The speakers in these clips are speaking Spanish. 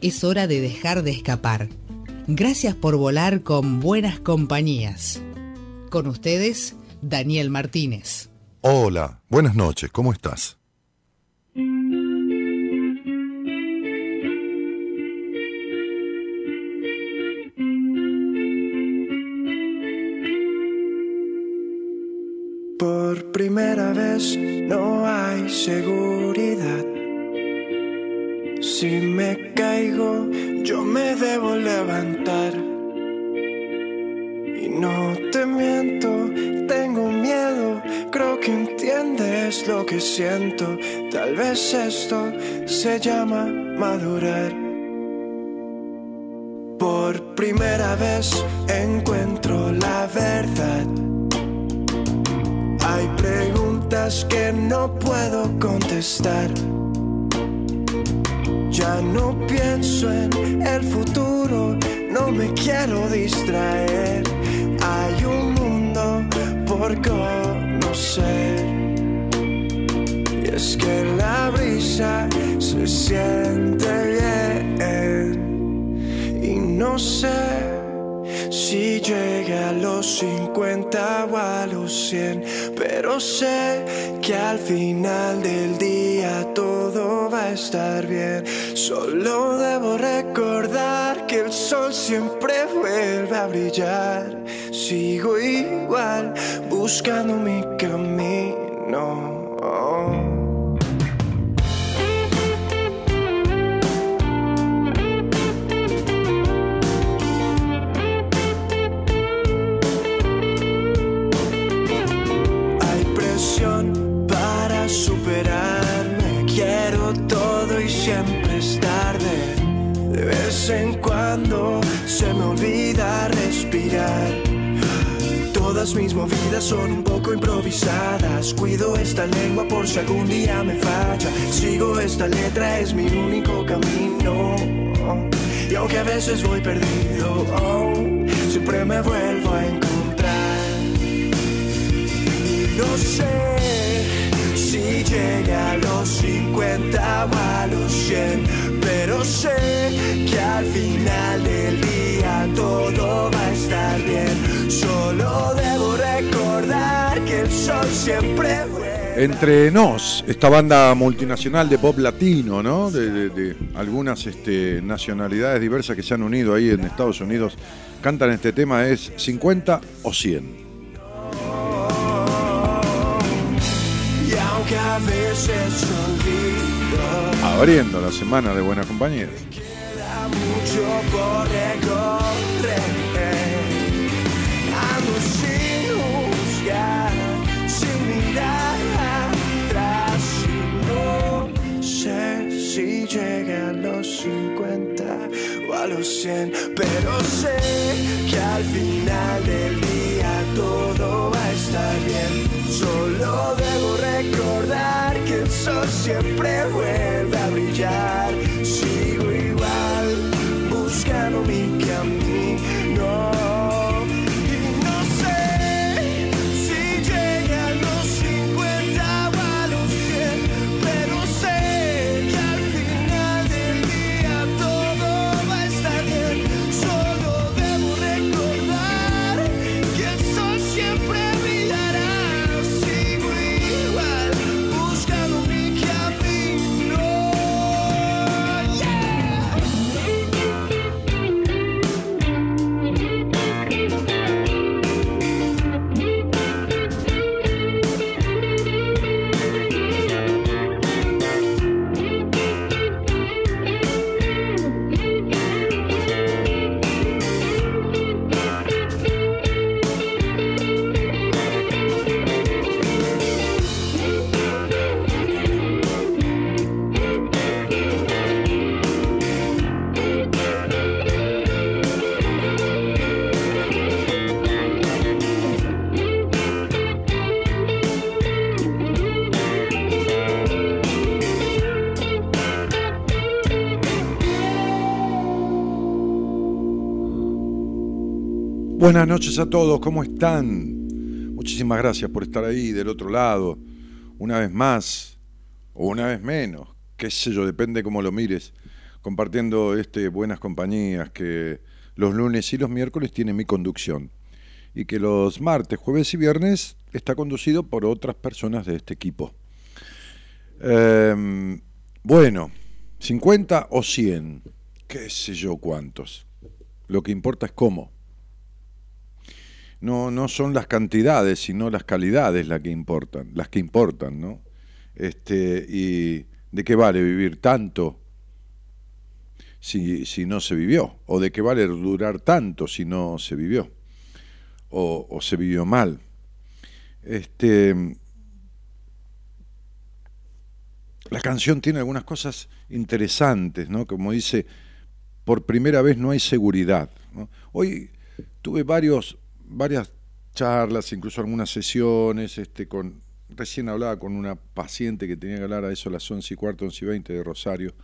es hora de dejar de escapar. Gracias por volar con buenas compañías. Con ustedes, Daniel Martínez. Hola, buenas noches, ¿cómo estás? Por primera vez no hay seguridad si me caigo, yo me debo levantar. Y no te miento, tengo miedo, creo que entiendes lo que siento. Tal vez esto se llama madurar. Por primera vez encuentro la verdad. Hay preguntas que no puedo contestar. Ya no pienso en el futuro, no me quiero distraer. Hay un mundo por conocer. Y es que la brisa se siente bien. Y no sé si llega a los 50 o a los 100, pero sé que al final del día todo va a estar bien. Solo debo recordar que el sol siempre vuelve a brillar. Sigo igual buscando mi camino. En cuando se me olvida respirar. Todas mis movidas son un poco improvisadas. Cuido esta lengua por si algún día me falla. Sigo esta letra, es mi único camino. Y aunque a veces voy perdido, siempre me vuelvo a encontrar. Y no sé si llegué a los 50 o a los 100 pero sé que al final del día todo va a estar bien. Solo debo recordar que el sol siempre Entre nos, esta banda multinacional de pop latino, ¿no? De, algunas este, nacionalidades diversas que se han unido ahí en Estados Unidos, cantan este tema, es 50 o 100. Y aunque a veces Abriendo la semana de buena compañía. Queda mucho por recorrer. Ando sin juzgar, sin mirar atrás. No sé si llegué a los 50 o a los 100, pero sé que al final del día todo va a estar bien. Solo el siempre vuelve a brillar. Buenas noches a todos, ¿cómo están? Muchísimas gracias por estar ahí del otro lado, una vez más o una vez menos, qué sé yo, depende cómo lo mires, compartiendo este buenas compañías que los lunes y los miércoles tiene mi conducción y que los martes, jueves y viernes está conducido por otras personas de este equipo. Em, bueno, 50 o 100, qué sé yo cuántos. Lo que importa es cómo. No, no son las cantidades, sino las calidades las que importan, las que importan, ¿no? Este, y de qué vale vivir tanto si, si no se vivió, o de qué vale durar tanto si no se vivió o, se vivió mal. Este, la canción tiene algunas cosas interesantes, ¿no? Como dice, por primera vez no hay seguridad. Hoy tuve varios, varias charlas, incluso algunas sesiones, este, con, recién hablaba con una paciente que tenía que hablar a eso a las 11 y cuarto, 11 y 20 de Rosario,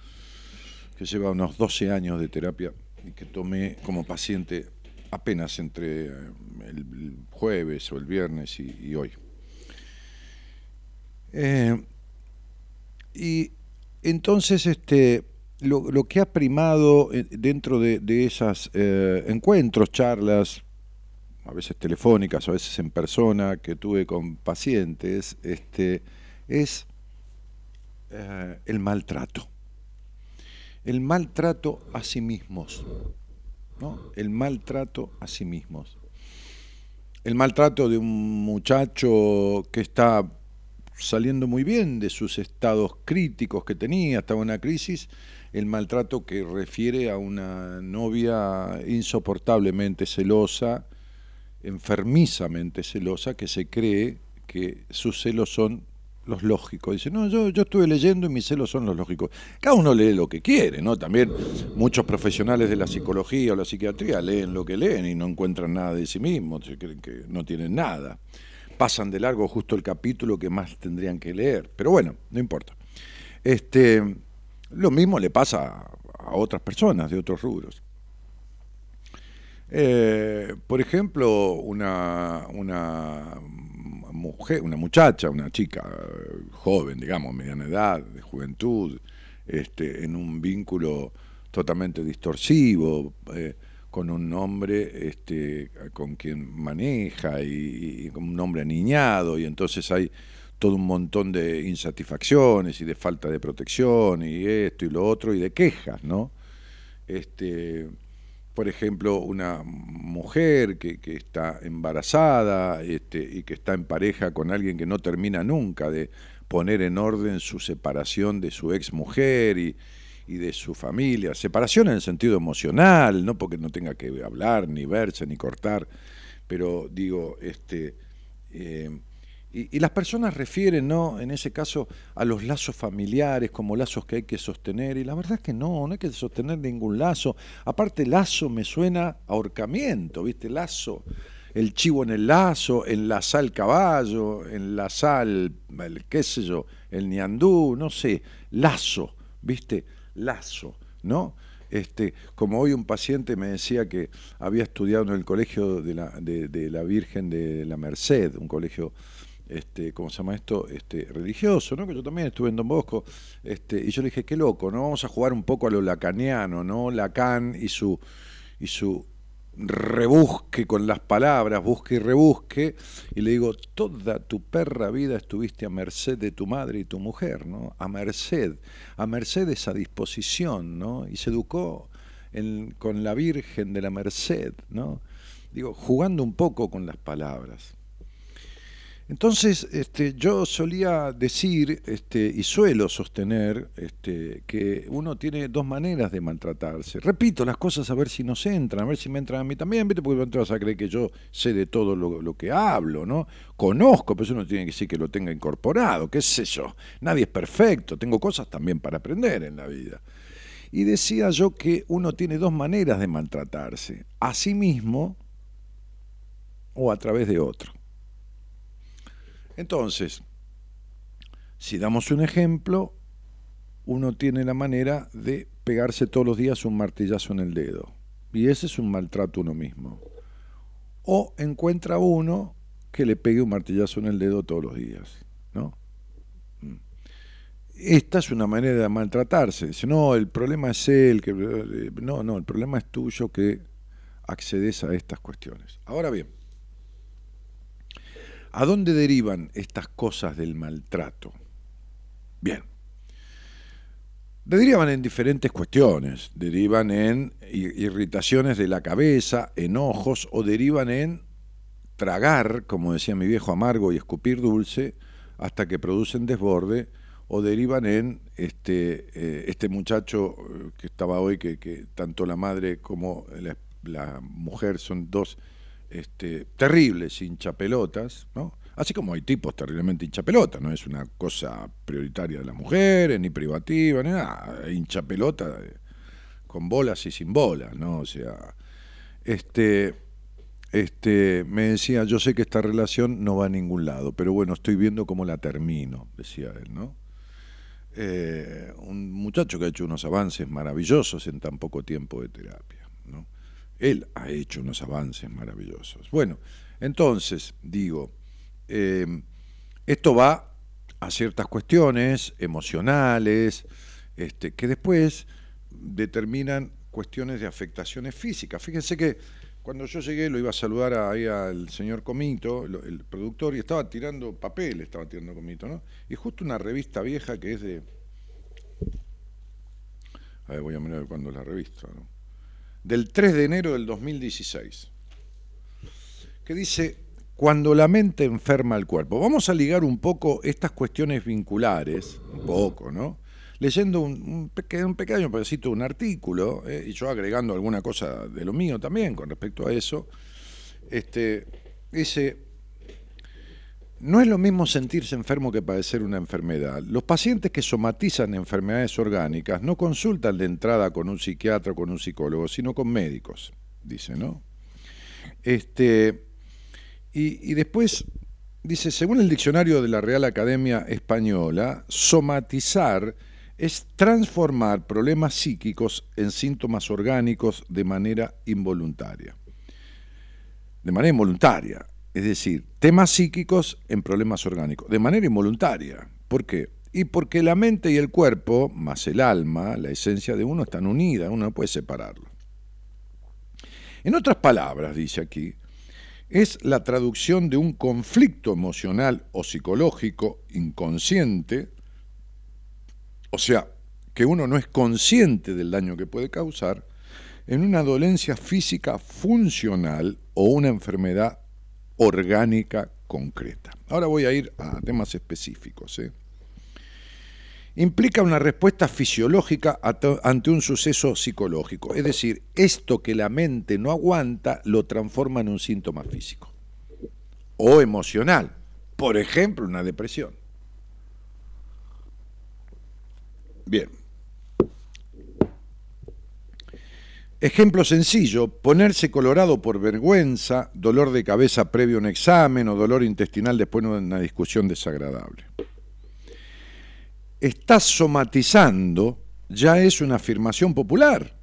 que lleva unos 12 años de terapia y que tomé como paciente apenas entre eh, el jueves o el viernes y, hoy. Eh, y entonces este, lo, que ha primado eh, dentro de, esos encuentros, charlas, a veces telefónicas, a veces en persona, que tuve con pacientes, este, es el maltrato. El maltrato a sí mismos el maltrato a sí mismos. El maltrato de un muchacho que está saliendo muy bien de sus estados críticos que tenía, estaba en una crisis, el maltrato que refiere a una novia insoportablemente celosa, enfermizamente celosa, que se cree que sus celos son los lógicos. Dice, no, yo, yo estuve leyendo y mis celos son los lógicos. Cada uno lee lo que quiere, ¿no? También muchos profesionales de la psicología o la psiquiatría leen lo que leen y no encuentran nada de sí mismos, se creen que no tienen nada. Pasan de largo justo el capítulo que más tendrían que leer. Pero bueno, no importa. Este, lo mismo le pasa a otras personas de otros rubros. Eh, por ejemplo, una, una mujer, una muchacha, una chica joven, digamos, mediana edad, de juventud, este, en un vínculo totalmente distorsivo, eh, con un hombre este, con quien maneja y, con un hombre aniñado, y entonces hay todo un montón de insatisfacciones y de falta de protección y esto y lo otro y de quejas, ¿no? Este, por ejemplo, una mujer que, está embarazada este, y que está en pareja con alguien que no termina nunca de poner en orden su separación de su ex mujer y, de su familia. Separación en el sentido emocional, no porque no tenga que hablar, ni verse, ni cortar, pero digo, este, eh, y, las personas refieren, ¿no? En ese caso, a los lazos familiares como lazos que hay que sostener. Y la verdad es que no, no hay que sostener ningún lazo. Aparte, lazo me suena ahorcamiento, ¿viste? Lazo. El chivo en el lazo, enlazar el caballo, enlazar el, el, qué sé yo, el niandú, no sé, lazo, ¿viste? Lazo, ¿no? Este, como hoy un paciente me decía que había estudiado en el colegio de la, de la Virgen de la Merced, un colegio este, ¿cómo se llama esto? Este, religioso, ¿no? Que yo también estuve en Don Bosco, este, y yo le dije, qué loco, ¿no? Vamos a jugar un poco a lo lacaniano, ¿no? Lacan y su, y su rebusque con las palabras, busque y rebusque, y le digo, toda tu perra vida estuviste a merced de tu madre y tu mujer, ¿no? A merced, a merced de esa disposición, ¿no? Y se educó con la Virgen de la Merced, ¿no? Digo, jugando un poco con las palabras. Entonces, este, yo solía decir este, y suelo sostener este, que uno tiene dos maneras de maltratarse. Repito las cosas a ver si nos entran, a ver si me entran a mí también, porque te vas a creer que yo sé de todo lo, que hablo, ¿no? Conozco, pero eso no tiene que decir que lo tenga incorporado, qué sé yo. Nadie es perfecto, tengo cosas también para aprender en la vida. Y decía yo que uno tiene dos maneras de maltratarse, a sí mismo o a través de otro. Entonces, si damos un ejemplo, uno tiene la manera de pegarse todos los días un martillazo en el dedo. Y ese es un maltrato uno mismo. o encuentra uno que le pegue un martillazo en el dedo todos los días, ¿no? Mm. Esta es una manera de maltratarse. Dice, no, el problema es él, que no, no, el problema es tuyo que accedes a estas cuestiones. Ahora bien, ¿a dónde derivan estas cosas del maltrato? Bien, derivan en diferentes cuestiones, derivan en irritaciones de la cabeza, enojos o derivan en tragar, como decía mi viejo amargo, y escupir dulce hasta que producen desborde o derivan en este, eh, este muchacho eh, que estaba hoy, que, tanto la madre como la mujer son dos este, terribles hinchapelotas, ¿no? Así como hay tipos terriblemente hinchapelotas, no es una cosa prioritaria de las mujeres, ni privativa, ni nada, hinchapelota con bolas y sin bolas, ¿no? O sea, este, este, me decía, yo sé que esta relación no va a ningún lado, pero bueno, estoy viendo cómo la termino, decía él, ¿no? Eh, un muchacho que ha hecho unos avances maravillosos en tan poco tiempo de terapia. Él ha hecho unos avances maravillosos. Bueno, entonces, digo, eh, esto va a ciertas cuestiones emocionales, este, que después determinan cuestiones de afectaciones físicas. Fíjense que cuando yo llegué lo iba a saludar ahí al señor Comito, el productor, y estaba tirando papel, estaba tirando Comito, ¿no? Y justo una revista vieja que es de... A ver, voy a mirar cuándo la revista, ¿no? Del 3 de enero del 2016, que dice, cuando la mente enferma al cuerpo. Vamos a ligar un poco estas cuestiones vinculares, un poco, ¿no? Leyendo un, pequeño, pedacito de un artículo, eh, y yo agregando alguna cosa de lo mío también con respecto a eso, este, dice, no es lo mismo sentirse enfermo que padecer una enfermedad. Los pacientes que somatizan enfermedades orgánicas no consultan de entrada con un psiquiatra o con un psicólogo, sino con médicos, dice, ¿no? Este, y, y después dice, según el diccionario de la Real Academia Española, somatizar es transformar problemas psíquicos en síntomas orgánicos de manera involuntaria. De manera involuntaria. Es decir, temas psíquicos en problemas orgánicos, de manera involuntaria. ¿Por qué? Y porque la mente y el cuerpo, más el alma, la esencia de uno, están unidas, uno no puede separarlo. En otras palabras, dice aquí, es la traducción de un conflicto emocional o psicológico inconsciente, o sea, que uno no es consciente del daño que puede causar, en una dolencia física funcional o una enfermedad orgánica concreta. Ahora voy a ir a temas específicos. ¿eh? Implica una respuesta fisiológica ante un suceso psicológico, es decir, esto que la mente no aguanta lo transforma en un síntoma físico o emocional, por ejemplo, una depresión. Bien. Ejemplo sencillo, ponerse colorado por vergüenza, dolor de cabeza previo a un examen o dolor intestinal después de una discusión desagradable. Estás somatizando ya es una afirmación popular.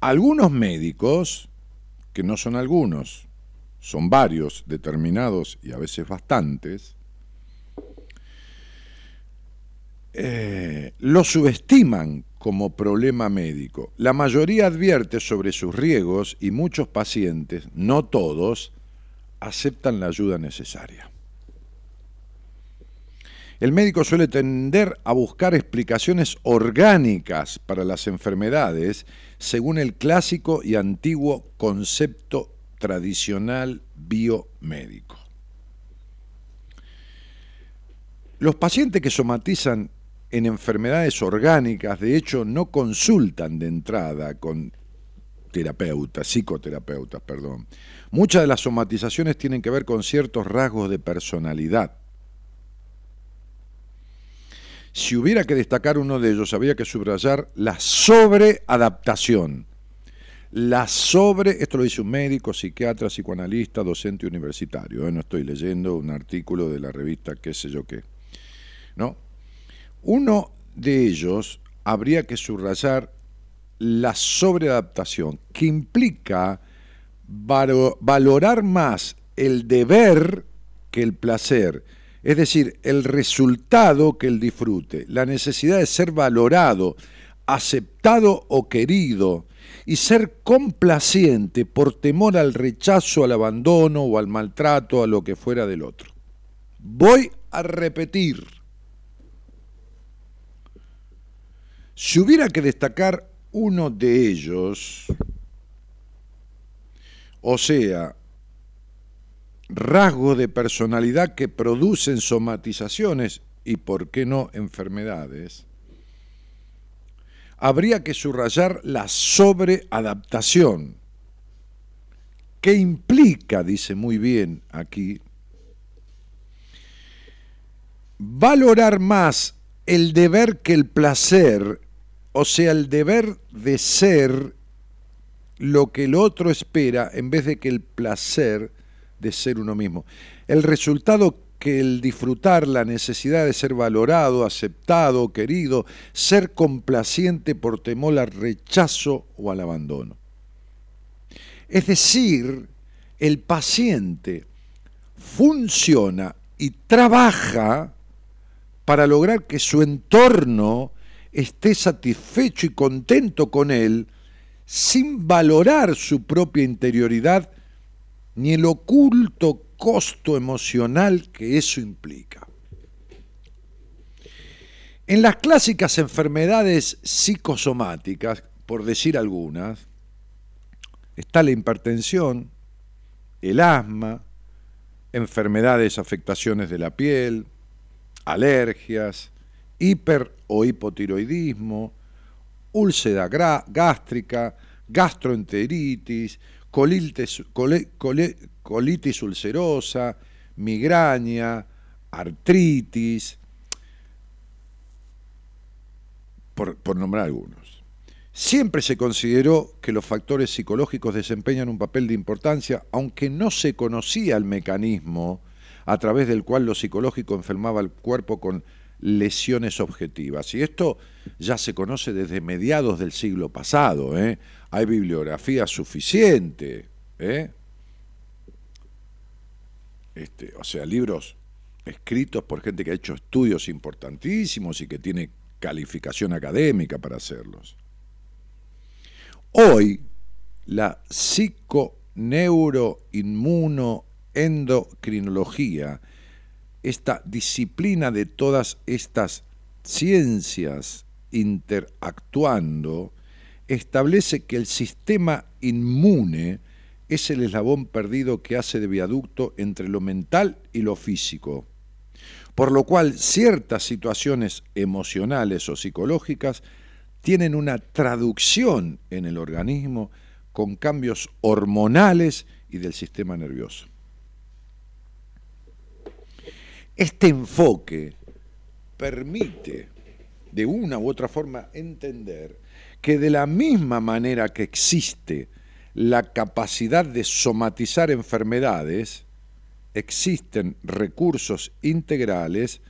Algunos médicos, que no son algunos, son varios, determinados y a veces bastantes, eh, lo subestiman como problema médico. La mayoría advierte sobre sus riesgos y muchos pacientes, no todos, aceptan la ayuda necesaria. El médico suele tender a buscar explicaciones orgánicas para las enfermedades según el clásico y antiguo concepto tradicional biomédico. Los pacientes que somatizan en enfermedades orgánicas, de hecho, no consultan de entrada con terapeutas, psicoterapeutas, perdón. Muchas de las somatizaciones tienen que ver con ciertos rasgos de personalidad. Si hubiera que destacar uno de ellos, habría que subrayar la sobreadaptación. La sobre, esto lo dice un médico, psiquiatra, psicoanalista, docente universitario. ¿eh? No estoy leyendo un artículo de la revista qué sé yo qué. ¿No? Uno de ellos habría que subrayar la sobreadaptación, que implica valorar más el deber que el placer, es decir, el resultado que el disfrute, la necesidad de ser valorado, aceptado o querido, y ser complaciente por temor al rechazo, al abandono o al maltrato, a lo que fuera del otro. Voy a repetir. Si hubiera que destacar uno de ellos, o sea, rasgos de personalidad que producen somatizaciones y, por qué no, enfermedades, habría que subrayar la sobreadaptación, que implica, dice muy bien aquí, valorar más el deber que el placer, o sea, el deber de ser lo que el otro espera en vez de que el placer de ser uno mismo. El resultado que el disfrutar la necesidad de ser valorado, aceptado, querido, ser complaciente por temor al rechazo o al abandono. Es decir, el paciente funciona y trabaja para lograr que su entorno esté satisfecho y contento con él, sin valorar su propia interioridad ni el oculto costo emocional que eso implica. En las clásicas enfermedades psicosomáticas, por decir algunas, está la hipertensión, el asma, enfermedades, afectaciones de la piel, alergias, hiper o hipotiroidismo, úlcera gástrica, gastroenteritis, colitis, ulcerosa, migraña, artritis, por, por, nombrar algunos. Siempre se consideró que los factores psicológicos desempeñan un papel de importancia, aunque no se conocía el mecanismo a través del cual lo psicológico enfermaba el cuerpo con lesiones objetivas. Y esto ya se conoce desde mediados del siglo pasado. ¿eh? Hay bibliografía suficiente. ¿eh? Este, o sea, libros escritos por gente que ha hecho estudios importantísimos y que tiene calificación académica para hacerlos. Hoy, la psiconeuroinmunoendocrinología, esta disciplina de todas estas ciencias interactuando, establece que el sistema inmune es el eslabón perdido que hace de viaducto entre lo mental y lo físico, por lo cual ciertas situaciones emocionales o psicológicas tienen una traducción en el organismo con cambios hormonales y del sistema nervioso. Este enfoque permite de una u otra forma entender que de la misma manera que existe la capacidad de somatizar enfermedades, existen recursos integrales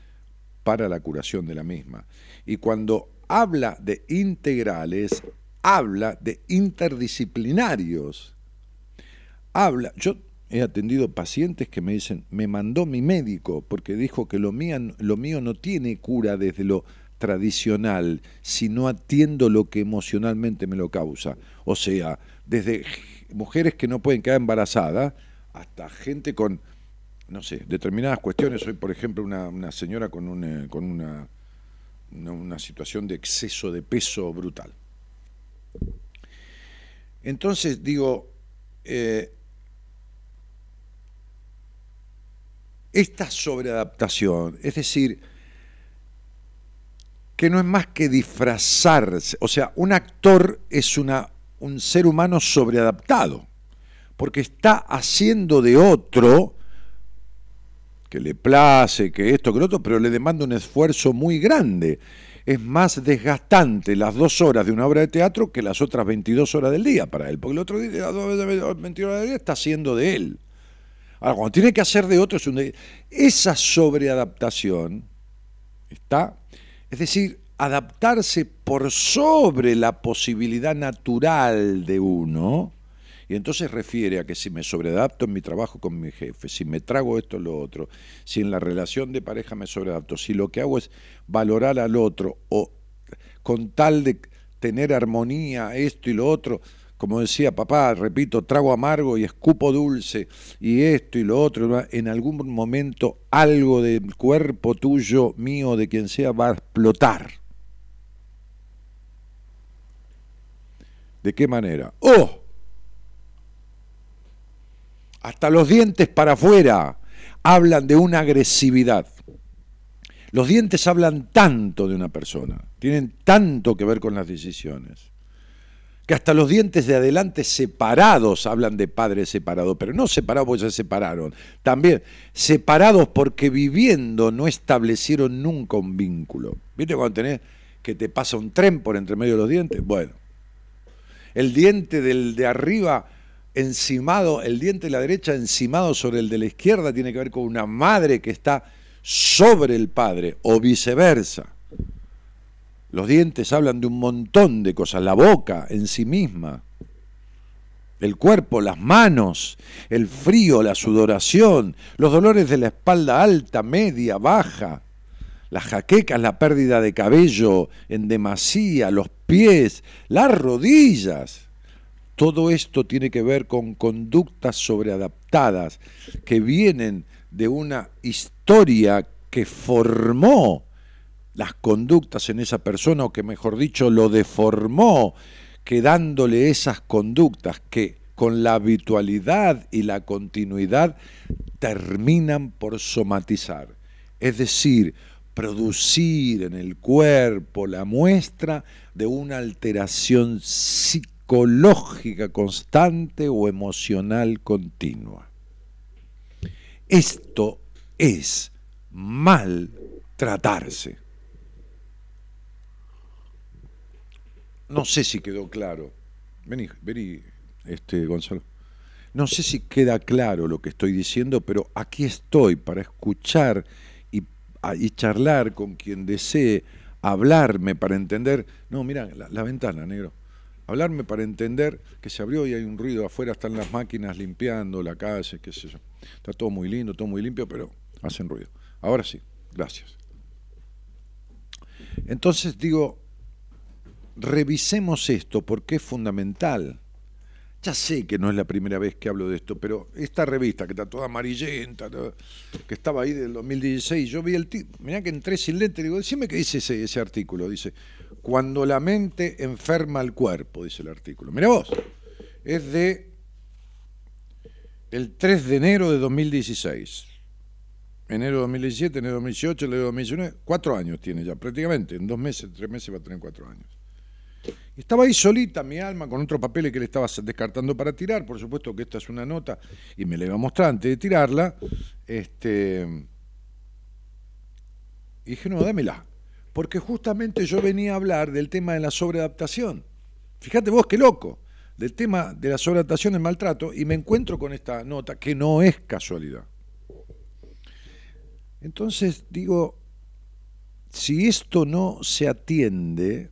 para la curación de la misma. Y cuando habla de integrales, habla de interdisciplinarios. Habla, yo he atendido pacientes que me dicen, me mandó mi médico porque dijo que lo mío, no tiene cura desde lo tradicional, si no atiendo lo que emocionalmente me lo causa. O sea, desde mujeres que no pueden quedar embarazadas hasta gente con, no sé, determinadas cuestiones. Soy, por ejemplo, una, señora con, una, una, situación de exceso de peso brutal. Entonces digo, eh, esta sobreadaptación, es decir, que no es más que disfrazarse. O sea, un actor es una, un ser humano sobreadaptado, porque está haciendo de otro que le place, que esto, que lo otro, pero le demanda un esfuerzo muy grande. Es más desgastante las dos horas de una obra de teatro que las otras 22 horas del día para él, porque el otro día, las 22 horas del día está haciendo de él. Ahora, cuando tiene que hacer de otro, es un... esa sobreadaptación está es decir, adaptarse por sobre la posibilidad natural de uno, Y entonces refiere a que si me sobreadapto en mi trabajo con mi jefe, si me trago esto o lo otro, si en la relación de pareja me sobreadapto, si lo que hago es valorar al otro o con tal de tener armonía, esto y lo otro, como decía papá, repito, trago amargo y escupo dulce y esto y lo otro, en algún momento algo del cuerpo tuyo, mío, de quien sea, va a explotar. ¿De qué manera? ¡Oh! Hasta los dientes para afuera hablan de una agresividad. Los dientes hablan tanto de una persona, tienen tanto que ver con las decisiones, que hasta los dientes de adelante separados hablan de padres separados, pero no separados porque se separaron, también separados porque viviendo no establecieron nunca un vínculo. ¿Viste cuando tenés que te pasa un tren por entre medio de los dientes? Bueno, el diente del de arriba encimado, el diente de la derecha encimado sobre el de la izquierda tiene que ver con una madre que está sobre el padre o viceversa. Los dientes hablan de un montón de cosas, la boca en sí misma, el cuerpo, las manos, el frío, la sudoración, los dolores de la espalda alta, media, baja, las jaquecas, la pérdida de cabello en demasía, los pies, las rodillas. Todo esto tiene que ver con conductas sobreadaptadas que vienen de una historia que formó las conductas en esa persona, o que mejor dicho, lo deformó, quedándole esas conductas que con la habitualidad y la continuidad terminan por somatizar. Es decir, producir en el cuerpo la muestra de una alteración psicológica constante o emocional continua. Esto es maltratarse. No sé si quedó claro. Vení, vení, este, Gonzalo. No sé si queda claro lo que estoy diciendo, pero aquí estoy para escuchar y, charlar con quien desee hablarme para entender. No, mira, la, la ventana, negro hablarme para entender que se abrió y hay un ruido afuera, están las máquinas limpiando la calle, qué sé yo. Está todo muy lindo, todo muy limpio, pero hacen ruido. Ahora sí, gracias. Entonces digo, revisemos esto porque es fundamental. Ya sé que no es la primera vez que hablo de esto, pero esta revista que está toda amarillenta, que estaba ahí del 2016, yo vi el tipo, mirá que entré sin lente, digo, decime qué dice ese, ese artículo. Dice, cuando la mente enferma al cuerpo, dice el artículo. Mira vos, es de el 3 de enero de 2016. Enero de 2017, enero de 2018, enero de 2019, cuatro años tiene ya prácticamente, en dos meses, tres meses va a tener cuatro años. Estaba ahí solita mi alma con otro papel que le estaba descartando para tirar, por supuesto que esta es una nota y me la iba a mostrar antes de tirarla. Este, y dije, no, dámela, porque justamente yo venía a hablar del tema de la sobreadaptación. Fíjate vos qué loco, del tema de la sobreadaptación y el maltrato, y me encuentro con esta nota que no es casualidad. Entonces digo, si esto no se atiende,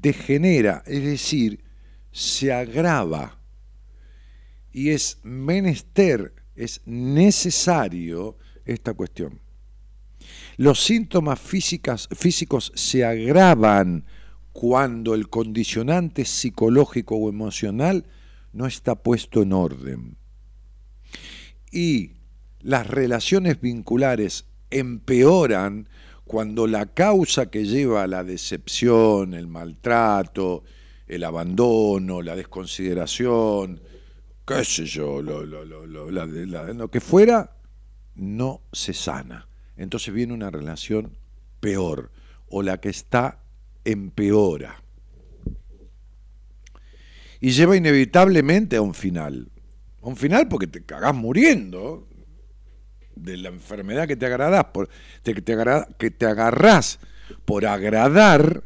degenera, es decir, se agrava y es menester, es necesario esta cuestión. Los síntomas físicos se agravan cuando el condicionante psicológico o emocional no está puesto en orden. Y las relaciones vinculares empeoran cuando la causa que lleva a la decepción, el maltrato, el abandono, la desconsideración, qué sé yo, lo, lo, que fuera, no se sana. Entonces viene una relación peor o la que está empeora. Y lleva inevitablemente a un final. A un final porque te cagás muriendo de la enfermedad que te agradás, por, que, te que te agarrás por agradar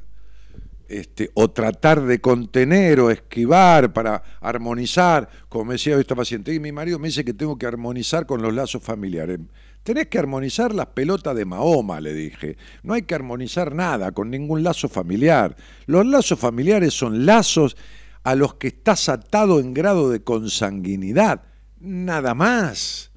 este, o tratar de contener o esquivar para armonizar, como decía esta paciente, y mi marido me dice que tengo que armonizar con los lazos familiares. Tenés que armonizar las pelotas de Mahoma, le dije. No hay que armonizar nada con ningún lazo familiar. Los lazos familiares son lazos a los que estás atado en grado de consanguinidad, nada más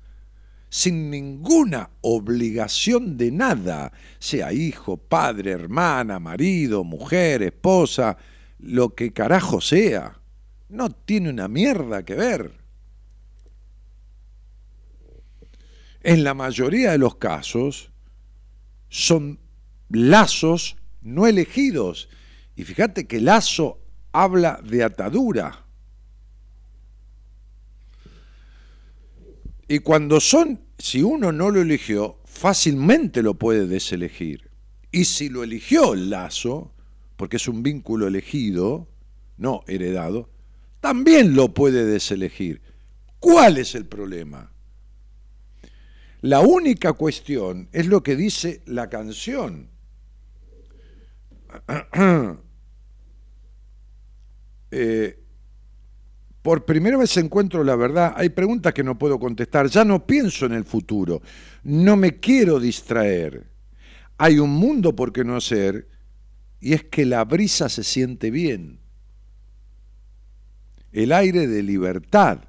sin ninguna obligación de nada, sea hijo, padre, hermana, marido, mujer, esposa, lo que carajo sea. No tiene una mierda que ver. En la mayoría de los casos son lazos no elegidos. Y fíjate que lazo habla de atadura. Y cuando son, si uno no lo eligió, fácilmente lo puede deselegir. Y si lo eligió el lazo, porque es un vínculo elegido, no heredado, también lo puede deselegir. ¿Cuál es el problema? La única cuestión es lo que dice la canción. eh, por primera vez encuentro la verdad. Hay preguntas que no puedo contestar. Ya no pienso en el futuro. No me quiero distraer. Hay un mundo por qué no hacer y es que la brisa se siente bien. El aire de libertad.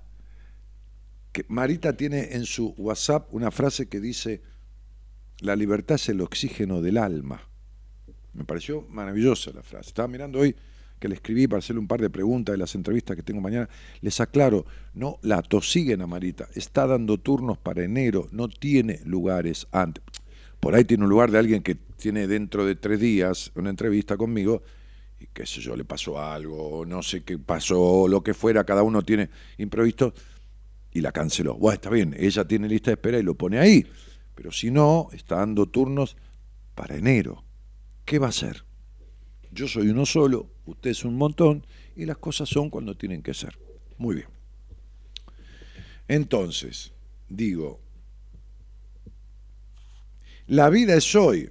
Que Marita tiene en su WhatsApp una frase que dice, la libertad es el oxígeno del alma. Me pareció maravillosa la frase. Estaba mirando hoy que le escribí para hacerle un par de preguntas de las entrevistas que tengo mañana, les aclaro, no la tosiguen a Marita, está dando turnos para enero, no tiene lugares antes. Por ahí tiene un lugar de alguien que tiene dentro de tres días una entrevista conmigo y qué sé yo, le pasó algo, no sé qué pasó, lo que fuera, cada uno tiene imprevisto y la canceló. Bueno, está bien, ella tiene lista de espera y lo pone ahí, pero si no, está dando turnos para enero. ¿Qué va a hacer? Yo soy uno solo, usted es un montón y las cosas son cuando tienen que ser. Muy bien. Entonces, digo, la vida es hoy.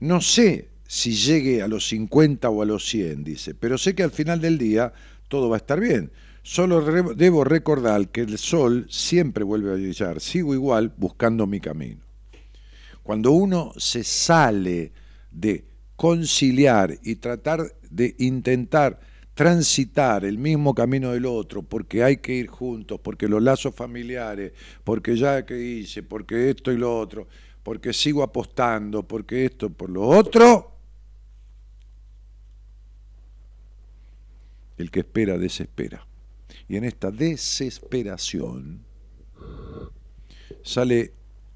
No sé si llegue a los 50 o a los 100, dice, pero sé que al final del día todo va a estar bien. Solo debo recordar que el sol siempre vuelve a brillar. Sigo igual buscando mi camino. Cuando uno se sale de conciliar y tratar de intentar transitar el mismo camino del otro, porque hay que ir juntos, porque los lazos familiares, porque ya que hice, porque esto y lo otro, porque sigo apostando, porque esto, por lo otro, el que espera desespera. Y en esta desesperación sale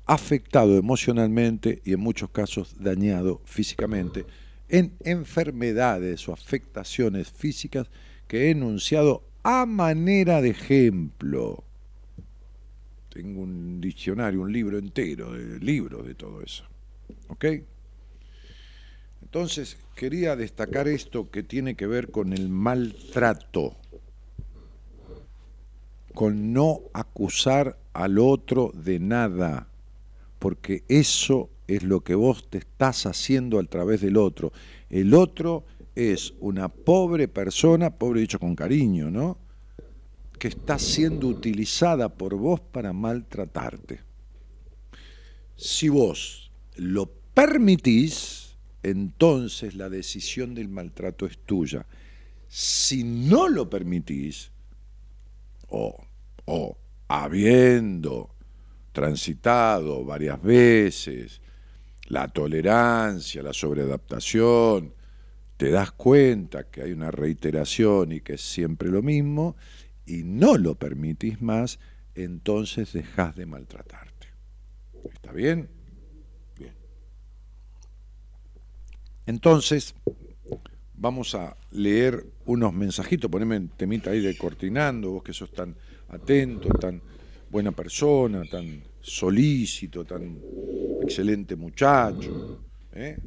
afectado emocionalmente y en muchos casos dañado físicamente en enfermedades o afectaciones físicas que he enunciado a manera de ejemplo. Tengo un diccionario, un libro entero de libros de todo eso. ¿Ok? Entonces, quería destacar esto que tiene que ver con el maltrato, con no acusar al otro de nada porque eso es lo que vos te estás haciendo a través del otro. El otro es una pobre persona, pobre dicho con cariño, ¿no? Que está siendo utilizada por vos para maltratarte. Si vos lo permitís, entonces la decisión del maltrato es tuya. Si no lo permitís, o, o habiendo transitado varias veces, la tolerancia, la sobreadaptación, te das cuenta que hay una reiteración y que es siempre lo mismo, y no lo permitís más, entonces dejas de maltratarte. ¿Está bien? Bien. Entonces, vamos a leer unos mensajitos, poneme temita ahí de cortinando, vos que sos tan atento, tan buena persona, tan solícito, tan excelente muchacho, ¿eh?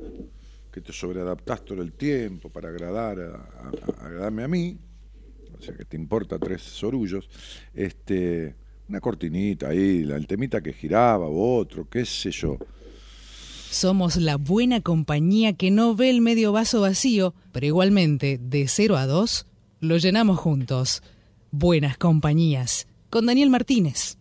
que te sobreadaptás todo el tiempo para agradar a, agradarme a mí, o sea que te importa tres sorullos, este, una cortinita ahí, el temita que giraba, otro, qué sé yo. Somos la buena compañía que no ve el medio vaso vacío, pero igualmente, de 0 a 2, lo llenamos juntos. Buenas compañías. Con Daniel Martínez.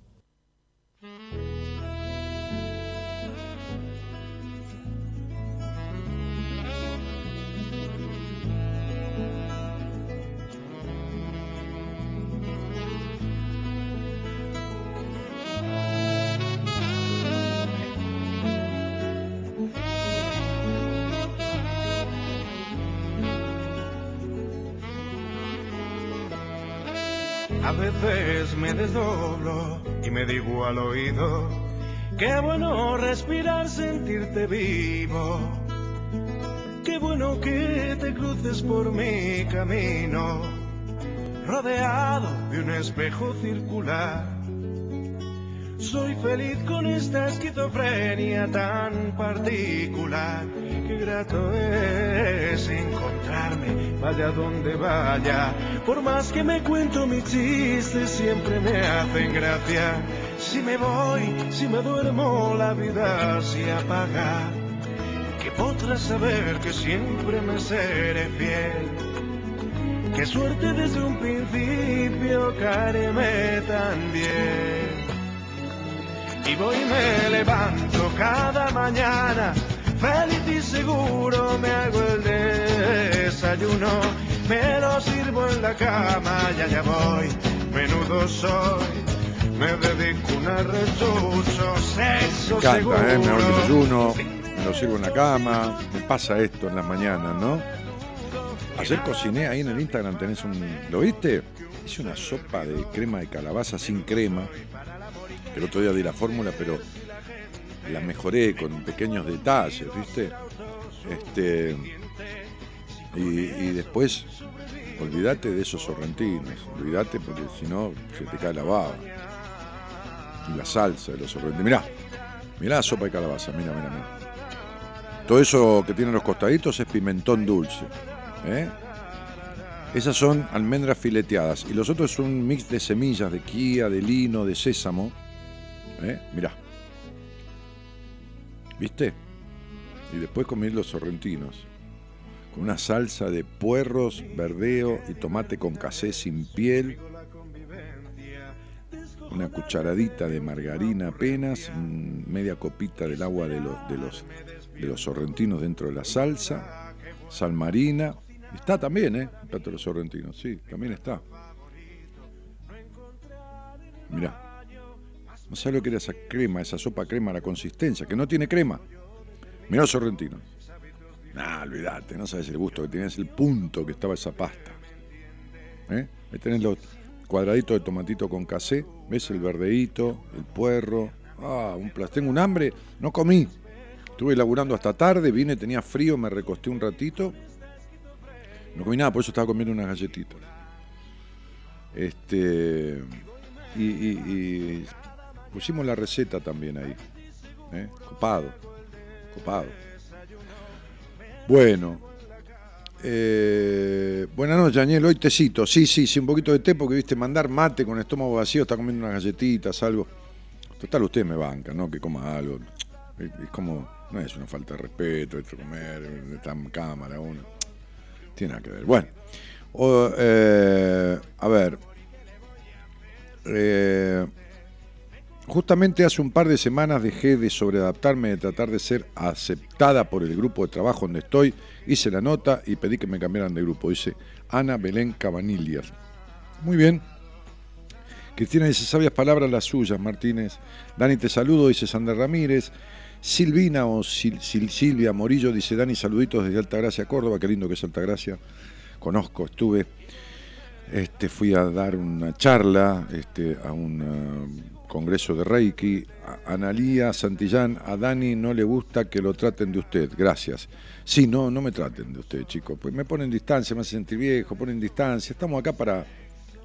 Me desdoblo y me digo al oído, qué bueno respirar, sentirte vivo. Qué bueno que te cruces por mi camino, rodeado de un espejo circular. Soy feliz con esta esquizofrenia tan particular. Qué grato es encontrarme, vaya donde vaya. Por más que me cuento mis chistes, siempre me hacen gracia. Si me voy, si me duermo, la vida se apaga. Que podrás saber que siempre me seré fiel. Qué suerte desde un principio, caerme tan bien. Y voy y me levanto cada mañana, feliz y seguro me hago el desayuno, me lo sirvo en la cama, ya ya voy, menudo soy, me dedico un arrechucho, sexo Me seguro. encanta, ¿eh? me hago el desayuno, me lo sirvo en la cama, me pasa esto en las mañanas, ¿no? Ayer cociné ahí en el Instagram, tenés un... ¿Lo viste? Hice una sopa de crema de calabaza sin crema. El otro día di la fórmula, pero la mejoré con pequeños detalles, ¿viste? Este... Y, después, olvídate de esos sorrentinos, olvídate porque si no se te cae la baba. Y la salsa de los sorrentinos. Mirá, mirá la sopa de calabaza, mira, mira, mira. Todo eso que tiene los costaditos es pimentón dulce. ¿eh? Esas son almendras fileteadas. Y los otros son un mix de semillas, de quía, de lino, de sésamo. ¿eh? Mirá. ¿Viste? Y después comí los sorrentinos. Con una salsa de puerros, verdeo y tomate con casé sin piel. Una cucharadita de margarina apenas. mm, Media copita del agua de los, de los, de los sorrentinos dentro de la salsa. Sal marina. Está también, ¿eh? El plato de los sorrentinos, sí, también está. Mirá. No sé lo que era esa crema, esa sopa crema, la consistencia, que no tiene crema. Mirá los sorrentinos. Nah, olvídate, no sabes el gusto que tiene, es el punto que estaba esa pasta. ¿Eh? Ahí tenés los cuadraditos de tomatito con casé, ves el verdeíto, el puerro. Ah, un plas- Tengo un hambre, no comí. Estuve laburando hasta tarde, vine, tenía frío, me recosté un ratito. No comí nada, por eso estaba comiendo unas galletitas. Este. Y, y- y pusimos la receta también ahí. ¿eh? Copado. Copado. Bueno. Eh, buenas noches, Daniel. Hoy tecito. Sí, sí, sí, un poquito de té porque viste mandar mate con estómago vacío, está comiendo unas galletitas, algo. Total, usted me banca, ¿no? Que coma algo. Es, como, no es una falta de respeto, esto comer, está en cámara uno. Tiene nada que ver. Bueno, eh, a ver. Eh, justamente hace un par de semanas dejé de sobreadaptarme, de tratar de ser aceptada por el grupo de trabajo donde estoy. Hice la nota y pedí que me cambiaran de grupo. Dice Ana Belén Cabanillas. Muy bien. Cristina dice, sabias palabras las suyas, Martínez. Dani, te saludo, dice Sandra Ramírez. Silvina o Sil- Sil- Silvia Morillo dice, Dani, saluditos desde Altagracia, Córdoba. Qué lindo que es Altagracia. Conozco, estuve. Este, fui a dar una charla este, a un eh, congreso de Reiki. Analía Santillán, a Dani no le gusta que lo traten de usted. Gracias. Sí, no, no me traten de usted, chicos. Pues me ponen distancia, me hacen sentir viejo, ponen distancia. Estamos acá para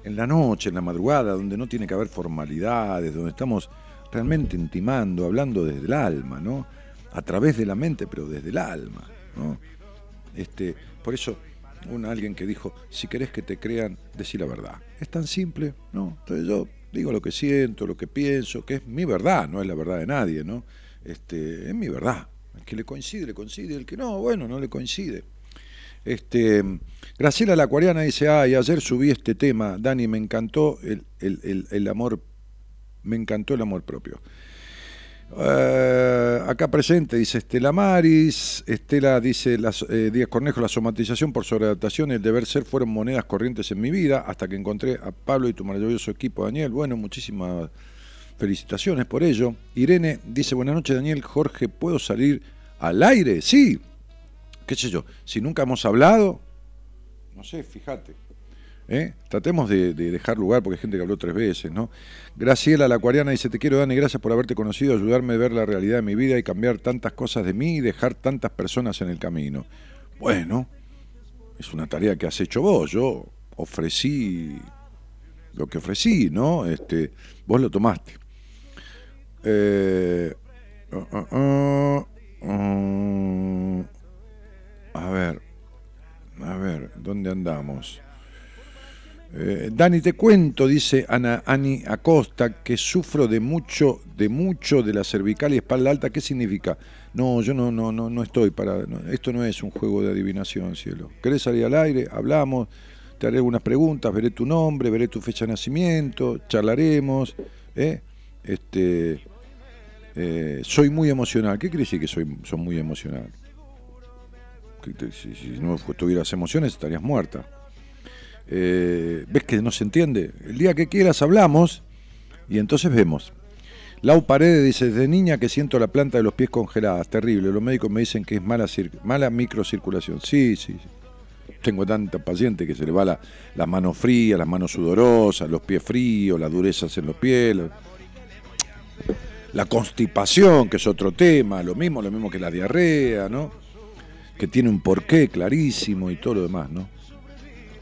en la noche, en la madrugada, donde no tiene que haber formalidades, donde estamos realmente intimando, hablando desde el alma, ¿no? A través de la mente, pero desde el alma, ¿no? Este, por eso, un alguien que dijo, si querés que te crean, decí la verdad. Es tan simple, ¿no? Entonces yo digo lo que siento, lo que pienso, que es mi verdad, no es la verdad de nadie, ¿no? Este, es mi verdad, El que le coincide, le coincide. El que no, bueno, no le coincide. Este, Graciela la Acuariana dice, ay, ayer subí este tema, Dani, me encantó el, el- el- el amor, me encantó el amor propio. Eh, acá presente dice Estela Maris, Estela dice las, eh, Díaz Cornejo, la somatización por sobreadaptación y el deber ser fueron monedas corrientes en mi vida hasta que encontré a Pablo y tu maravilloso equipo, Daniel. Bueno, muchísimas felicitaciones por ello. Irene dice, buenas noches Daniel, Jorge, ¿puedo salir al aire? Sí, qué sé yo, si nunca hemos hablado, no sé, fíjate. ¿Eh? Tratemos de, de dejar lugar porque hay gente que habló tres veces, ¿no? Graciela la acuariana dice, te quiero Dani, gracias por haberte conocido, ayudarme a ver la realidad de mi vida y cambiar tantas cosas de mí y dejar tantas personas en el camino. Bueno, es una tarea que has hecho vos, yo ofrecí lo que ofrecí, ¿no? Este, vos lo tomaste. Eh, uh, uh, uh, a ver, a ver, ¿dónde andamos? Eh, Dani, te cuento, dice Ana, Ani Acosta, que sufro de mucho, de mucho de la cervical y espalda alta. ¿Qué significa? No, yo no, no, no, no estoy para. esto no es un juego de adivinación, cielo. ¿Querés salir al aire? Hablamos, te haré algunas preguntas, veré tu nombre, veré tu fecha de nacimiento, charlaremos. ¿eh? Este, eh, soy muy emocional. ¿Qué quiere decir que soy, soy muy emocional? Si no tuvieras emociones estarías muerta. Eh, ¿Ves que no se entiende? El día que quieras hablamos y entonces vemos. Lau Paredes dice, desde niña que siento la planta de los pies congeladas, terrible. Los médicos me dicen que es mala, mala microcirculación. Sí, sí, sí. Tengo tanta paciente que se le va la, las manos frías, las manos sudorosas, los pies fríos, las durezas en los pies. lo- La constipación, que es otro tema, lo mismo, lo mismo que la diarrea, ¿no? Que tiene un porqué clarísimo y todo lo demás, ¿no?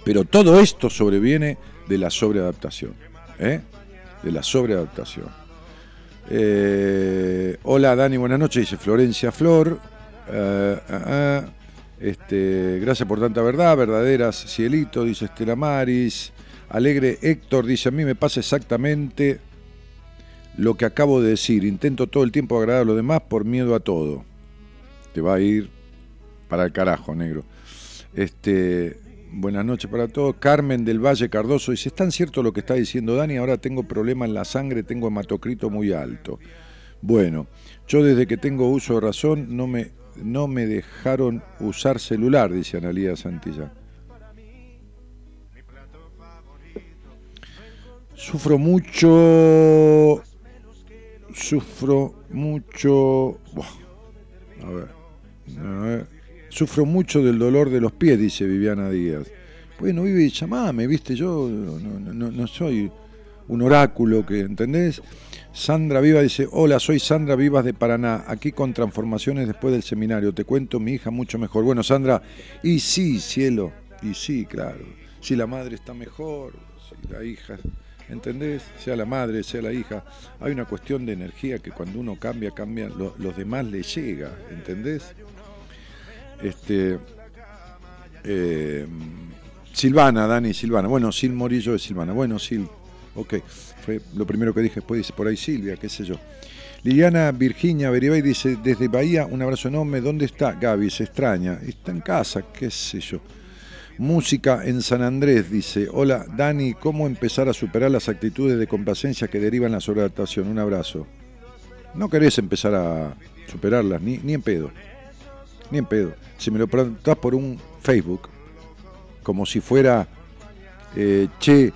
Pero todo esto sobreviene de la sobreadaptación. ¿eh? De la sobreadaptación. Eh, hola Dani, buenas noches, dice Florencia Flor. Eh. Este, gracias por tanta verdad, verdaderas cielito, dice Estela Maris. Alegre Héctor dice, a mí me pasa exactamente lo que acabo de decir. Intento todo el tiempo agradar a los demás por miedo a todo. Te va a ir para el carajo, negro. Este, buenas noches para todos. Carmen del Valle Cardoso dice, ¿es tan cierto lo que está diciendo Dani? Ahora tengo problema en la sangre, tengo hematocrito muy alto. Bueno, yo desde que tengo uso de razón no me, no me dejaron usar celular, dice Analía Santillán. Sufro mucho, sufro mucho, buah, a ver, a ver. Sufro mucho del dolor de los pies, dice Viviana Díaz. Bueno, Vivi, llamame, viste, yo no- no- no soy un oráculo que, ¿entendés? Sandra Viva dice, hola, soy Sandra Vivas de Paraná, aquí con transformaciones después del seminario, te cuento mi hija mucho mejor. Bueno, Sandra, y sí, cielo, y sí, claro, si la madre está mejor, si la hija, ¿entendés? Sea la madre, sea la hija, hay una cuestión de energía que cuando uno cambia, cambia, lo- los demás le llega, ¿entendés? Este, eh, Silvana, Dani Silvana. Bueno, Sil Morillo de Silvana. Bueno, Sil, ok. Fue lo primero que dije. Después dice por ahí Silvia, qué sé yo. Liliana Virginia Beribay dice, desde Bahía, un abrazo enorme. ¿Dónde está Gaby? Se extraña. Está en casa, qué sé yo. Música en San Andrés dice, hola Dani, ¿cómo empezar a superar las actitudes de complacencia que derivan la sobreadaptación? Un abrazo. No querés empezar a superarlas, ni, ni en pedo. Ni en pedo. Si me lo preguntás por un Facebook, como si fuera, eh, che,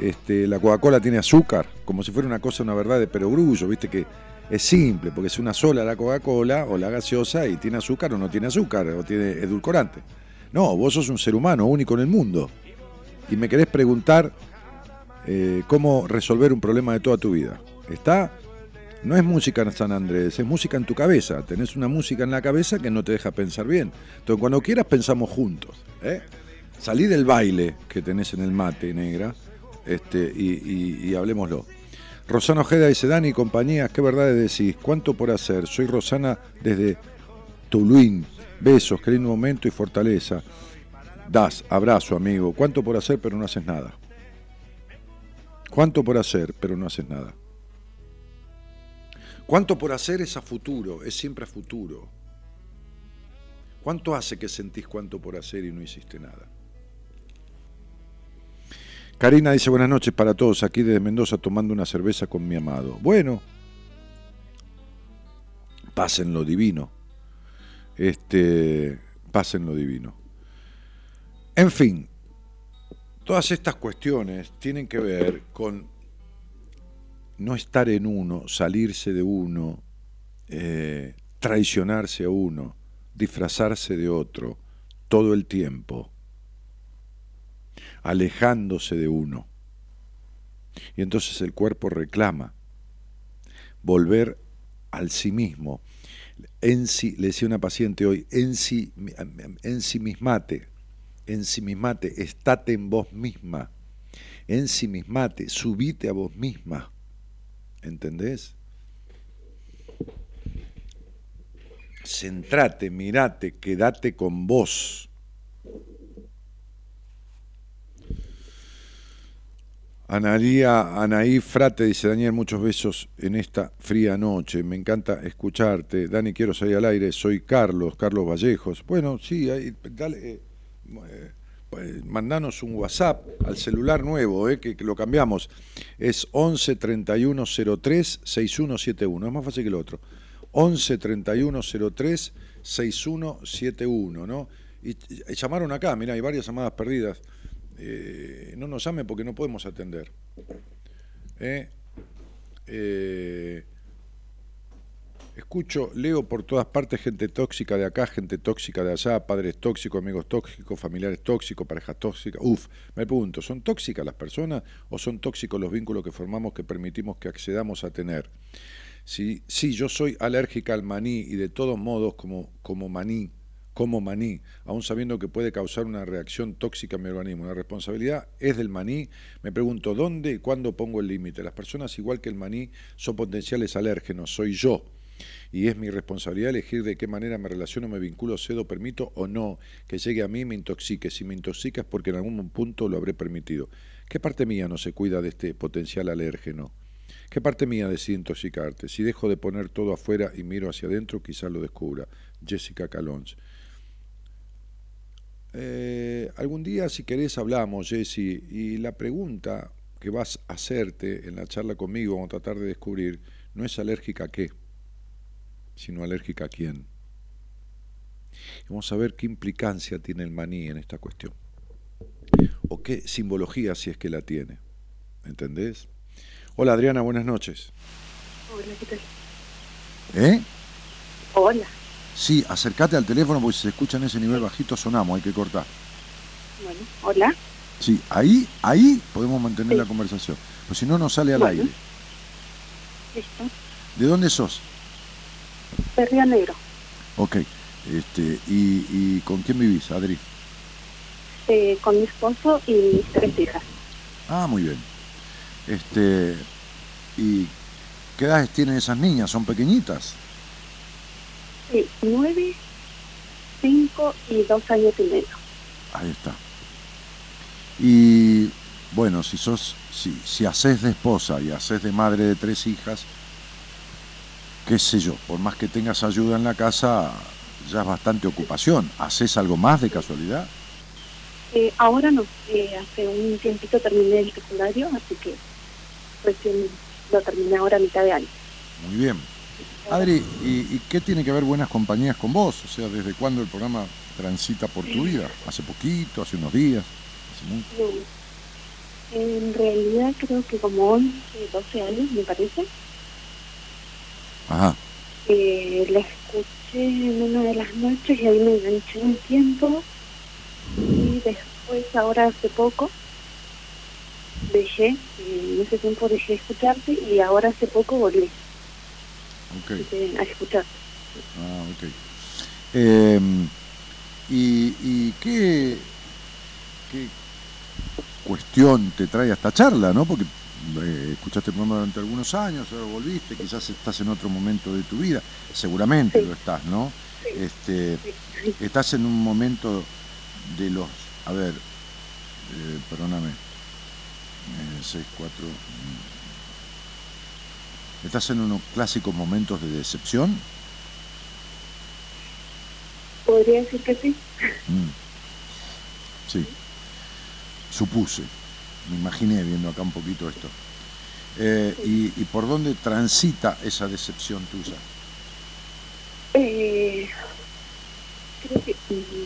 este, la Coca-Cola tiene azúcar, como si fuera una cosa, una verdad de perogrullo, viste que es simple, porque es una sola la Coca-Cola o la gaseosa y tiene azúcar o no tiene azúcar, o tiene edulcorante. No, vos sos un ser humano único en el mundo. Y me querés preguntar eh, cómo resolver un problema de toda tu vida. Está no es música en San Andrés, es música en tu cabeza. Tenés una música en la cabeza que no te deja pensar bien. Entonces, cuando quieras, pensamos juntos. ¿eh? Salí del baile que tenés en el mate, negra, este, y, y, y hablemoslo. Rosana Ojeda dice, Dani, compañía, ¿qué verdades decís? ¿Cuánto por hacer? Soy Rosana desde Tuluín. Besos, qué lindo momento y fortaleza. Das, abrazo, amigo. ¿Cuánto por hacer, pero no haces nada? ¿Cuánto por hacer, pero no haces nada? ¿Cuánto por hacer es a futuro? Es siempre a futuro. ¿Cuánto hace que sentís cuánto por hacer y no hiciste nada? Karina dice buenas noches para todos aquí desde Mendoza tomando una cerveza con mi amado. Bueno, pasen lo divino. Este, pasen lo divino. En fin, todas estas cuestiones tienen que ver con no estar en uno, salirse de uno, eh, traicionarse a uno, disfrazarse de otro todo el tiempo, alejándose de uno. Y entonces el cuerpo reclama volver al sí mismo. En le decía una paciente hoy, en sí, en sí mismate, en sí mismate, estate en vos misma, en sí mismate, subite a vos misma. ¿Entendés? Centrate, mirate, quédate con vos. Analía, Anaí Frate dice, Daniel, muchos besos en esta fría noche. Me encanta escucharte. Dani, quiero salir al aire. Soy Carlos, Carlos Vallejos. Bueno, sí, dale. Eh, eh, mandanos un WhatsApp al celular nuevo, eh, que, lo cambiamos. Es 11 31 03 6171. Es más fácil que el otro. 11 31 03 6171, ¿no? Y, llamaron acá, mira, hay varias llamadas perdidas. Eh, no nos llamen porque no podemos atender. ¿Eh? Escucho, leo por todas partes gente tóxica de acá, gente tóxica de allá, padres tóxicos, amigos tóxicos, familiares tóxicos, parejas tóxicas. Uf, me pregunto, ¿son tóxicas las personas o son tóxicos los vínculos que formamos que permitimos que accedamos a tener? Si, sí, yo soy alérgica al maní y de todos modos como, como maní, como maní, aún sabiendo que puede causar una reacción tóxica en mi organismo. La responsabilidad es del maní. Me pregunto, ¿dónde y cuándo pongo el límite? Las personas, igual que el maní, son potenciales alérgenos, soy yo y es mi responsabilidad elegir de qué manera me relaciono, me vinculo, cedo, permito o no que llegue a mí y me intoxique. Si me intoxica es porque en algún punto lo habré permitido. ¿Qué parte mía no se cuida de este potencial alérgeno? ¿Qué parte mía decide intoxicarte? Si dejo de poner todo afuera y miro hacia adentro, quizás lo descubra. Jessica Calons. Eh, algún día, si querés, hablamos, Jessie, y la pregunta que vas a hacerte en la charla conmigo, vamos a tratar de descubrir, no es alérgica a qué sino alérgica a quién. Vamos a ver qué implicancia tiene el maní en esta cuestión. O qué simbología si es que la tiene. ¿Entendés? Hola Adriana, buenas noches. Hola, ¿qué tal? ¿Eh? Hola. Sí, acércate al teléfono porque si se escucha en ese nivel bajito sonamos, hay que cortar. Bueno, hola. Sí, ahí, ahí podemos mantener la conversación. Pues si no, no sale al aire. Listo. ¿De dónde sos? De Río Negro. Ok. Este, ¿y, ¿Y con quién vivís, Adri? Eh, con mi esposo y mis tres hijas. Ah, muy bien. Este, ¿Y qué edades tienen esas niñas? ¿Son pequeñitas? Sí, nueve, cinco y dos años y medio. Ahí está. Y bueno, si sos, si, si haces de esposa y haces de madre de tres hijas, qué sé yo, por más que tengas ayuda en la casa, ya es bastante ocupación. ¿Haces algo más de casualidad? Eh, ahora no, eh, hace un tiempito terminé el secundario, así que recién lo terminé ahora a mitad de año. Muy bien. Adri, ¿y, qué tiene que ver Buenas Compañías con vos? O sea, ¿desde cuándo el programa transita por tu vida? ¿Hace poquito? ¿Hace unos días? ¿Hace mucho? En realidad creo que como 11, 12 años, me parece. Ajá. Eh, la escuché en una de las noches y ahí me enganché un tiempo y después ahora hace poco dejé, eh, en ese tiempo dejé de escucharte y ahora hace poco volví okay. a escucharte. Ah, ok. Em, ¿Y, y qué, qué cuestión te trae a esta charla, no? Porque eh, escuchaste el programa durante algunos años, ahora volviste, quizás estás en otro momento de tu vida, seguramente lo estás, ¿no? Este, estás en un momento de los, a ver, eh, perdóname, 6, 4, estás en unos clásicos momentos de decepción. Podría decir que sí. Mm. Sí. Supuse. Me imaginé viendo acá un poquito esto. Eh, y, ¿Y por dónde transita esa decepción tuya? Eh, creo que mm,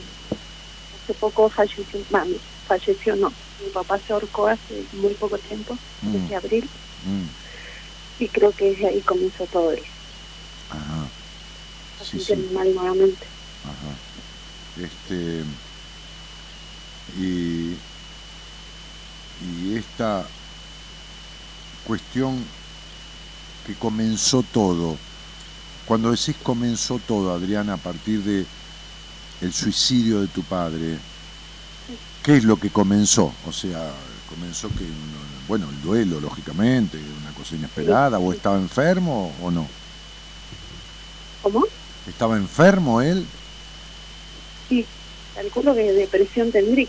hace poco falleció, mami, falleció no, mi papá se ahorcó hace muy poco tiempo, Mm. desde abril, Mm. y creo que desde ahí comenzó todo eso, Ajá. a Sí, sí. mal nuevamente. Ajá. Este. Y. Y esta cuestión que comenzó todo. Cuando decís comenzó todo, Adriana, a partir de el suicidio de tu padre, ¿qué es lo que comenzó? O sea, comenzó que, bueno, el duelo, lógicamente, una cosa inesperada, o estaba enfermo o no. ¿Cómo? ¿Estaba enfermo él? Sí, calculo que depresión tendría.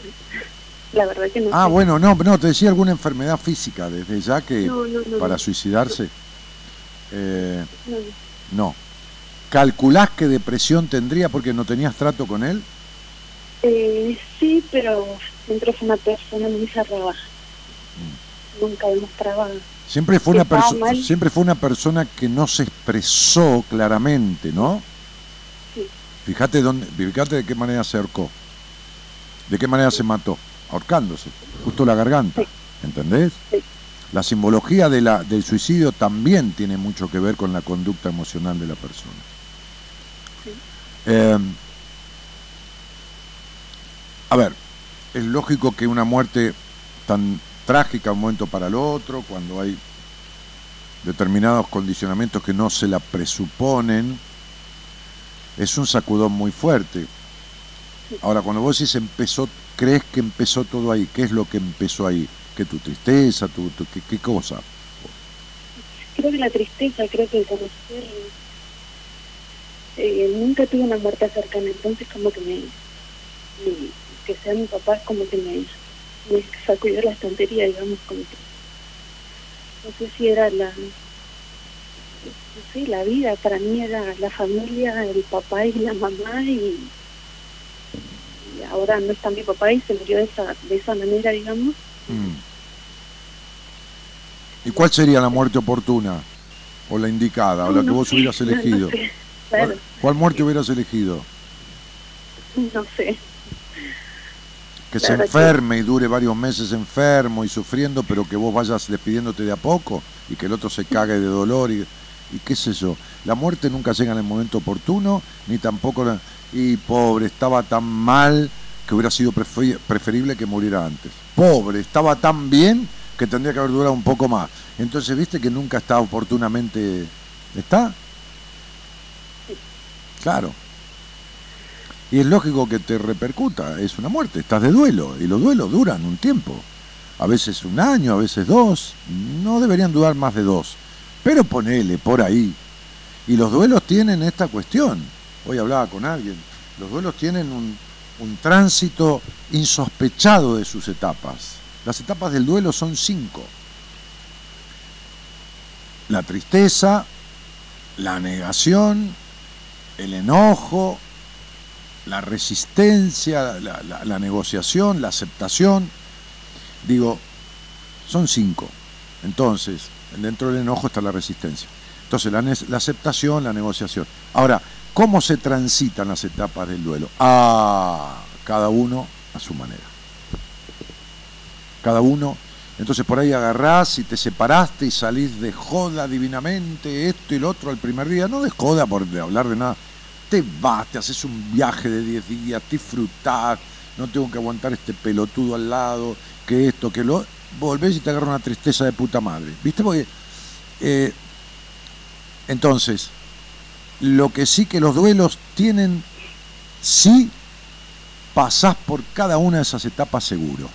La verdad que no Ah, sé. bueno, no, no, te decía alguna enfermedad física desde ya que No, no, no, para suicidarse. Eh, No. ¿Calculás qué depresión tendría porque no tenías trato con él? Eh, sí, pero siempre fue una persona muy cerrada. Mm. Nunca demostraba. Siempre fue una persona, siempre fue una persona que no se expresó claramente, ¿no? Sí. Fíjate dónde, fíjate de qué manera se ahorcó, de qué manera se mató, ahorcándose, justo la garganta. ¿entendés? La simbología de la, del suicidio también tiene mucho que ver con la conducta emocional de la persona. Eh, a ver, es lógico que una muerte tan trágica un momento para el otro, cuando hay determinados condicionamientos que no se la presuponen, es un sacudón muy fuerte. Ahora, cuando vos decís empezó, crees que empezó todo ahí, ¿qué es lo que empezó ahí? ¿Qué tu tristeza, tu, qué cosa? Creo que la tristeza, creo que el conocer. eh, nunca tuve una muerte cercana, entonces, como que me. me- que sea mi papá, es como que me, me sacudió la estantería, digamos, como que. No sé si era la. No sé, la vida, para mí era la familia, el papá y la mamá, y. ahora no está mi papá y se murió de esa, de esa manera, digamos. Mm. ¿Y cuál sería la muerte oportuna? ¿O la indicada? ¿O la que vos hubieras elegido? claro, ¿Cuál, muerte hubieras elegido? no sé. Que se que- enferme y dure varios meses enfermo y sufriendo, pero que vos vayas despidiéndote de a poco y que el otro se cague de dolor y, y qué sé yo. La muerte nunca llega en el momento oportuno, ni tampoco... la- y pobre, estaba tan mal que hubiera sido prefe- preferible que muriera antes. Pobre, estaba tan bien que tendría que haber durado un poco más. Entonces, ¿viste que nunca está oportunamente... ¿Está? Claro. Y es lógico que te repercuta, es una muerte, estás de duelo, y los duelos duran un tiempo, a veces un año, a veces dos, no deberían durar más de dos, pero ponele por ahí. Y los duelos tienen esta cuestión, hoy hablaba con alguien, los duelos tienen un, un tránsito insospechado de sus etapas. Las etapas del duelo son cinco. La tristeza, la negación, el enojo, la resistencia, la, negociación, la aceptación. Digo, son cinco. Entonces, dentro del enojo está la resistencia. Entonces, la, la aceptación, la negociación. Ahora, ¿cómo se transitan las etapas del duelo? Ah, cada uno a su manera. Cada uno. Entonces por ahí agarrás y te separaste y salís de joda divinamente, esto y lo otro al primer día. No de joda por hablar de nada te vas, te haces un viaje de 10 días, disfrutás, no tengo que aguantar este pelotudo al lado, que esto, que lo... Volvés y te agarra una tristeza de puta madre. ¿Viste? Porque... eh, entonces, lo que sí que los duelos tienen, sí pasás por cada una de esas etapas seguro.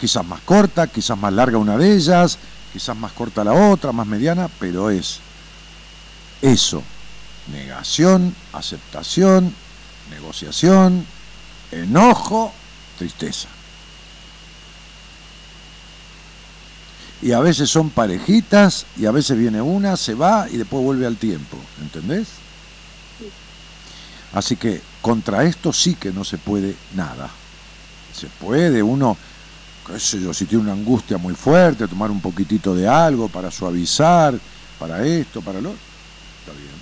Quizás más corta, quizás más larga una de ellas, quizás más corta la otra, más mediana, pero es eso, negación, aceptación, negociación, enojo, tristeza. Y a veces son parejitas y a veces viene una, se va y después vuelve al tiempo, ¿entendés? Así que contra esto sí que no se puede nada. Se puede uno, qué sé yo, si tiene una angustia muy fuerte, tomar un poquitito de algo para suavizar, para esto, para lo Está bien,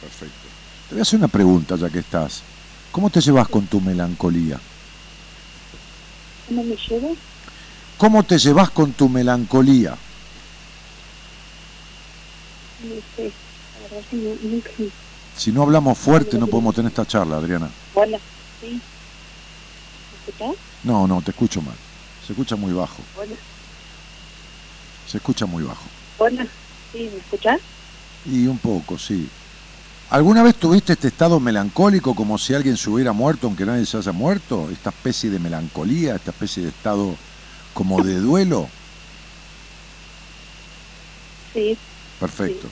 perfecto. Te voy a hacer una pregunta ya que estás. ¿Cómo te llevas con tu melancolía? ¿Cómo me llevo? ¿Cómo te llevas con tu melancolía? No sé. Si no hablamos fuerte no podemos tener esta charla, Adriana. Hola, ¿sí? ¿Me escuchás? No, no, te escucho mal. Se escucha muy bajo. Hola, Se escucha muy bajo. hola, ¿sí? ¿Me escuchás? Y un poco, sí. ¿Alguna vez tuviste este estado melancólico como si alguien se hubiera muerto aunque nadie se haya muerto? Esta especie de melancolía, esta especie de estado como de duelo. Sí, Perfecto.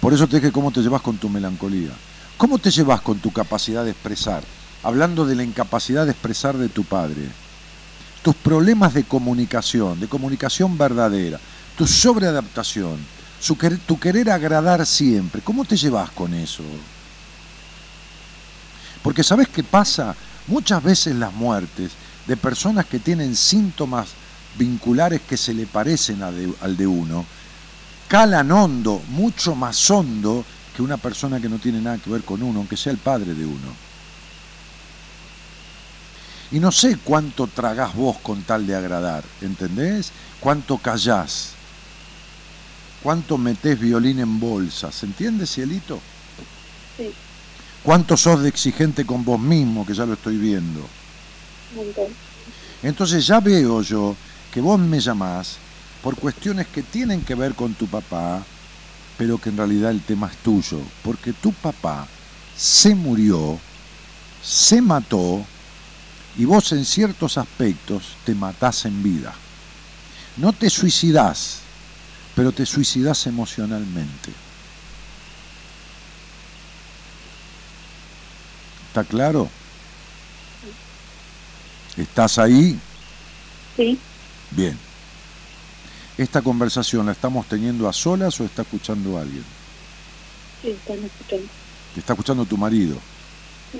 Por eso te dije cómo te llevas con tu melancolía. ¿Cómo te llevas con tu capacidad de expresar? Hablando de la incapacidad de expresar de tu padre. Tus problemas de comunicación, de comunicación verdadera, tu sobreadaptación, su tu querer agradar siempre. ¿Cómo te llevas con eso? Porque ¿sabes qué pasa? Muchas veces las muertes de personas que tienen síntomas vinculares que se le parecen de- al de uno, calan hondo, mucho más hondo que una persona que no tiene nada que ver con uno, aunque sea el padre de uno. Y no sé cuánto tragás vos con tal de agradar, ¿entendés? Cuánto callás, cuánto metés violín en bolsa, ¿se entiende, cielito? sí, Cuánto sos de exigente con vos mismo, que ya lo estoy viendo. Entonces ya veo yo que vos me llamás por cuestiones que tienen que ver con tu papá, pero que en realidad el tema es tuyo, porque tu papá se murió, se mató, y vos en ciertos aspectos te matás en vida. No te suicidás, pero te suicidás emocionalmente. ¿Está claro? ¿Estás ahí? Sí, Bien. ¿Esta conversación la estamos teniendo a solas o está escuchando a alguien? sí, están escuchando. ¿Te está escuchando tu marido? Sí.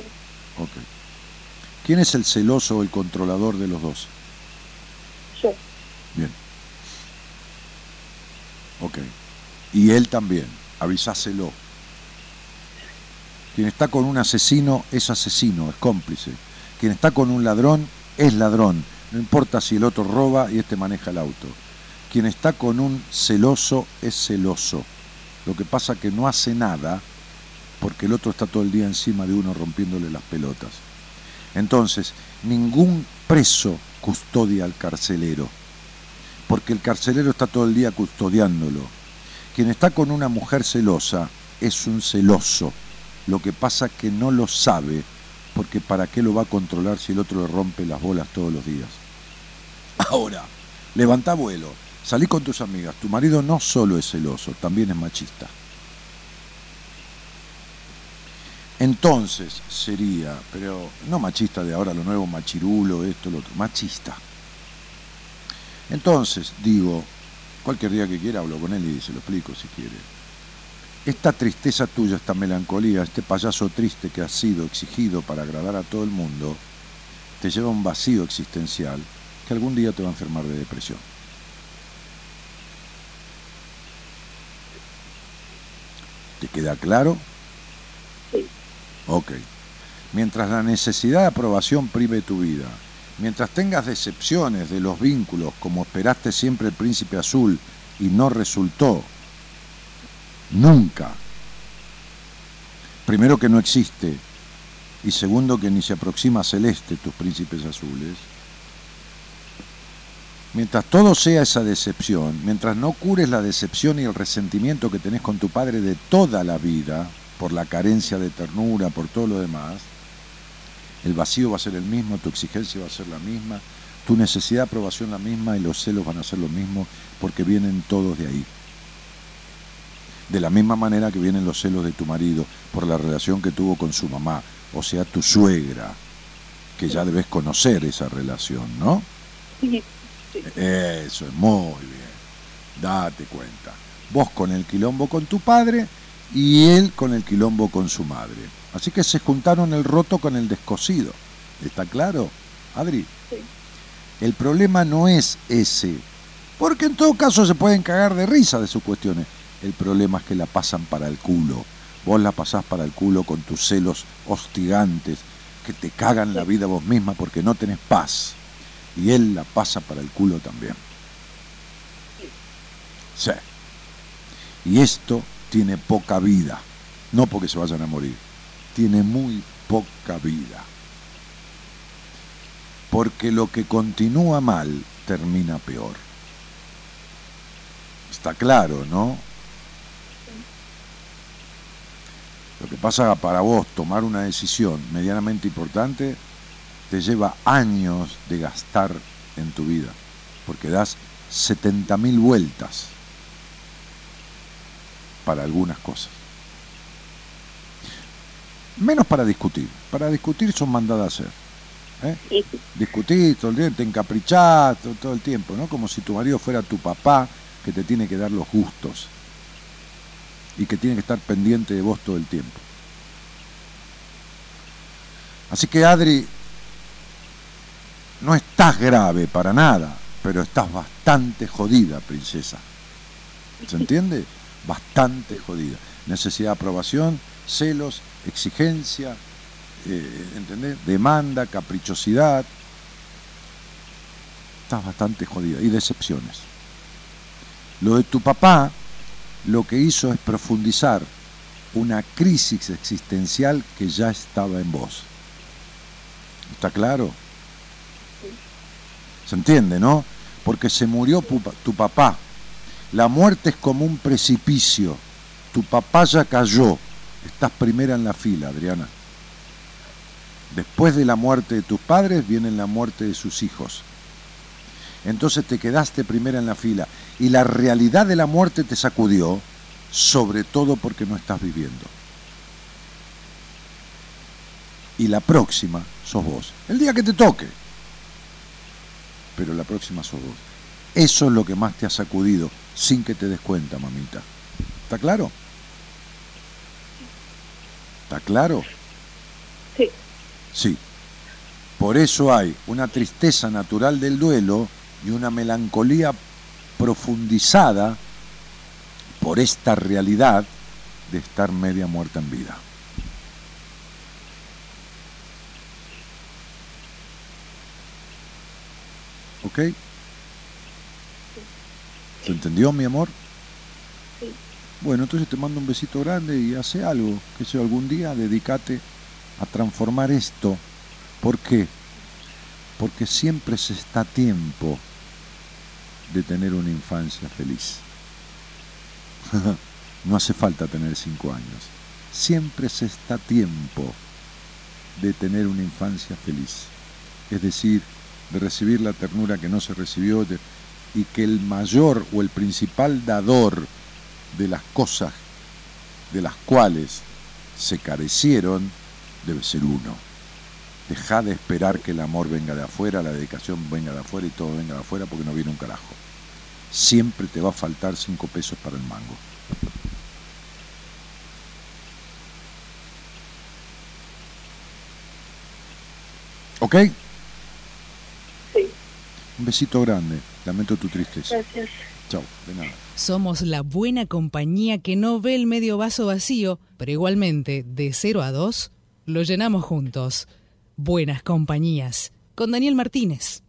Ok. ¿Quién es el celoso o el controlador de los dos? Yo, Bien. Ok. Y él también. Avisáselo. Quien está con un asesino es asesino, es cómplice. Quien está con un ladrón es ladrón. No importa si el otro roba y este maneja el auto. Quien está con un celoso es celoso. Lo que pasa que no hace nada porque el otro está todo el día encima de uno rompiéndole las pelotas. Entonces, ningún preso custodia al carcelero, porque el carcelero está todo el día custodiándolo. Quien está con una mujer celosa es un celoso. Lo que pasa que no lo sabe, porque ¿para qué lo va a controlar si el otro le rompe las bolas todos los días? Ahora, levanta vuelo, salí con tus amigas. Tu marido no solo es celoso, también es machista. Entonces sería, pero no machista de ahora, lo nuevo, machirulo, esto, lo otro, machista. Entonces, digo, cualquier día que quiera hablo con él y se lo explico si quiere. Esta tristeza tuya, esta melancolía, este payaso triste que has sido exigido para agradar a todo el mundo, te lleva a un vacío existencial que algún día te va a enfermar de depresión. ¿Te queda claro? Sí. Ok. Mientras la necesidad de aprobación prive tu vida, mientras tengas decepciones de los vínculos como esperaste siempre el príncipe azul y no resultó, nunca. Primero que no existe y segundo que ni se aproxima a celeste tus príncipes azules. Mientras todo sea esa decepción, mientras no cures la decepción y el resentimiento que tenés con tu padre de toda la vida, por la carencia de ternura, por todo lo demás, el vacío va a ser el mismo, tu exigencia va a ser la misma, tu necesidad de aprobación la misma y los celos van a ser lo mismo porque vienen todos de ahí. De la misma manera que vienen los celos de tu marido por la relación que tuvo con su mamá, o sea, tu suegra, que ya debes conocer esa relación, ¿no? sí, Eso es muy bien. Date cuenta. Vos con el quilombo con tu padre y él con el quilombo con su madre. Así que se juntaron el roto con el descosido. ¿Está claro, Adri? Sí. El problema no es ese, porque en todo caso se pueden cagar de risa de sus cuestiones. El problema es que la pasan para el culo. Vos la pasás para el culo con tus celos hostigantes, que te cagan la vida vos misma porque no tenés paz. Y él la pasa para el culo también. Sí. Y esto tiene poca vida. No porque se vayan a morir. Tiene muy poca vida. Porque lo que continúa mal termina peor. Está claro, ¿no? Lo que pasa para vos tomar una decisión medianamente importante te lleva años de gastar en tu vida, porque das 70.000 vueltas para algunas cosas. Menos para discutir. Para discutir son mandadas a hacer. ¿eh? Y Discutís todo el tiempo, te encaprichás todo, todo el tiempo, ¿no? Como si tu marido fuera tu papá que te tiene que dar los gustos y que tiene que estar pendiente de vos todo el tiempo. Así que Adri, no estás grave para nada, pero estás bastante jodida, princesa. ¿Se entiende? Bastante jodida. Necesidad de aprobación, celos, exigencia, eh, ¿entendés? Demanda, caprichosidad. Estás bastante jodida. Y decepciones. Lo de tu papá lo que hizo es profundizar una crisis existencial que ya estaba en vos. ¿Está claro? ¿Se entiende, no? Porque se murió tu papá. La muerte es como un precipicio. Tu papá ya cayó. Estás primera en la fila, Adriana. Después de la muerte de tus padres viene la muerte de sus hijos. Entonces te quedaste primera en la fila y la realidad de la muerte te sacudió, sobre todo porque no estás viviendo. Y la próxima sos vos. El día que te toque. Pero la próxima sos vos. Eso es lo que más te ha sacudido, sin que te des cuenta, mamita. ¿Está claro? ¿Está claro? sí, Sí. Por eso hay una tristeza natural del duelo y una melancolía profundizada por esta realidad de estar media muerta en vida. ¿Ok? ¿Se entendió, mi amor? Sí. Bueno, entonces te mando un besito grande y hace algo, que sea algún día, dedícate a transformar esto. ¿Por qué? Porque siempre se está a tiempo de tener una infancia feliz. no hace falta tener cinco años. Siempre se está a tiempo de tener una infancia feliz. Es decir, de recibir la ternura que no se recibió y que el mayor o el principal dador de las cosas de las cuales se carecieron debe ser uno. Deja de esperar que el amor venga de afuera, la dedicación venga de afuera y todo venga de afuera porque no viene un carajo. Siempre te va a faltar cinco pesos para el mango. ¿Ok? Un besito grande. Lamento tu tristeza. gracias. Chao. De nada. Somos la buena compañía que no ve el medio vaso vacío, pero igualmente, de 0 a 2, lo llenamos juntos. Buenas compañías. Con Daniel Martínez.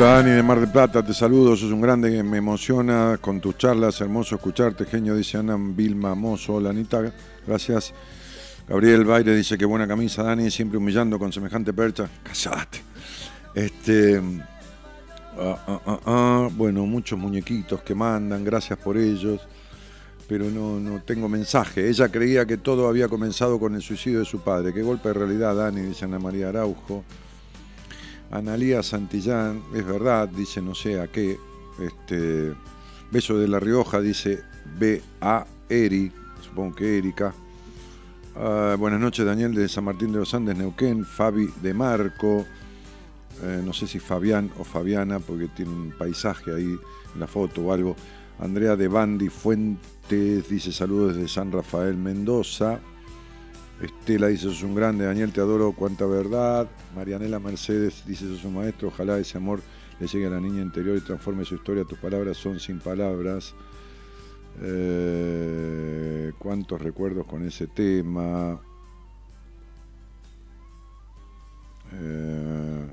Hola Dani de Mar del Plata, te saludo, sos un grande, me emociona con tus charlas, hermoso escucharte, genio, dice Ana Vilma Mozo, hola Anita, gracias. Gabriel Baire dice que buena camisa, Dani, siempre humillando con semejante percha. Callate. Este, ah, ah, ah, bueno, muchos muñequitos que mandan, gracias por ellos, pero no, no tengo mensaje. Ella creía que todo había comenzado con el suicidio de su padre. Qué golpe de realidad, Dani, dice Ana María Araujo. Analía Santillán, es verdad, dice no sé a qué. Este, Beso de La Rioja, dice B. A. Eri, supongo que Erika. Ah, buenas noches, Daniel de San Martín de los Andes, Neuquén. Fabi de Marco. Eh, no sé si Fabián o Fabiana, porque tiene un paisaje ahí en la foto o algo. Andrea de Bandi Fuentes dice saludos desde San Rafael, Mendoza. Estela dice, sos un grande, Daniel, te adoro, cuánta verdad. Marianela Mercedes dice, sos un maestro, ojalá ese amor le llegue a la niña interior y transforme su historia. Tus palabras son sin palabras. Eh, cuántos recuerdos con ese tema. Eh,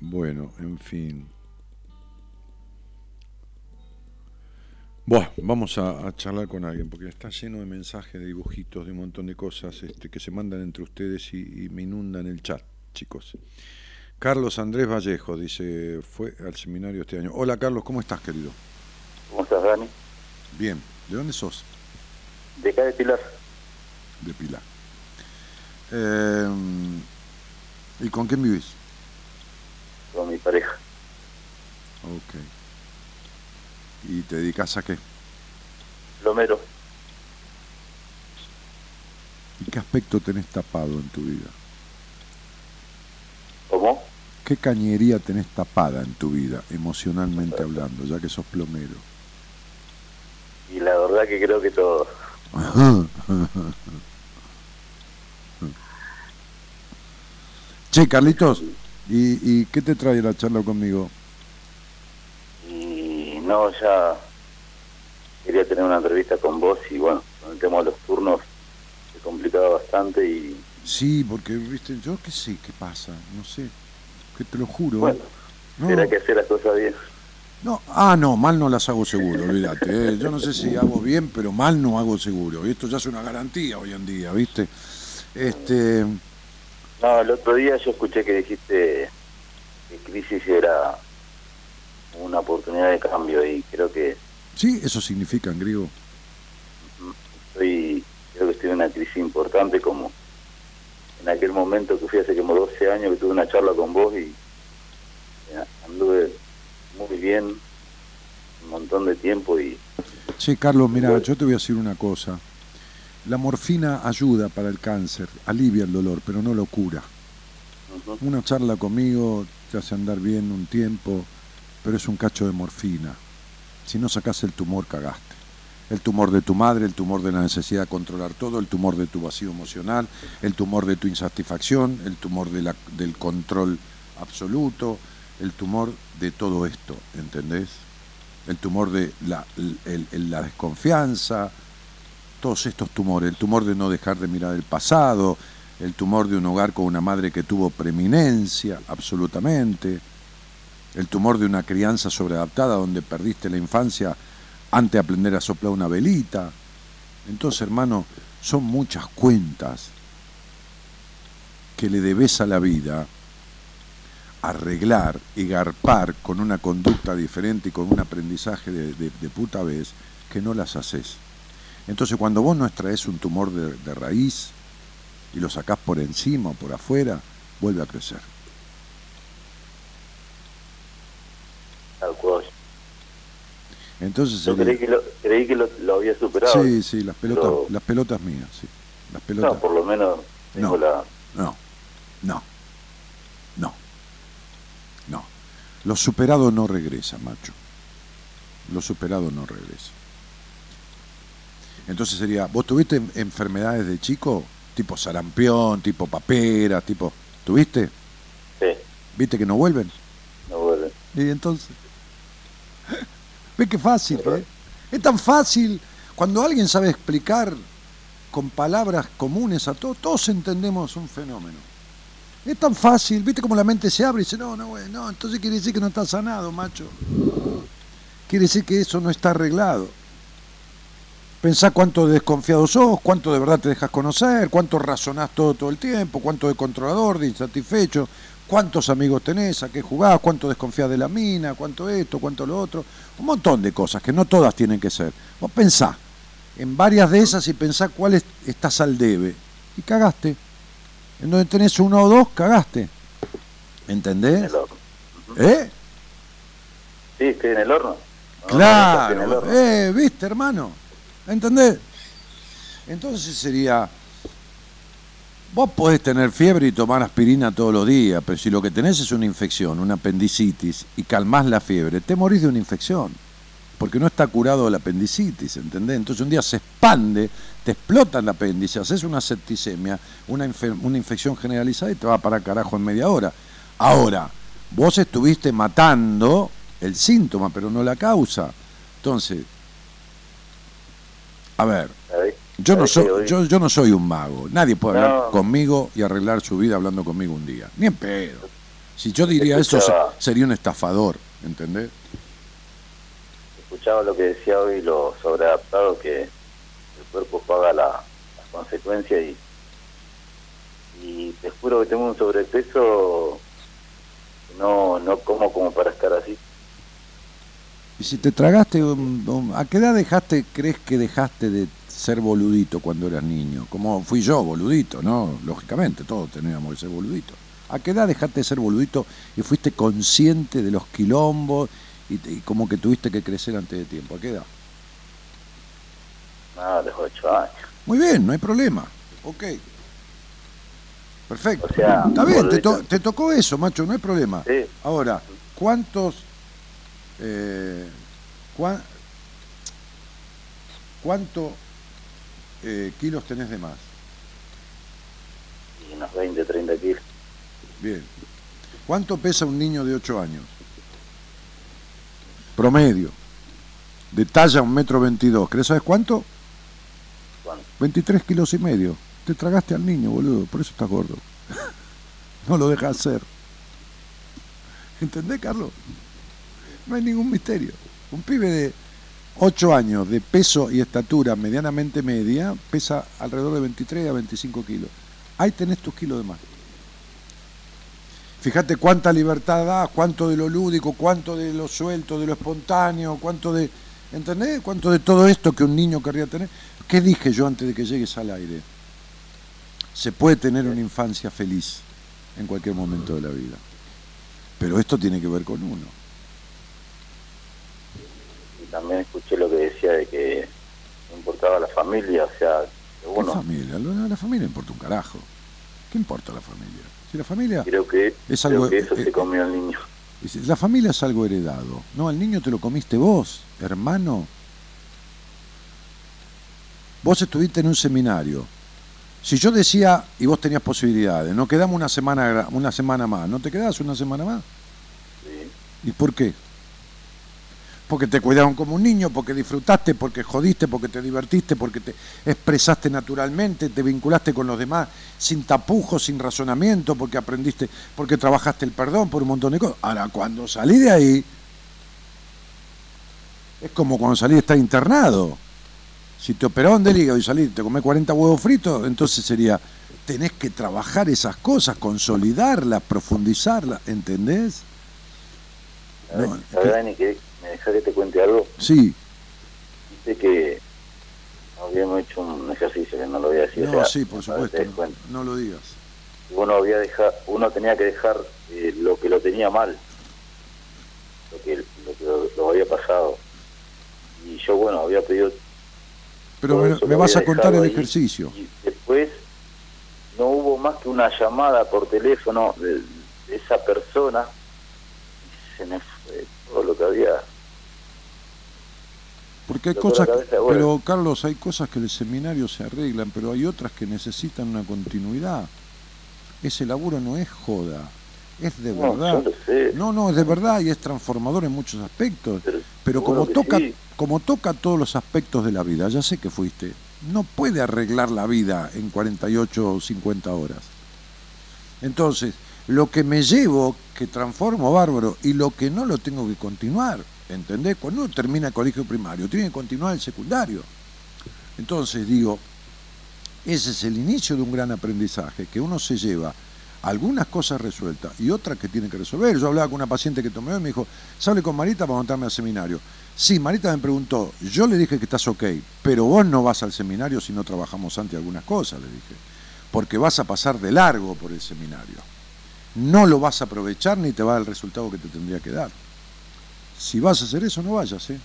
bueno, en fin. Bueno, vamos a, a charlar con alguien, porque está lleno de mensajes, de dibujitos, de un montón de cosas este, que se mandan entre ustedes y, y me inundan el chat, chicos. Carlos Andrés Vallejo dice, fue al seminario este año. Hola Carlos, ¿cómo estás, querido? ¿Cómo estás, Dani? Bien, ¿de dónde sos? De acá de Pilar, De Pilar. Eh, ¿Y con quién vivís? con mi pareja. Ok. ¿Y te dedicas a qué? Lomero, ¿Qué aspecto tenés tapado en tu vida? ¿Cómo? ¿Qué cañería tenés tapada en tu vida, emocionalmente hablando, ya que sos plomero? Y la verdad que creo que todo. Che, Carlitos, ¿y, ¿y qué te trae la charla conmigo? No, ya quería tener una entrevista con vos y bueno, con el tema de los turnos se complicaba bastante y Sí, porque, viste, yo qué sé qué pasa, no sé, que te lo juro. bueno, No. era que hacer las cosas bien. No, ah, no, mal no las hago seguro, olvídate. eh. Yo no sé si hago bien, pero mal no hago seguro. Y esto ya es una garantía hoy en día, ¿viste? Este, No, el otro día yo escuché que dijiste que crisis era una oportunidad de cambio y creo que sí, eso significa en griego. estoy, creo que estoy en una crisis importante como en aquel momento que fui hace como 12 años que tuve una charla con vos y eh, anduve muy bien un montón de tiempo y Sí, Carlos, mira, yo te voy a decir una cosa. La morfina ayuda para el cáncer, alivia el dolor, pero no lo cura. Una charla conmigo te hace andar bien un tiempo, pero es un cacho de morfina. Si no sacas el tumor, cagaste. El tumor de tu madre, el tumor de la necesidad de controlar todo, el tumor de tu vacío emocional, el tumor de tu insatisfacción, el tumor del control absoluto, el tumor de todo esto, ¿entendés? El tumor de la desconfianza, todos estos tumores, el tumor de no dejar de mirar el pasado, el tumor de un hogar con una madre que tuvo preeminencia, absolutamente, el tumor de una crianza sobreadaptada donde perdiste la infancia antes de aprender a soplar una velita. Entonces, hermano, son muchas cuentas que le debes a la vida arreglar y garpar con una conducta diferente y con un aprendizaje de, puta vez que no las haces. Entonces cuando vos no extraes un tumor de, de raíz y lo sacás por encima o por afuera, vuelve a crecer. tal cual. Entonces Yo sería- creí que lo, creí que lo, lo había superado. Sí, sí, las pelotas, Pero- las pelotas mías, sí. Las pelotas. No, por lo menos tengo No. la... No, no, no, no. Lo superado no regresa, macho. Lo superado no regresa. Entonces sería, ¿vos tuviste en- enfermedades de chico? Tipo sarampión, tipo papera, tipo... ¿Tuviste? Sí, ¿Viste que no vuelven? no vuelve. Y entonces... ¿Ves qué fácil? eh? Es tan fácil. Cuando alguien sabe explicar con palabras comunes a todos, todos entendemos un fenómeno. Es tan fácil, ¿viste cómo la mente se abre y dice, no, no, güey, no, entonces quiere decir que no está sanado, macho. Quiere decir que eso no está arreglado. Pensá cuánto de desconfiado sos, cuánto de verdad te dejas conocer, cuánto razonás todo todo el tiempo, cuánto de controlador, de insatisfecho, cuántos amigos tenés, a qué jugás, cuánto desconfías de la mina, cuánto esto, cuánto lo otro. Un montón de cosas que no todas tienen que ser. Vos pensá en varias de esas y pensá cuáles estás al debe. Y cagaste. En donde tenés uno o dos, cagaste. En ¿Entendés? el horno. ¿Eh? Sí, estoy en el horno. No, el Claro, horno. eh, viste, hermano. ¿Entendés? Entonces sería. Vos podés tener fiebre y tomar aspirina todos los días, pero si lo que tenés es una infección, una apendicitis, y calmás la fiebre, te morís de una infección. Porque no está curado la apendicitis, ¿entendés? Entonces un día se expande, te explota el apéndice, haces una septicemia, una, una infección generalizada y te va para carajo en media hora. Ahora, vos estuviste matando el síntoma, pero no la causa. Entonces, a ver. Yo no, ¿Sabés soy, yo, yo no soy un mago. Nadie puede hablar conmigo y arreglar su vida hablando conmigo un día. Ni en pedo. Si yo diría eso, sería un estafador, ¿entendés? escuchaba lo que decía hoy lo sobreadaptado que el cuerpo paga la- las consecuencias y y te juro que tengo un sobrepeso no no como como para estar así Y si te tragaste, ¿a qué edad dejaste, crees que dejaste de ser boludito cuando eras niño? Como fui yo, boludito, ¿no? Lógicamente, todos teníamos que ser boluditos. ¿A qué edad dejaste de ser boludito y fuiste consciente de los quilombos y, como que tuviste que crecer antes de tiempo? ¿A qué edad? nada a los ocho años Muy bien, no hay problema. ok. Perfecto. O sea, Está bien, to- te tocó eso, macho, no hay problema. Sí. Ahora, ¿cuántos... eh, cua- ¿Cuánto eh, kilos tenés de más? y unos 20, 30 kilos. Bien. ¿Cuánto pesa un niño de 8 años? Promedio. De talla un metro veintidós. ¿Crees sabes cuánto? ¿Cuánto? 23 kilos y medio. Te tragaste al niño, boludo. Por eso estás gordo. No lo dejas hacer. ¿Entendés, Carlos? No hay ningún misterio. Un pibe de 8 años, de peso y estatura medianamente media, pesa alrededor de 23 a 25 kilos. Ahí tenés tus kilos de más. Fíjate cuánta libertad da, cuánto de lo lúdico, cuánto de lo suelto, de lo espontáneo, cuánto de. ¿Entendés? Cuánto de todo esto que un niño querría tener. ¿Qué dije yo antes de que llegues al aire? Se puede tener una infancia feliz en cualquier momento de la vida. Pero esto tiene que ver con uno. También escuché lo que decía de que no importaba la familia, o sea, que ¿Qué uno, familia? Lo de la familia importa un carajo. ¿Qué importa la familia? Si la familia. creo que, Es creo algo- que eso eh, se comió el niño. Dice, La familia es algo heredado. No, al niño te lo comiste vos, hermano. Vos estuviste en un seminario. Si yo decía, y vos tenías posibilidades, no quedamos una semana, una semana más, ¿no te quedás una semana más? Sí. ¿Y por qué? Porque te cuidaron como un niño, porque disfrutaste, porque jodiste, porque te divertiste, porque te expresaste naturalmente, te vinculaste con los demás sin tapujos, sin razonamiento, porque aprendiste, porque trabajaste el perdón por un montón de cosas. Ahora, cuando salí de ahí, es como cuando salí de estar internado. Si te operaron del hígado y salí, te comés 40 huevos fritos, entonces sería, tenés que trabajar esas cosas, consolidarlas, profundizarlas, ¿entendés? ¿Sabes, No, es que me deja que te cuente algo? Sí, Dice que habíamos hecho un ejercicio que no lo voy a decir. no, o sea, sí, por supuesto, no, lo digas. Uno, había dejar, uno tenía que dejar eh, lo que lo tenía mal, lo que, lo, que lo, lo había pasado. Y yo, bueno, había pedido Pero me, vas a contar el dejado ahí. ejercicio. Y después no hubo más que una llamada por teléfono de, de esa persona. Y se me fue todo lo que había. Porque hay cosas, cabeza, bueno. pero Carlos, hay cosas que en el seminario se arreglan, pero hay otras que necesitan una continuidad. Ese laburo no es joda, es de No, verdad. No, no, es de verdad y es transformador en muchos aspectos. Pero, como toca, sí. como toca todos los aspectos de la vida, ya sé que fuiste, no puede arreglar la vida en 48 o 50 horas. Entonces, lo que me llevo, que transformo bárbaro, y lo que no lo tengo que continuar, ¿entendés? Cuando uno termina el colegio primario, tiene que continuar el secundario. Entonces, digo, ese es el inicio de un gran aprendizaje, que uno se lleva algunas cosas resueltas y otras que tiene que resolver. Yo hablaba con una paciente que tomé hoy y me dijo, sale con Marita para montarme al seminario. Sí, Marita me preguntó, yo le dije que estás ok, pero vos no vas al seminario si no trabajamos antes algunas cosas, le dije, porque vas a pasar de largo por el seminario. No lo vas a aprovechar ni te va a dar el resultado que te tendría que dar. Si vas a hacer eso, no vayas, ¿eh?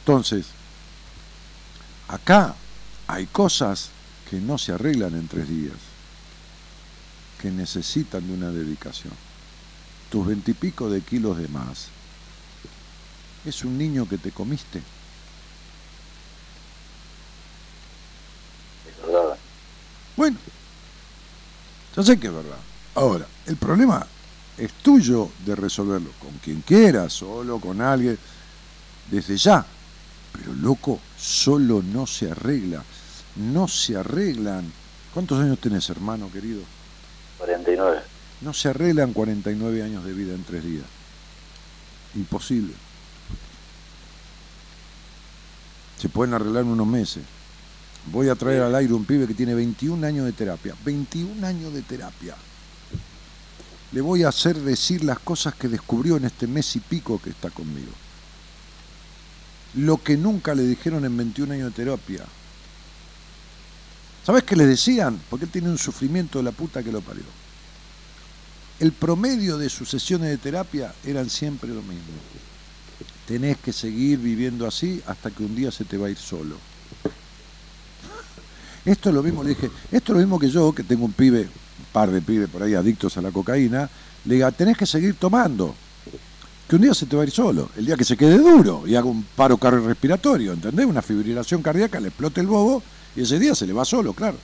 Entonces, acá hay cosas que no se arreglan en tres días, que necesitan de una dedicación. Tus veintipico de kilos de más es un niño que te comiste. Es verdad. Bueno, yo sé que es verdad. Ahora, el problema es tuyo de resolverlo con quien quieras, solo con alguien, desde ya. Pero loco, solo no se arregla. No se arreglan. ¿Cuántos años tenés, hermano querido? 49. No se arreglan 49 años de vida en tres días. Imposible. Se pueden arreglar en unos meses. Voy a traer al aire un pibe que tiene 21 años de terapia. 21 años de terapia. Le voy a hacer decir las cosas que descubrió en este mes y pico que está conmigo. Lo que nunca le dijeron en 21 años de terapia. ¿Sabes qué le decían? Porque él tiene un sufrimiento de la puta que lo parió. El promedio de sus sesiones de terapia eran siempre lo mismo. Tenés que seguir viviendo así hasta que un día se te va a ir solo. esto es lo mismo, le dije, esto es lo mismo que yo, que tengo un pibe, par de pibes por ahí adictos a la cocaína, le diga, tenés que seguir tomando. Que un día se te va a ir solo, el día que se quede duro y haga un paro cardiorrespiratorio, ¿entendés? Una fibrilación cardíaca, le explote el bobo y ese día se le va solo, claro.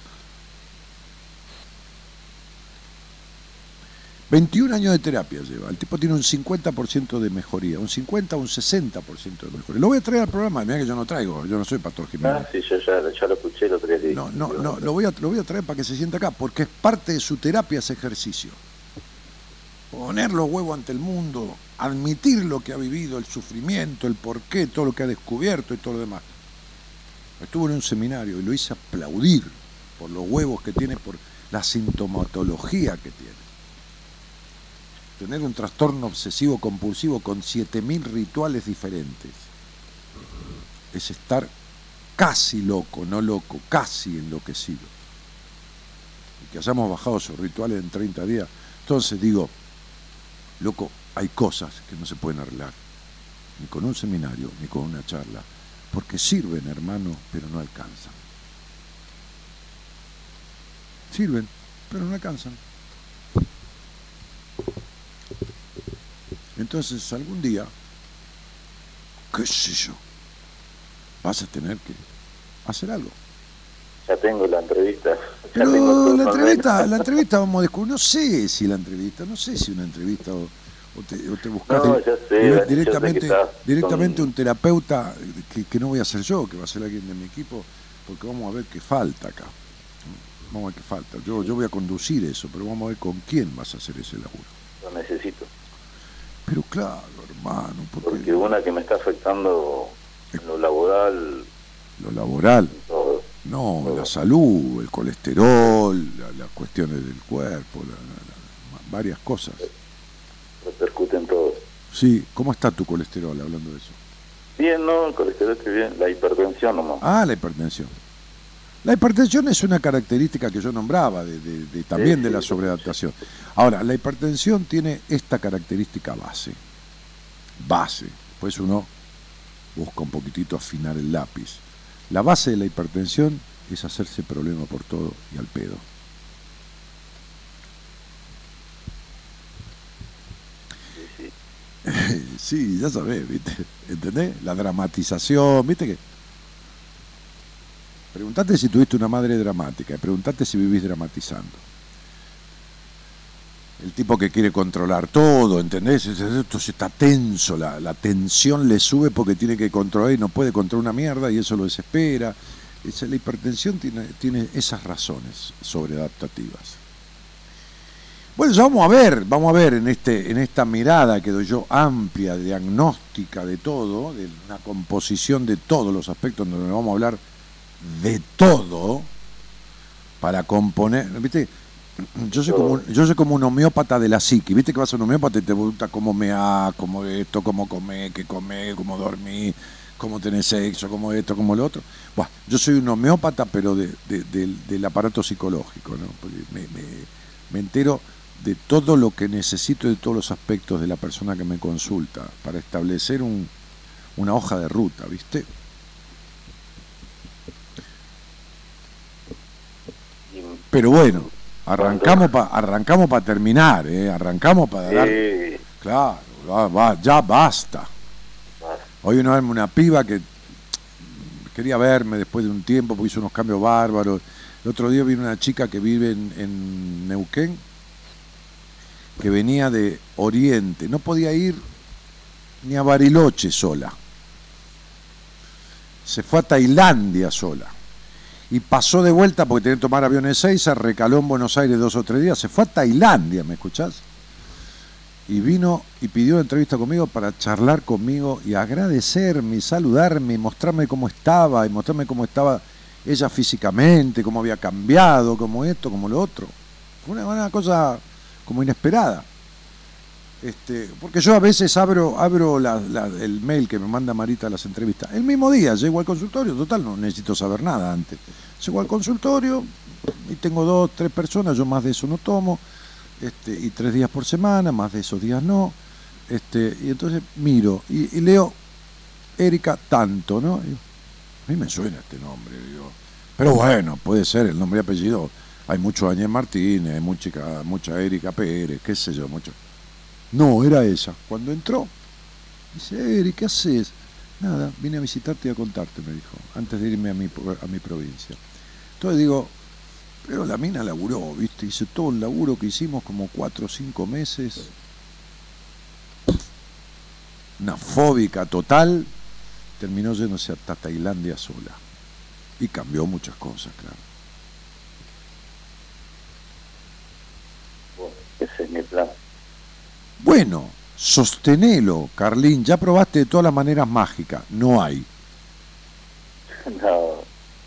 21 años de terapia lleva. El tipo tiene un 50% de mejoría, un 50 un 60% de mejoría. Lo voy a traer al programa, mira que yo no traigo, yo no soy pastor Jiménez. Ah, sí, yo ya, ya lo escuché otro día. No, no, no, lo voy, a, lo voy a traer para que se sienta acá, porque es parte de su terapia ese ejercicio. Poner los huevos ante el mundo, admitir lo que ha vivido, el sufrimiento, el porqué, todo lo que ha descubierto y todo lo demás. Estuvo en un seminario y lo hice aplaudir por los huevos que tiene, por la sintomatología que tiene. Tener un trastorno obsesivo compulsivo con 7.000 rituales diferentes es estar casi loco, no loco, casi enloquecido. Y que hayamos bajado esos rituales en 30 días. Entonces digo, loco, hay cosas que no se pueden arreglar, ni con un seminario, ni con una charla, porque sirven, hermano, pero no alcanzan. Sirven, pero no alcanzan. Entonces, algún día, qué sé yo, vas a tener que hacer algo. Ya tengo la entrevista. Ya tengo la entrevista, la entrevista vamos a descubrir, no sé si la entrevista, no sé si una entrevista o, o te, o te buscas No, ya sé, sé directamente, directamente un terapeuta que, que no voy a ser yo, que va a ser alguien de mi equipo, porque vamos a ver qué falta acá. Vamos a ver qué falta. Yo, yo voy a conducir eso, pero vamos a ver con quién vas a hacer ese laburo. Lo necesito. Pero claro, hermano, porque, Porque una que me está afectando en lo laboral, lo laboral, todo. no, la salud, el colesterol, la- las cuestiones del cuerpo, la- varias cosas. repercute en todo. Sí, ¿cómo está tu colesterol hablando de eso? Bien, ¿no? El colesterol está bien. La hipertensión nomás. Ah, la hipertensión. La hipertensión es una característica que yo nombraba de, también de la sobreadaptación. Ahora, la hipertensión tiene esta característica base. Base. Pues uno busca un poquitito afinar el lápiz. La base de la hipertensión es hacerse problema por todo y al pedo. Sí, ya sabés, ¿viste? ¿Entendés? La dramatización, ¿viste que? Preguntate si tuviste una madre dramática, y preguntate si vivís dramatizando. El tipo que quiere controlar todo, ¿entendés? Es- es- Entonces está tenso, la, tensión le sube porque tiene que controlar y no puede controlar una mierda y eso lo desespera. Esa- la hipertensión tiene, tiene esas razones sobreadaptativas. Bueno, ya vamos a ver, vamos a ver en este, en esta mirada que doy yo amplia, diagnóstica de todo, de una composición de todos los aspectos donde vamos a hablar de todo para componer, ¿viste? Yo soy como un, yo soy como un homeópata de la psique, ¿viste que vas a un homeópata y te pregunta cómo me ha, cómo esto, cómo comer, qué comer, cómo dormir, cómo tener sexo, cómo esto, cómo lo otro? Bueno, yo soy un homeópata pero de- de- del- aparato psicológico, ¿no? Me, me- entero de todo lo que necesito de todos los aspectos de la persona que me consulta para establecer un- una hoja de ruta, ¿viste? Y- Pero bueno, arrancamos para arrancamos para terminar, ¿eh? arrancamos para dar... Sí, Claro, va- va- ya basta. Hoy una, una piba que quería verme después de un tiempo porque hizo unos cambios bárbaros. El otro día vino una chica que vive en, en Neuquén, que venía de Oriente. No podía ir ni a Bariloche sola. Se fue a Tailandia sola. Y pasó de vuelta porque tenía que tomar aviones 6, se recaló en Buenos Aires dos o tres días. Se fue a Tailandia, ¿me escuchás? y vino y pidió entrevista conmigo para charlar conmigo y agradecerme saludarme y mostrarme cómo estaba y mostrarme cómo estaba ella físicamente, cómo había cambiado, como esto, como lo otro. Fue una cosa como inesperada. Este, porque yo a veces abro, abro la- el mail que me manda Marita a las entrevistas. El mismo día llego al consultorio, total, no necesito saber nada antes. Llego al consultorio y tengo dos, tres personas, yo más de eso no tomo este, y tres días por semana, más de esos días no. Este, y entonces miro y, leo Erika tanto, ¿no? A mí me suena este nombre. Pero bueno, puede ser el nombre y apellido. Hay mucho Daniel Martínez, hay mucha, mucha Erika Pérez, qué sé yo, mucho. No, era ella. Cuando entró, dice, Eri, ¿qué haces? Nada, vine a visitarte y a contarte, me dijo, antes de irme a mi, a mi provincia. Entonces digo, pero la mina laburó, ¿viste? Hice todo el laburo que hicimos como cuatro o cinco meses. Una fóbica total. Terminó yéndose hasta Tailandia sola. Y cambió muchas cosas, claro. Bueno, ese es mi plan. Bueno, sostenelo, Carlín. Ya probaste de todas las maneras mágicas. No hay. No,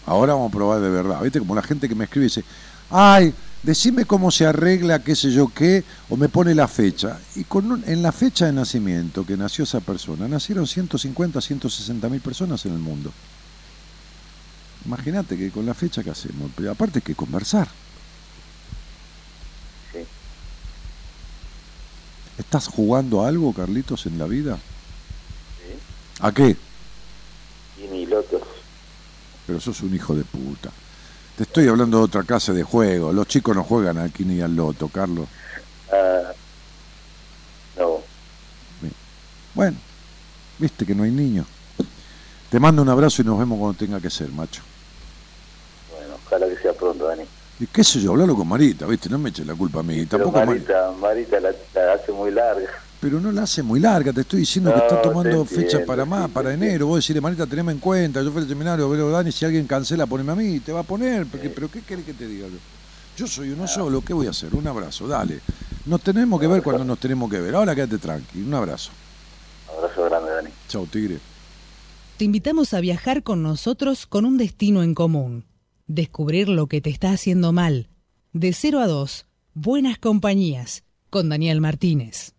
Ahora vamos a probar de verdad. ¿Viste? Como la gente que me escribe dice, ay, decime cómo se arregla, qué sé yo qué, o me pone la fecha. Y con un- en la fecha de nacimiento que nació esa persona, nacieron 150, 160 mil personas en el mundo. Imagínate que con la fecha que hacemos, pero aparte hay que conversar. ¿Estás jugando a algo, Carlitos, en la vida? Sí. ¿A qué? Y ni lotos. Pero sos un hijo de puta. Te estoy hablando de otra clase de juego. Los chicos no juegan al Kini y al Loto, Carlos. Ah, no, Bueno, viste que no hay niños. Te mando un abrazo y nos vemos cuando tenga que ser, macho. bueno, ojalá que sea pronto, Dani. Y qué sé yo, hablalo con Marita, viste, no me eches la culpa a mí. Tampoco Mari- Marita, Marita la, la hace muy larga. Pero no la hace muy larga, te estoy diciendo que está tomando entiendo, fecha para más, para enero. Vos decirle, Marita, teneme en cuenta, yo fui al seminario, pero Dani, si alguien cancela, poneme a mí, te va a poner. Porque, Sí. Pero ¿qué querés que te diga? Yo soy uno solo, ¿qué voy a hacer? Un abrazo, dale. Nos tenemos que ver cuando nos tenemos que ver. Ahora quédate tranqui, un abrazo. Abrazo grande, Dani. Chao, tigre. Te invitamos a viajar con nosotros con un destino en común. Descubrir lo que te está haciendo mal. De 0 a 2, Buenas Compañías, con Daniel Martínez.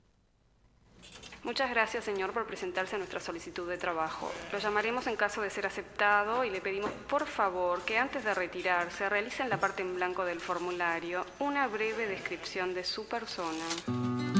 Muchas gracias, señor, por presentarse a nuestra solicitud de trabajo. Lo llamaremos en caso de ser aceptado y le pedimos, por favor, que antes de retirarse realice en la parte en blanco del formulario una breve descripción de su persona.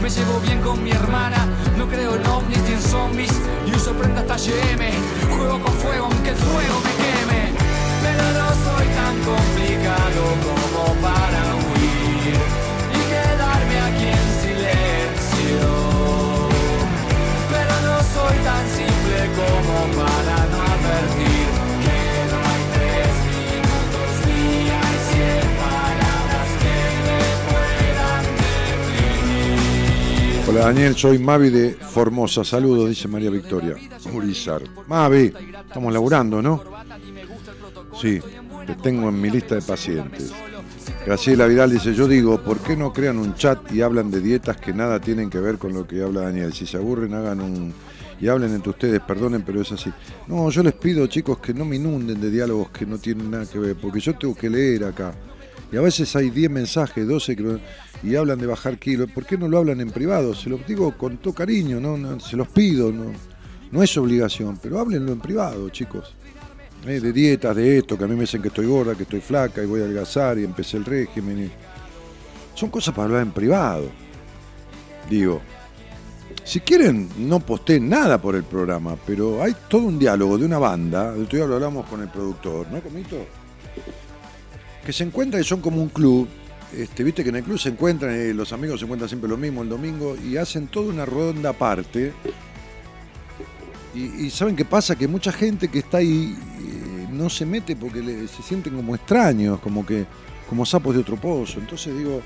me llevo bien con mi hermana. No creo en ovnis ni en zombies y uso prenda hasta GM. Juego con fuego aunque el fuego me queme. Pero no soy tan complicado como para huir y quedarme aquí en silencio. Pero no soy tan simple como para Hola Daniel, soy Mavi de Formosa. Saludos, dice María Victoria. Urizar. Mavi, estamos laburando, ¿no? Sí, te tengo en mi lista de pacientes. Graciela Vidal dice, yo digo, ¿por qué no crean un chat y hablan de dietas que nada tienen que ver con lo que habla Daniel? Si se aburren, hagan un... y hablen entre ustedes, perdonen, pero es así. No, yo les pido, chicos, que no me inunden de diálogos que no tienen nada que ver, porque yo tengo que leer acá. Y a veces hay 10 mensajes, 12, que y hablan de bajar kilos. ¿Por qué no lo hablan en privado? Se los digo con todo cariño, no, se los pido, no, es obligación, pero háblenlo en privado, chicos. Eh, de dietas, de esto, que a mí me dicen que estoy gorda, que estoy flaca y voy a adelgazar y empecé el régimen. Son cosas para hablar en privado. Digo, si quieren, no posteen nada por el programa, pero hay todo un diálogo de una banda, de día lo hablamos con el productor, ¿no, Comito? Que se encuentran y son como un club. Este, Viste que en el club se encuentran, eh, los amigos se encuentran siempre lo mismo el domingo y hacen toda una ronda aparte. Y, ¿saben qué pasa? Que mucha gente que está ahí eh, no se mete porque se sienten como extraños, como que como sapos de otro pozo. Entonces digo,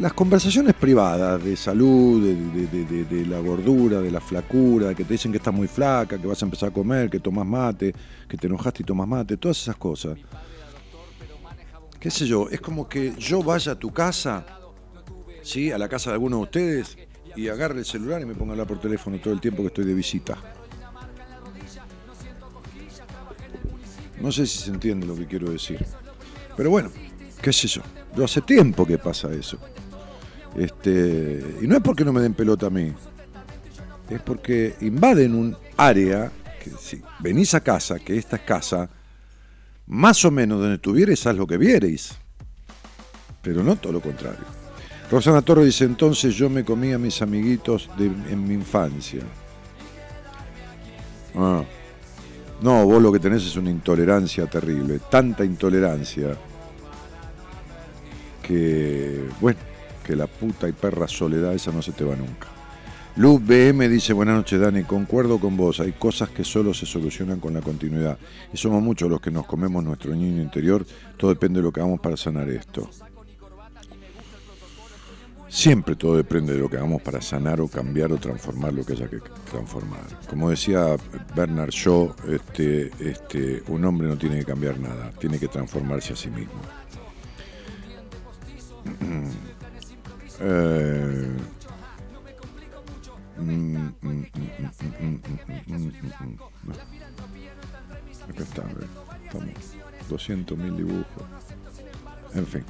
las conversaciones privadas de salud, de la gordura, de la flacura, que te dicen que estás muy flaca, que vas a empezar a comer, que tomas mate, que te enojaste y tomas mate, todas esas cosas. Qué sé yo, es como que yo vaya a tu casa, ¿sí? A la casa de alguno de ustedes y agarre el celular y me ponga hablar por teléfono todo el tiempo que estoy de visita. No sé si se entiende lo que quiero decir. Pero bueno, qué sé yo. Yo hace tiempo que pasa eso. Este, y no es porque no me den pelota a mí. Es porque invaden un área que si venís a casa, que esta es casa, más o menos donde estuvierais, haz lo que vierais. Pero no todo lo contrario. Rosana Torre dice, entonces yo me comía a mis amiguitos de, en mi infancia. Ah. No, vos lo que tenés es una intolerancia terrible, tanta intolerancia que, bueno, que la puta y perra soledad esa no se te va nunca. Luz BM dice, buenas noches Dani, concuerdo con vos, hay cosas que solo se solucionan con la continuidad. Y somos muchos los que nos comemos nuestro niño interior, todo depende de lo que hagamos para sanar esto. Siempre todo depende de lo que hagamos para sanar o cambiar o transformar lo que haya que transformar. Como decía Bernard Shaw, este, este, un hombre no tiene que cambiar nada, tiene que transformarse a sí mismo. Eh, Acá está, estamos 200 mil dibujos. En fin.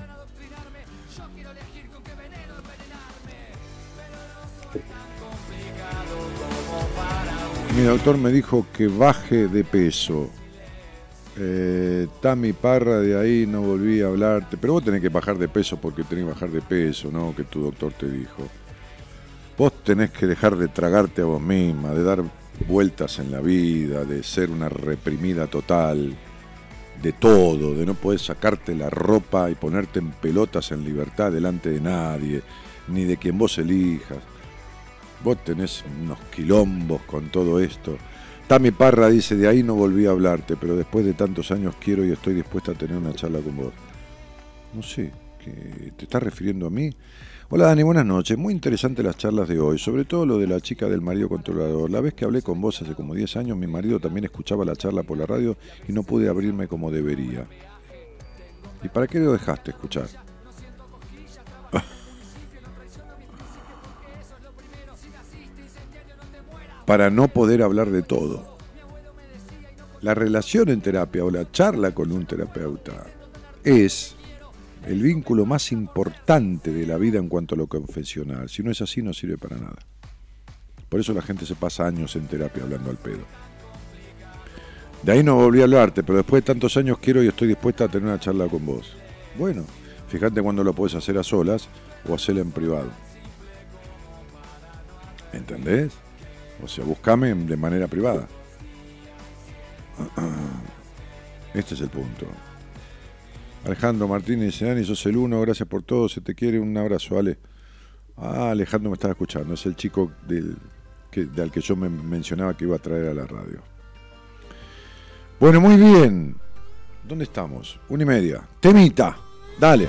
Mi doctor me dijo que baje de peso. Eh, Tami Parra, de ahí no volví a hablarte. Pero vos tenés que bajar de peso porque tenés que bajar de peso, ¿no? Que tu doctor te dijo. Vos tenés que dejar de tragarte a vos misma, de dar vueltas en la vida, de ser una reprimida total, de todo, de no poder sacarte la ropa y ponerte en pelotas en libertad delante de nadie, ni de quien vos elijas. Vos tenés unos quilombos con todo esto. Tami Parra dice, de ahí no volví a hablarte, pero después de tantos años quiero y estoy dispuesta a tener una charla con vos. No sé, ¿qué- ¿te estás refiriendo a mí? Hola Dani, buenas noches. Muy interesante las charlas de hoy, sobre todo lo de la chica del marido controlador. La vez que hablé con vos hace como 10 años, mi marido también escuchaba la charla por la radio y no pude abrirme como debería. ¿Y para qué lo dejaste escuchar? para no poder hablar de todo. La relación en terapia o la charla con un terapeuta es el vínculo más importante de la vida en cuanto a lo confesional. Si no es así, no sirve para nada. Por eso la gente se pasa años en terapia hablando al pedo. De ahí no volví a hablarte, pero después de tantos años quiero y estoy dispuesta a tener una charla con vos. Bueno, fíjate cuando lo puedes hacer a solas o hacerla en privado. ¿Entendés? O sea, buscame de manera privada. Este es el punto. Alejandro Martínez dice, Dani, sos el uno, gracias por todo, se te quiere, un abrazo, Ale. Ah, Alejandro me estaba escuchando, es el chico del, que, del que yo me mencionaba que iba a traer a la radio. Bueno, muy bien. ¿Dónde estamos? Una y media. Temita, dale.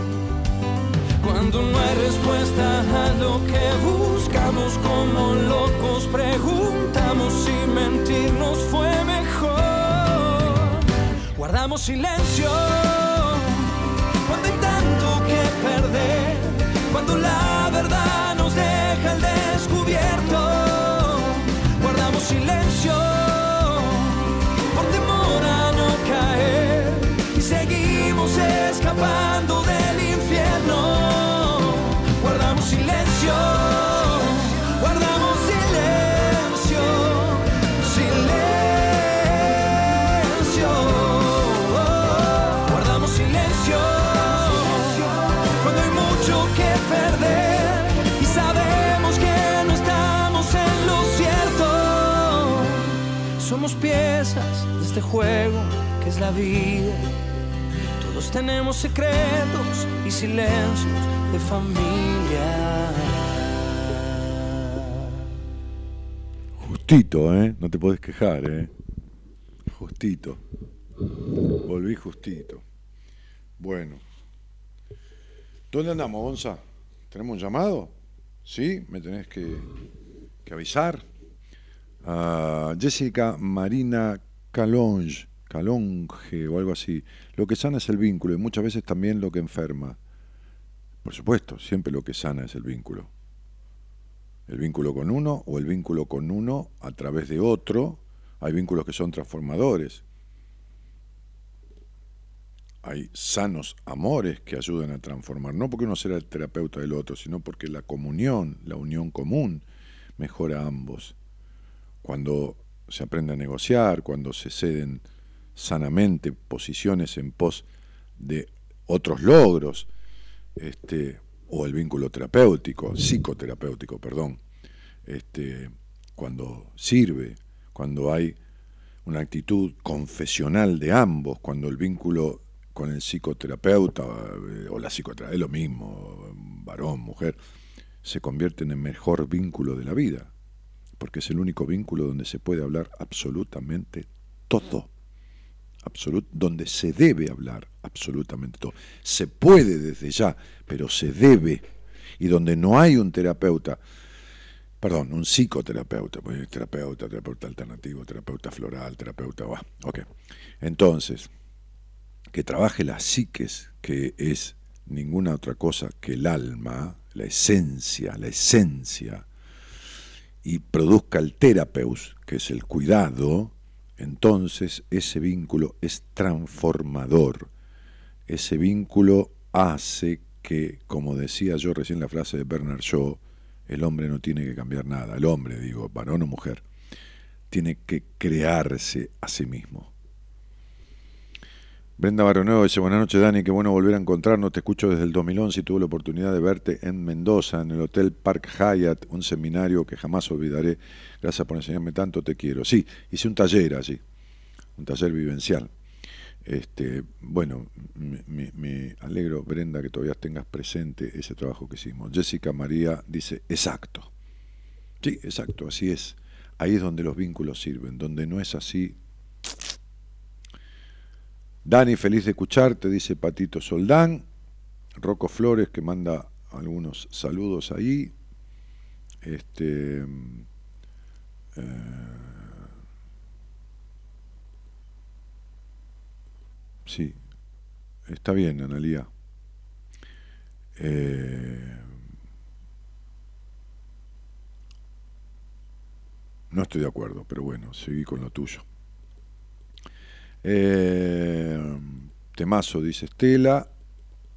Cuando no hay respuesta a lo que buscamos como locos, preguntamos si mentirnos fue mejor. Guardamos silencio cuando hay tanto que perder, cuando la verdad Somos piezas de este juego que es la vida. Todos tenemos secretos y silencios de familia. Justito, ¿eh? No te podés quejar, ¿eh? Justito. Volví justito. Bueno. ¿Dónde andamos, Gonza? ¿Tenemos un llamado? ¿Sí? ¿Me tenés que, que avisar? Ah, Jessica Marina Calonge, Calonge o algo así. Lo que sana es el vínculo y muchas veces también lo que enferma. Por supuesto, siempre lo que sana es el vínculo. El vínculo con uno o el vínculo con uno a través de otro. Hay vínculos que son transformadores. Hay sanos amores que ayudan a transformar. No porque uno sea el terapeuta del otro, sino porque la comunión, la unión común, mejora a ambos. Cuando se aprende a negociar, cuando se ceden sanamente posiciones en pos de otros logros, este, o el vínculo terapéutico, psicoterapéutico, perdón, este, cuando sirve, cuando hay una actitud confesional de ambos, cuando el vínculo con el psicoterapeuta eh, o la psicoterapeuta, es lo mismo, varón, mujer, se convierte en el mejor vínculo de la vida, porque es el único vínculo donde se puede hablar absolutamente todo, absolut, donde se debe hablar absolutamente todo. Se puede desde ya, pero se debe, y donde no hay un terapeuta, perdón, un psicoterapeuta, pues, terapeuta, terapeuta alternativo, terapeuta floral, terapeuta, va, ok. Entonces, que trabaje las psiques, que es ninguna otra cosa que el alma, la esencia, la esencia, y produzca el terapeus, que es el cuidado, entonces ese vínculo es transformador. Ese vínculo hace que, como decía yo recién la frase de Bernard Shaw, el hombre no tiene que cambiar nada, el hombre, digo, varón o mujer, tiene que crearse a sí mismo. Brenda Baroneo dice, buenas noches Dani, qué bueno volver a encontrarnos, te escucho desde el 2011 y tuve la oportunidad de verte en Mendoza, en el Hotel Park Hyatt, un seminario que jamás olvidaré, gracias por enseñarme tanto, te quiero. Sí, hice un taller allí, un taller vivencial. Este, bueno, me- me alegro, Brenda, que todavía tengas presente ese trabajo que hicimos. Jessica María dice, exacto. Sí, exacto, así es. Ahí es donde los vínculos sirven, donde no es así, Dani, feliz de escucharte, dice Patito Soldán. Rocco Flores, que manda algunos saludos ahí. Este. eh, sí, está bien, Analía. Eh, no estoy de acuerdo, pero bueno, seguí con lo tuyo. Eh, temazo, dice Estela.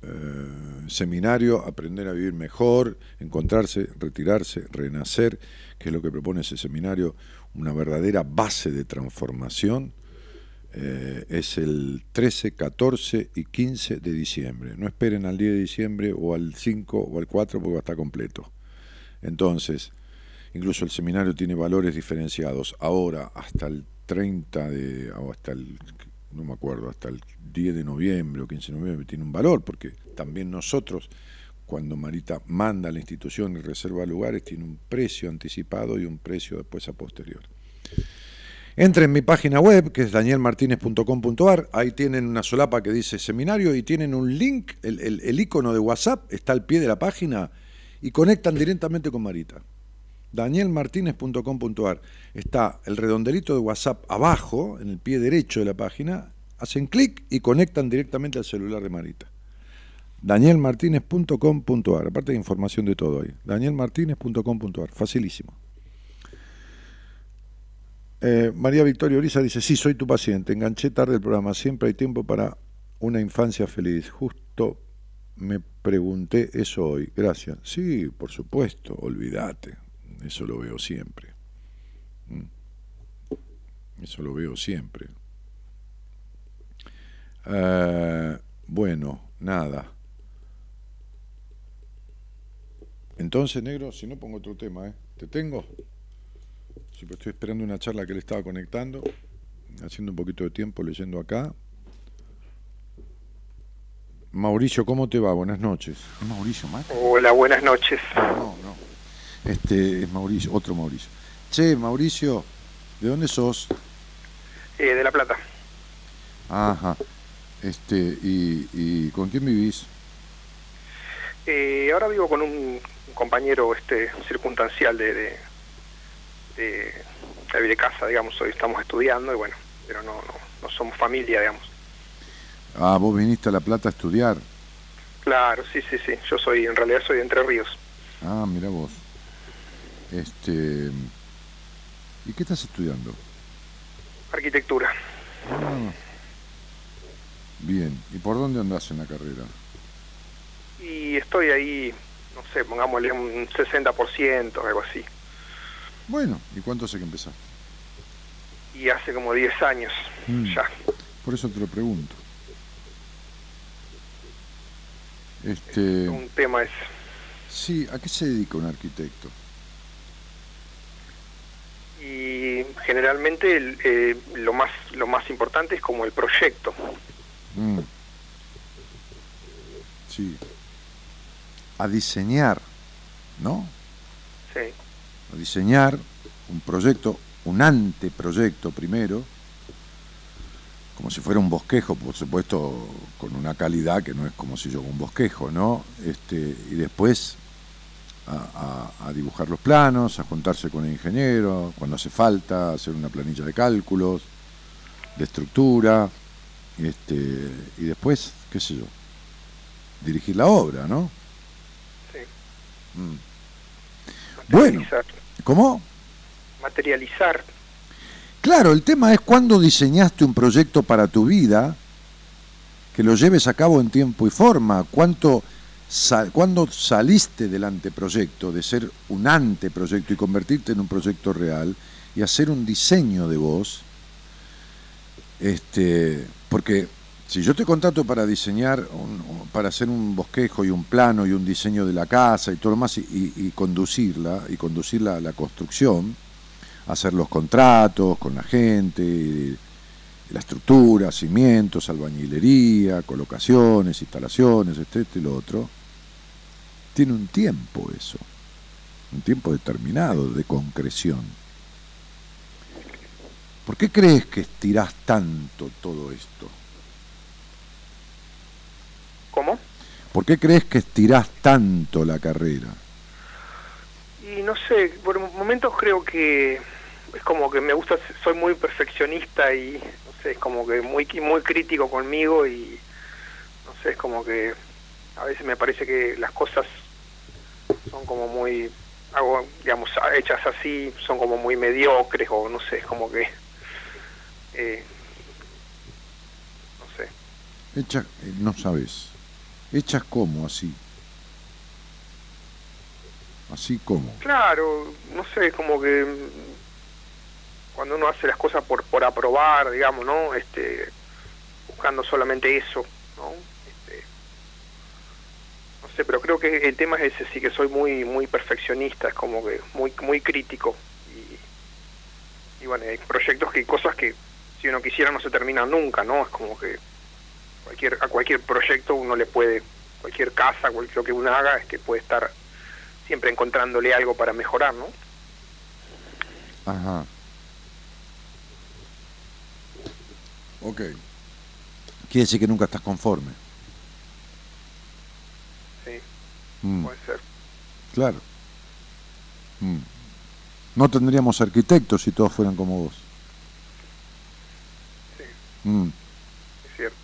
Eh, seminario, aprender a vivir mejor, encontrarse, retirarse, renacer, que es lo que propone ese seminario, una verdadera base de transformación. Eh, es el 13, 14 y 15 de diciembre. No esperen al 10 de diciembre o al 5 o al 4 porque va a estar completo. Entonces, incluso el seminario tiene valores diferenciados. Ahora, hasta el 30 de, o hasta el, no me acuerdo, hasta el 10 de noviembre o 15 de noviembre tiene un valor, porque también nosotros, cuando Marita manda a la institución y reserva lugares, tiene un precio anticipado y un precio después a posterior. Entren en mi página web, que es danielmartinez.com.ar, ahí tienen una solapa que dice seminario y tienen un link, el, el, el icono de WhatsApp está al pie de la página y conectan directamente con Marita. danielmartinez.com.ar está el redondelito de WhatsApp abajo, en el pie derecho de la página, hacen clic y conectan directamente al celular de Marita. danielmartinez.com.ar, aparte de información de todo ahí. danielmartinez.com.ar, facilísimo. Eh, María Victoria Orisa dice, sí, soy tu paciente, enganché tarde el programa, siempre hay tiempo para una infancia feliz. Justo me pregunté eso hoy. Gracias. Sí, por supuesto, olvídate. Eso lo veo siempre. Mm. Eso lo veo siempre. Eh, bueno, nada. Entonces, negro, si no pongo otro tema, ¿eh? ¿Te tengo? Sí, estoy esperando una charla que él estaba conectando, haciendo un poquito de tiempo, leyendo acá. Mauricio, ¿cómo te va? Buenas noches. ¿Es Mauricio? Hola, buenas noches. No, no. Este es Mauricio, otro Mauricio. Che, Mauricio, ¿de dónde sos? Eh, de La Plata. Ajá. Este, ¿y, y con quién vivís? Eh, ahora vivo con un compañero este circunstancial de, de, de, de casa, digamos, hoy estamos estudiando y bueno, pero no, no, no somos familia, digamos. Ah, vos viniste a La Plata a estudiar. Claro, sí, sí, sí. Yo soy, en realidad soy de Entre Ríos. Ah, mira vos. Este, ¿y qué estás estudiando? Arquitectura. Ah, bien. ¿Y por dónde andás en la carrera? Y estoy ahí, no sé, pongámosle un 60%, algo así. Bueno, ¿y cuánto hace que empezaste? Y hace como 10 años Mm. ya. Por eso te lo pregunto. Este, Un tema es, sí, ¿a qué se dedica un arquitecto? Y generalmente el, eh, lo más lo más importante es como el proyecto. Mm. Sí. A diseñar, ¿no? Sí. A diseñar un proyecto, un anteproyecto primero, como si fuera un bosquejo, por supuesto, con una calidad que no es como si yo un bosquejo, ¿no? Este, y después a, a- a dibujar los planos, a juntarse con el ingeniero, cuando hace falta, hacer una planilla de cálculos, de estructura, este, y después, qué sé yo, dirigir la obra, ¿no? Sí. Mm. Bueno, Materializar. ¿cómo? Materializar. Claro, el tema es cuándo diseñaste un proyecto para tu vida, que lo lleves a cabo en tiempo y forma, cuánto cuándo saliste del anteproyecto, de ser un anteproyecto y convertirte en un proyecto real y hacer un diseño de vos, este, porque si yo te contrato para diseñar, un- para hacer un bosquejo y un plano y un diseño de la casa y todo lo más y, y- y conducirla, y conducirla a la construcción, hacer los contratos con la gente, la estructura, cimientos, albañilería, colocaciones, instalaciones, este, este y lo otro, tiene un tiempo eso, un tiempo determinado de concreción. ¿Por qué crees que estirás tanto todo esto? ¿Cómo? ¿Por qué crees que estirás tanto la carrera? Y no sé, por momentos creo que es como que me gusta, soy muy perfeccionista y no sé, es como que muy muy crítico conmigo y no sé, es como que a veces me parece que las cosas son como muy hago, digamos, hechas así, son como muy mediocres o no sé, es como que eh, no sé. Hechas, eh, no sabes, hechas como así. Así como. Claro, no sé, como que mm, cuando uno hace las cosas por por aprobar, digamos, ¿no? Este buscando solamente eso, ¿no? Este no sé, pero creo que el tema es ese, sí que soy muy muy perfeccionista, es como que muy muy crítico. Y, bueno, hay proyectos que cosas que si uno quisiera no se terminan nunca, ¿no? Es como que cualquier a cualquier proyecto uno le puede, cualquier casa, cualquier lo que uno haga, es que puede estar siempre encontrándole algo para mejorar, ¿no? Ajá. Ok. Quiere decir que nunca estás conforme. Sí, Mm, puede ser. claro. Mm. No tendríamos arquitectos si todos fueran como vos. Sí, Mm, es cierto.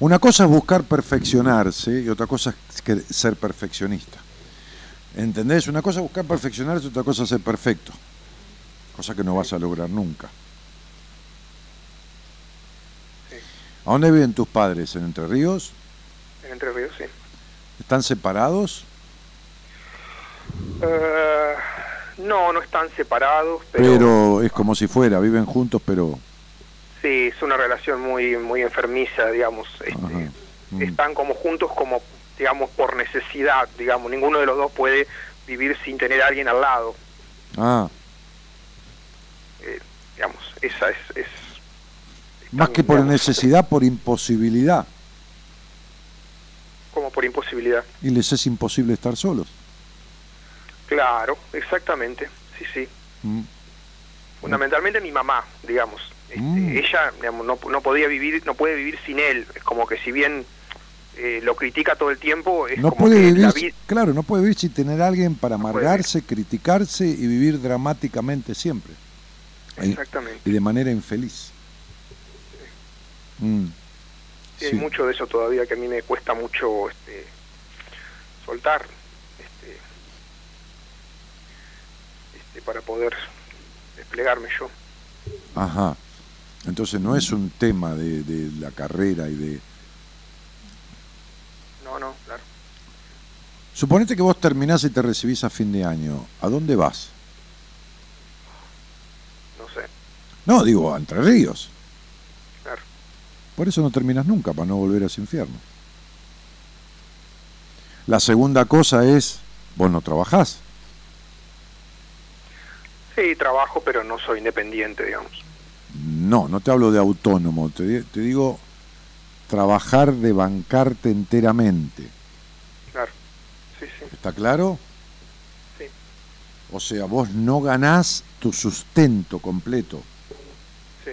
Una cosa es buscar perfeccionarse y otra cosa es ser perfeccionista. ¿Entendés? Una cosa es buscar perfeccionarse y otra cosa es ser perfecto. Cosa que no vas a lograr nunca. Sí. ¿A dónde viven tus padres? ¿En Entre Ríos? En Entre Ríos, sí. ¿Están separados? Eh, no, no están separados, pero, Pero es como si fuera, viven juntos, pero... sí, es una relación muy muy enfermiza, digamos. Este. Mm. Están como juntos como, digamos, por necesidad, digamos. Ninguno de los dos puede vivir sin tener a alguien al lado. Ah, Eh, digamos, esa es... es más que por necesidad, por imposibilidad. Como por imposibilidad. Y les es imposible estar solos. Claro, exactamente, sí, sí. Mm. Fundamentalmente mi mamá, digamos. Este, Mm. Ella, digamos, no, no podía vivir, no puede vivir sin él. Es como que si bien eh, lo critica todo el tiempo, es No como puede que vivir, la vi- claro, no puede vivir sin tener a alguien para No amargarse, criticarse y vivir dramáticamente siempre. Exactamente. Y de manera infeliz. Mm. Sí, hay mucho de eso todavía que a mí me cuesta mucho este, soltar este, este, para poder desplegarme yo. Ajá. Entonces no es un tema de, de la carrera y de... No, no, claro. Suponete que vos terminás y te recibís a fin de año. ¿A dónde vas? No sé, No, digo, a Entre Ríos. Por eso no terminas nunca, para no volver a ese infierno. La segunda cosa es, vos no trabajás. Sí, trabajo, pero no soy independiente, digamos. No, no te hablo de autónomo, te digo trabajar de bancarte enteramente. Claro. Sí, sí, ¿Está claro? sí. O sea, vos no ganás tu sustento completo Sí,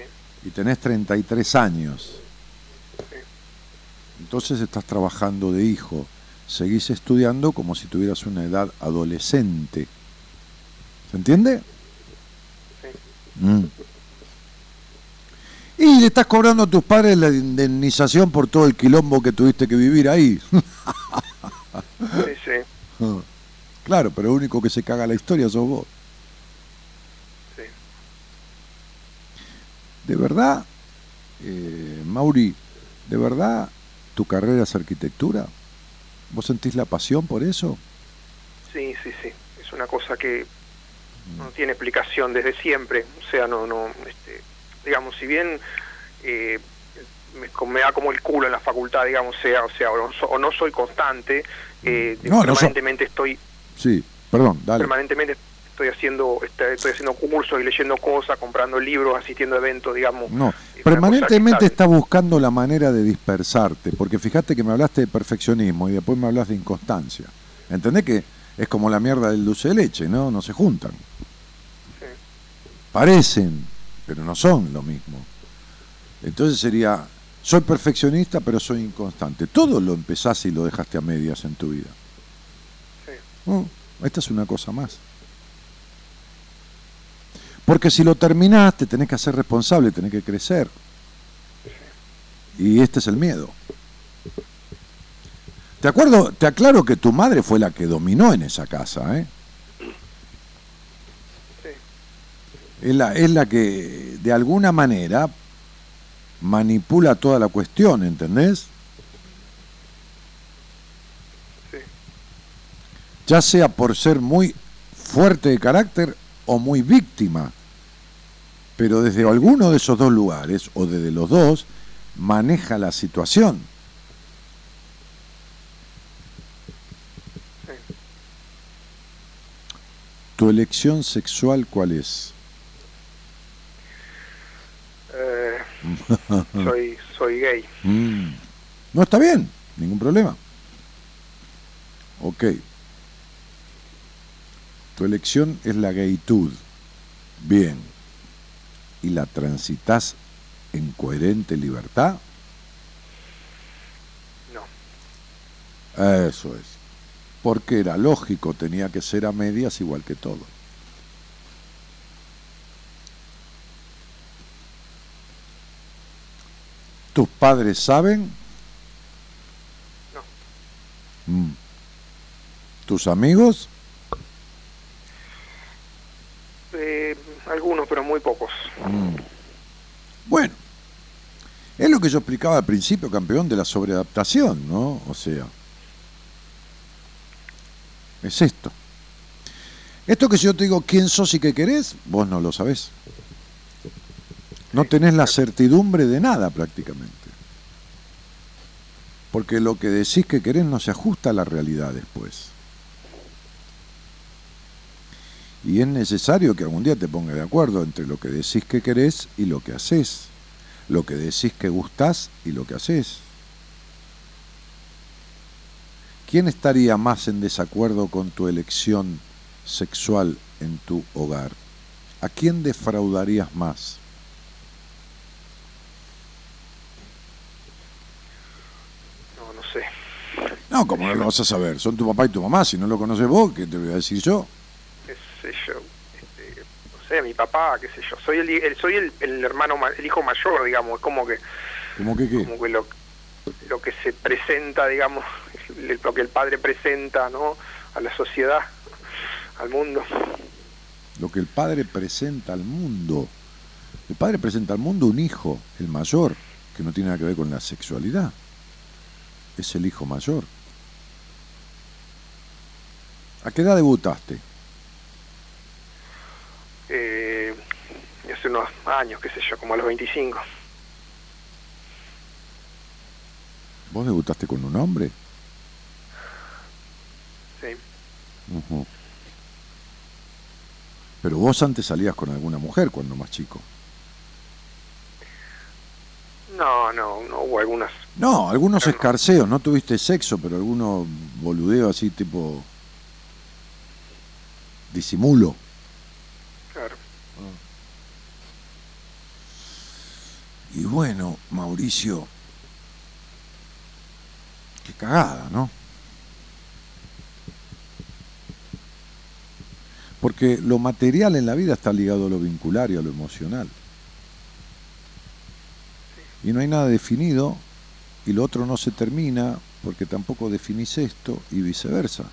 y tenés 33 años. Entonces estás trabajando de hijo. Seguís estudiando como si tuvieras una edad adolescente. ¿Se entiende? sí. Mm. Y le estás cobrando a tus padres la indemnización por todo el quilombo que tuviste que vivir ahí. Sí, sí, claro, pero el único que se caga la historia sos vos. sí. De verdad, eh, Mauri, ¿de verdad tu carrera es arquitectura? ¿Vos sentís la pasión por eso? Sí, sí, sí. Es una cosa que no tiene explicación desde siempre. O sea, no, no, este, digamos, si bien eh, me, da como el culo en la facultad, digamos, sea, o sea, o no, so- o no soy constante, eh, No, no so- permanentemente estoy, Sí, perdón, dale. permanentemente estoy haciendo, estoy haciendo cursos y leyendo cosas, comprando libros, asistiendo a eventos, digamos. No, permanentemente que estás buscando la manera de dispersarte, porque fíjate que me hablaste de perfeccionismo y después me hablas de inconstancia. ¿Entendés que es como la mierda del dulce de leche, ¿no? No se juntan. Sí. Parecen, pero no son lo mismo. Entonces sería, soy perfeccionista, pero soy inconstante. Todo lo empezás y lo dejaste a medias en tu vida. Sí. No, esta es una cosa más. Porque si lo terminás, te tenés que hacer responsable, tenés que crecer. Y este es el miedo. Te acuerdo, te aclaro que tu madre fue la que dominó en esa casa, ¿eh? Sí. Es la, es la que de alguna manera manipula toda la cuestión, ¿entendés? Sí. Ya sea por ser muy fuerte de carácter o muy víctima. Pero desde alguno de esos dos lugares, o desde los dos, maneja la situación. ¿Tu elección sexual cuál es? Eh, soy, soy gay. Mm. No está bien, ningún problema. Ok. Tu elección es la gaytud. Bien. ¿Y la transitas en coherente libertad? No. Eso es. Porque era lógico, tenía que ser a medias igual que todo. ¿Tus padres saben? No. Mm. ¿Tus amigos? Eh, algunos, pero muy pocos. Mm. Bueno, es lo que yo explicaba al principio, campeón, de la sobreadaptación, ¿no? O sea, es esto. Esto que yo te digo, quién sos y qué querés, vos no lo sabés. No tenés la certidumbre de nada prácticamente. Porque lo que decís que querés no se ajusta a la realidad después. Y es necesario que algún día te pongas de acuerdo entre lo que decís que querés y lo que haces. Lo que decís que gustás y lo que haces. ¿Quién estaría más en desacuerdo con tu elección sexual en tu hogar? ¿A quién defraudarías más? No, no sé. No, como no lo vas a saber? Son tu papá y tu mamá. Si no lo conoces vos, ¿qué te voy a decir yo? Sé yo, este, no sé, mi papá, qué sé yo, soy el, el- soy el, el hermano, ma- el hijo mayor, digamos, es como que, ¿Cómo que qué? como que lo, lo que se presenta, digamos, lo que el padre presenta, ¿no? A la sociedad, al mundo. Lo que el padre presenta al mundo. El padre presenta al mundo un hijo, el mayor, que no tiene nada que ver con la sexualidad. Es el hijo mayor. ¿A qué edad debutaste? Eh, hace unos años, qué sé yo, como a los 25. ¿Vos debutaste con un hombre? Sí. Pero vos antes salías con alguna mujer cuando más chico. No, no, no hubo algunas. No, algunos escarceos, no tuviste sexo, pero algunos boludeo así tipo disimulo. Claro. Y bueno, Mauricio, qué cagada, ¿no? Porque lo material en la vida está ligado a lo vincular y a lo emocional. Y no hay nada definido y lo otro no se termina porque tampoco definís esto y viceversa.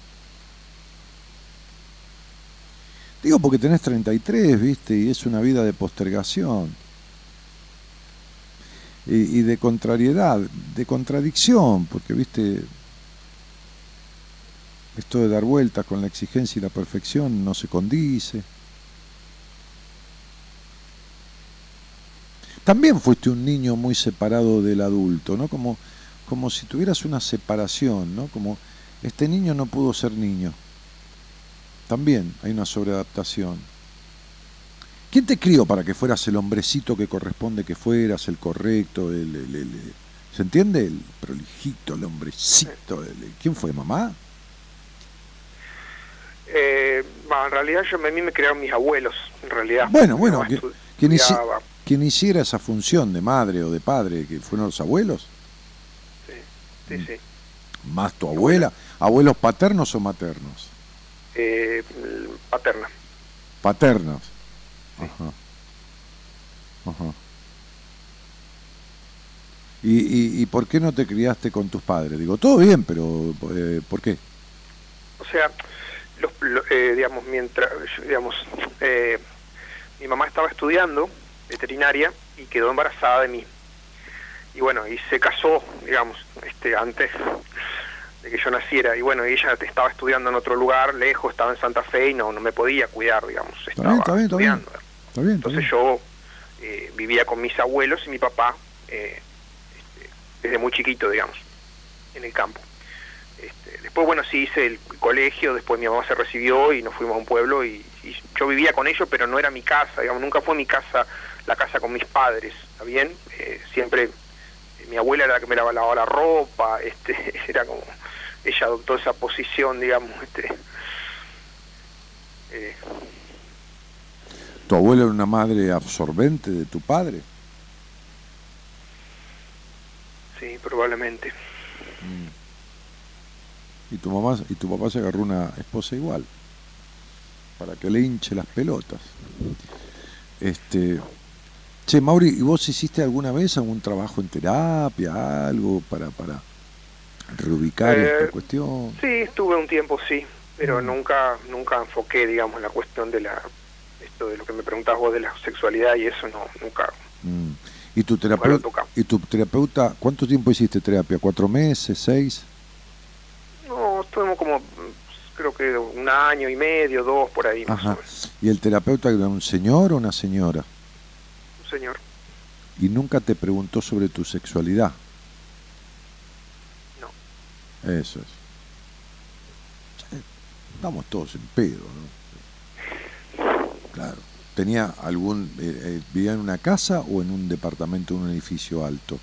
Digo porque tenés 33, viste, y es una vida de postergación y, y de contrariedad, de contradicción, porque viste, esto de dar vueltas con la exigencia y la perfección no se condice. También fuiste un niño muy separado del adulto, ¿no? Como, como si tuvieras una separación, ¿no? Como este niño no pudo ser niño. También hay una sobreadaptación. ¿Quién te crió para que fueras el hombrecito que corresponde que fueras, el correcto, el, el- el- ¿se entiende? El prolijito, el hombrecito. el- ¿Quién fue, mamá? Eh, bueno, en realidad yo, a mí me crearon mis abuelos, en realidad. Bueno, bueno, que- quien, hici- estudiaba. quien hiciera esa función de madre o de padre, que fueron los abuelos, Sí, sí. más tu abuela, abuelos paternos o maternos, Eh, paterna. paternos. Ajá. Ajá. ¿Y, y, y por qué no te criaste con tus padres? Digo, todo bien, pero eh, ¿por qué? O sea, los, lo- eh, digamos, mientras, digamos, eh, mi mamá estaba estudiando veterinaria y quedó embarazada de mí. Y bueno, y se casó, digamos, este, antes de que yo naciera. Y bueno, ella estaba estudiando en otro lugar, lejos, estaba en Santa Fe y no, no me podía cuidar, digamos. Está bien, está bien, está bien. estudiando. Está bien, está Entonces bien. yo eh, vivía con mis abuelos y mi papá eh, este, desde muy chiquito, digamos, en el campo. Este, después, bueno, sí hice el colegio, después mi mamá se recibió y nos fuimos a un pueblo y, y yo vivía con ellos, pero no era mi casa, digamos, nunca fue mi casa, la casa con mis padres, ¿está bien? Eh, siempre eh, mi abuela era la que me lavaba la ropa, este, era como, ella adoptó esa posición, digamos, este, eh, ¿Tu abuela era una madre absorbente de tu padre? sí, probablemente. Y tu mamá y tu papá se agarró una esposa igual. Para que le hinche las pelotas. Este. Che, Mauri, ¿y vos hiciste alguna vez algún trabajo en terapia, algo para, para reubicar Eh, esta cuestión? Sí, estuve un tiempo, sí, pero nunca nunca enfoqué, digamos, la cuestión de la esto de lo que me preguntabas vos de la sexualidad y eso no nunca. Mm. ¿Y tu, terapeuta, tocamos. ¿Y tu terapeuta, cuánto tiempo hiciste terapia? ¿Cuatro meses? ¿Seis? No, estuvimos como mm, creo que un año y medio, dos por ahí, más o Ajá. menos. ¿Y el terapeuta era un señor o una señora? Un señor. Y nunca te preguntó sobre tu sexualidad. No. Eso es. Estamos todos en pedo, ¿no? Claro. ¿Tenía algún. eh, eh, ¿Vivía en una casa o en un departamento, en un edificio alto?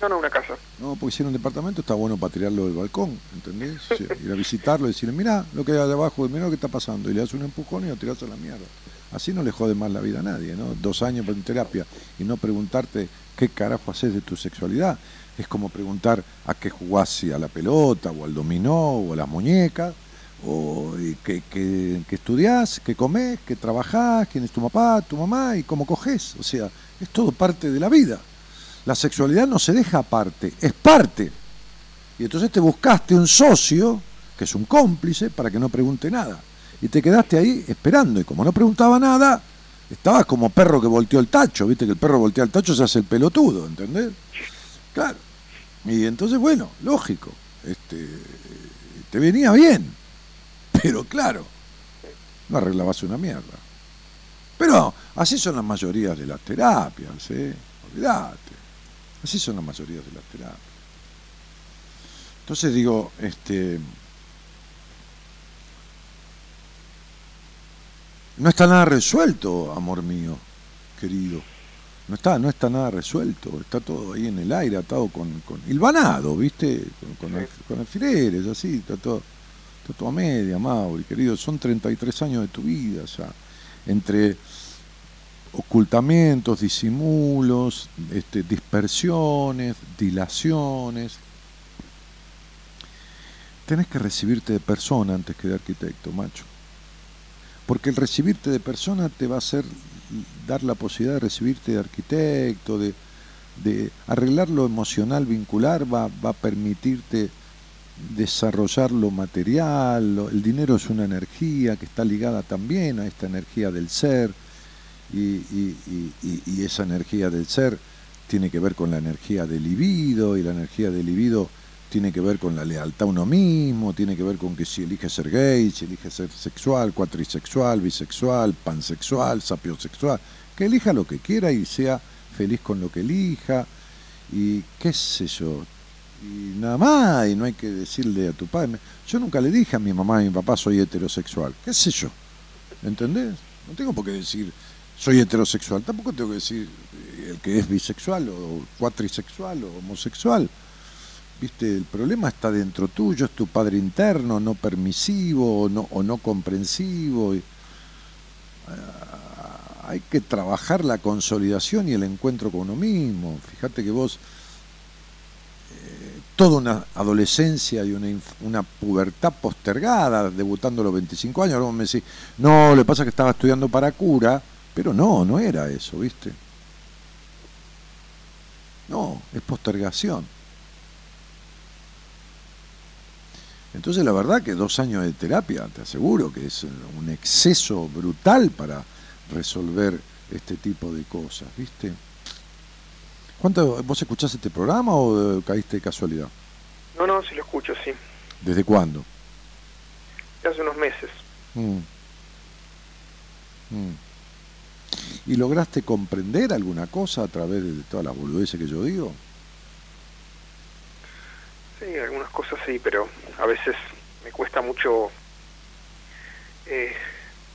No, no, una casa. No, porque si era un departamento está bueno para tirarlo del balcón, ¿entendés? Sí, Ir a visitarlo y decirle, mirá lo que hay de abajo, mirá lo que está pasando. Y le das un empujón y lo tirás a la mierda. Así no le jode más la vida a nadie, ¿no? Dos años en terapia y no preguntarte qué carajo haces de tu sexualidad. Es como preguntar a qué jugás, si a la pelota, o al dominó, o a las muñecas, o y qué, qué- qué estudiás, qué comés, qué trabajás, quién es tu papá, tu mamá y cómo coges. O sea, es todo parte de la vida. La sexualidad no se deja aparte, es parte. Y entonces te buscaste un socio, que es un cómplice, para que no pregunte nada. Y te quedaste ahí esperando. Y como no preguntaba nada, estabas como perro que volteó el tacho. Viste que el perro voltea el tacho, se hace el pelotudo, ¿entendés? Claro. Y entonces, bueno, lógico. Este, te venía bien. Pero claro, no arreglabas una mierda. Pero así son las mayorías de las terapias, ¿eh? Olvídate. Así son las mayorías de las terapias. Entonces digo, este. No está nada resuelto, amor mío, querido. No está, no está nada resuelto. Está todo ahí en el aire, atado con. con hilvanado, ¿viste? Con, con, alf- con alfileres, así. Está todo, está todo a media, Mauri, querido. Son 33 años de tu vida ya. Entre ocultamientos, disimulos, este, dispersiones, dilaciones. Tenés que recibirte de persona antes que de arquitecto, macho. Porque el recibirte de persona te va a hacer dar la posibilidad de recibirte de arquitecto, de, arreglar lo emocional, vincular, va, va a permitirte desarrollar lo material. el dinero es una energía que está ligada también a esta energía del ser y- y esa energía del ser tiene que ver con la energía del libido y la energía del libido tiene que ver con la lealtad a uno mismo, tiene que ver con que si elige ser gay, si elige ser sexual, cuatrisexual, bisexual, pansexual, sapiosexual, que elija lo que quiera y sea feliz con lo que elija y qué sé yo, y nada más, y no hay que decirle a tu padre. Yo nunca le dije a mi mamá y a mi papá soy heterosexual, qué sé yo, ¿entendés? No tengo por qué decir soy heterosexual, tampoco tengo que decir eh, el que es bisexual o cuatrisexual o homosexual. Viste, el problema está dentro tuyo, es tu padre interno, no permisivo o no, o no comprensivo. y, ah, hay que trabajar la consolidación y el encuentro con uno mismo. Fíjate que vos, toda una adolescencia y una, una pubertad postergada, debutando a los 25 años, vos me decís, no, que pasa que estaba estudiando para cura, pero no, no era eso, ¿viste? No, es postergación. Entonces la verdad que dos años de terapia, te aseguro que es un exceso brutal para resolver este tipo de cosas, ¿viste? ¿Cuánto, ¿Vos escuchás este programa o eh, caíste de casualidad? No, no, sí lo escucho, sí. ¿Desde cuándo? Hace unos meses. Mm. Mm. ¿Y lograste comprender alguna cosa a través de todas las boludeces que yo digo? Sí, algunas cosas sí, pero a veces me cuesta mucho eh,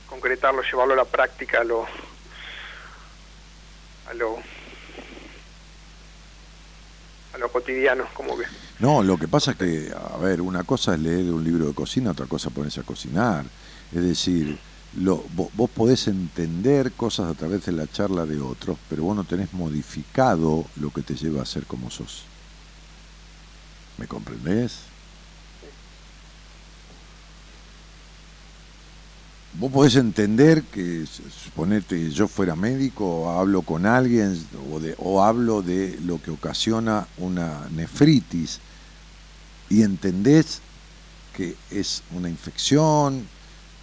concretarlo, llevarlo a la práctica, a lo, a lo, a lo cotidiano, como que. No, lo que pasa es que, a ver, una cosa es leer un libro de cocina, otra cosa es ponerse a cocinar. Es decir, lo, vo- vos, podés entender cosas a través de la charla de otros, pero vos no tenés modificado lo que te lleva a ser como sos. ¿Me comprendés? Vos podés entender que, suponete, yo fuera médico, o hablo con alguien, o, de, o hablo de lo que ocasiona una nefritis, y entendés que es una infección,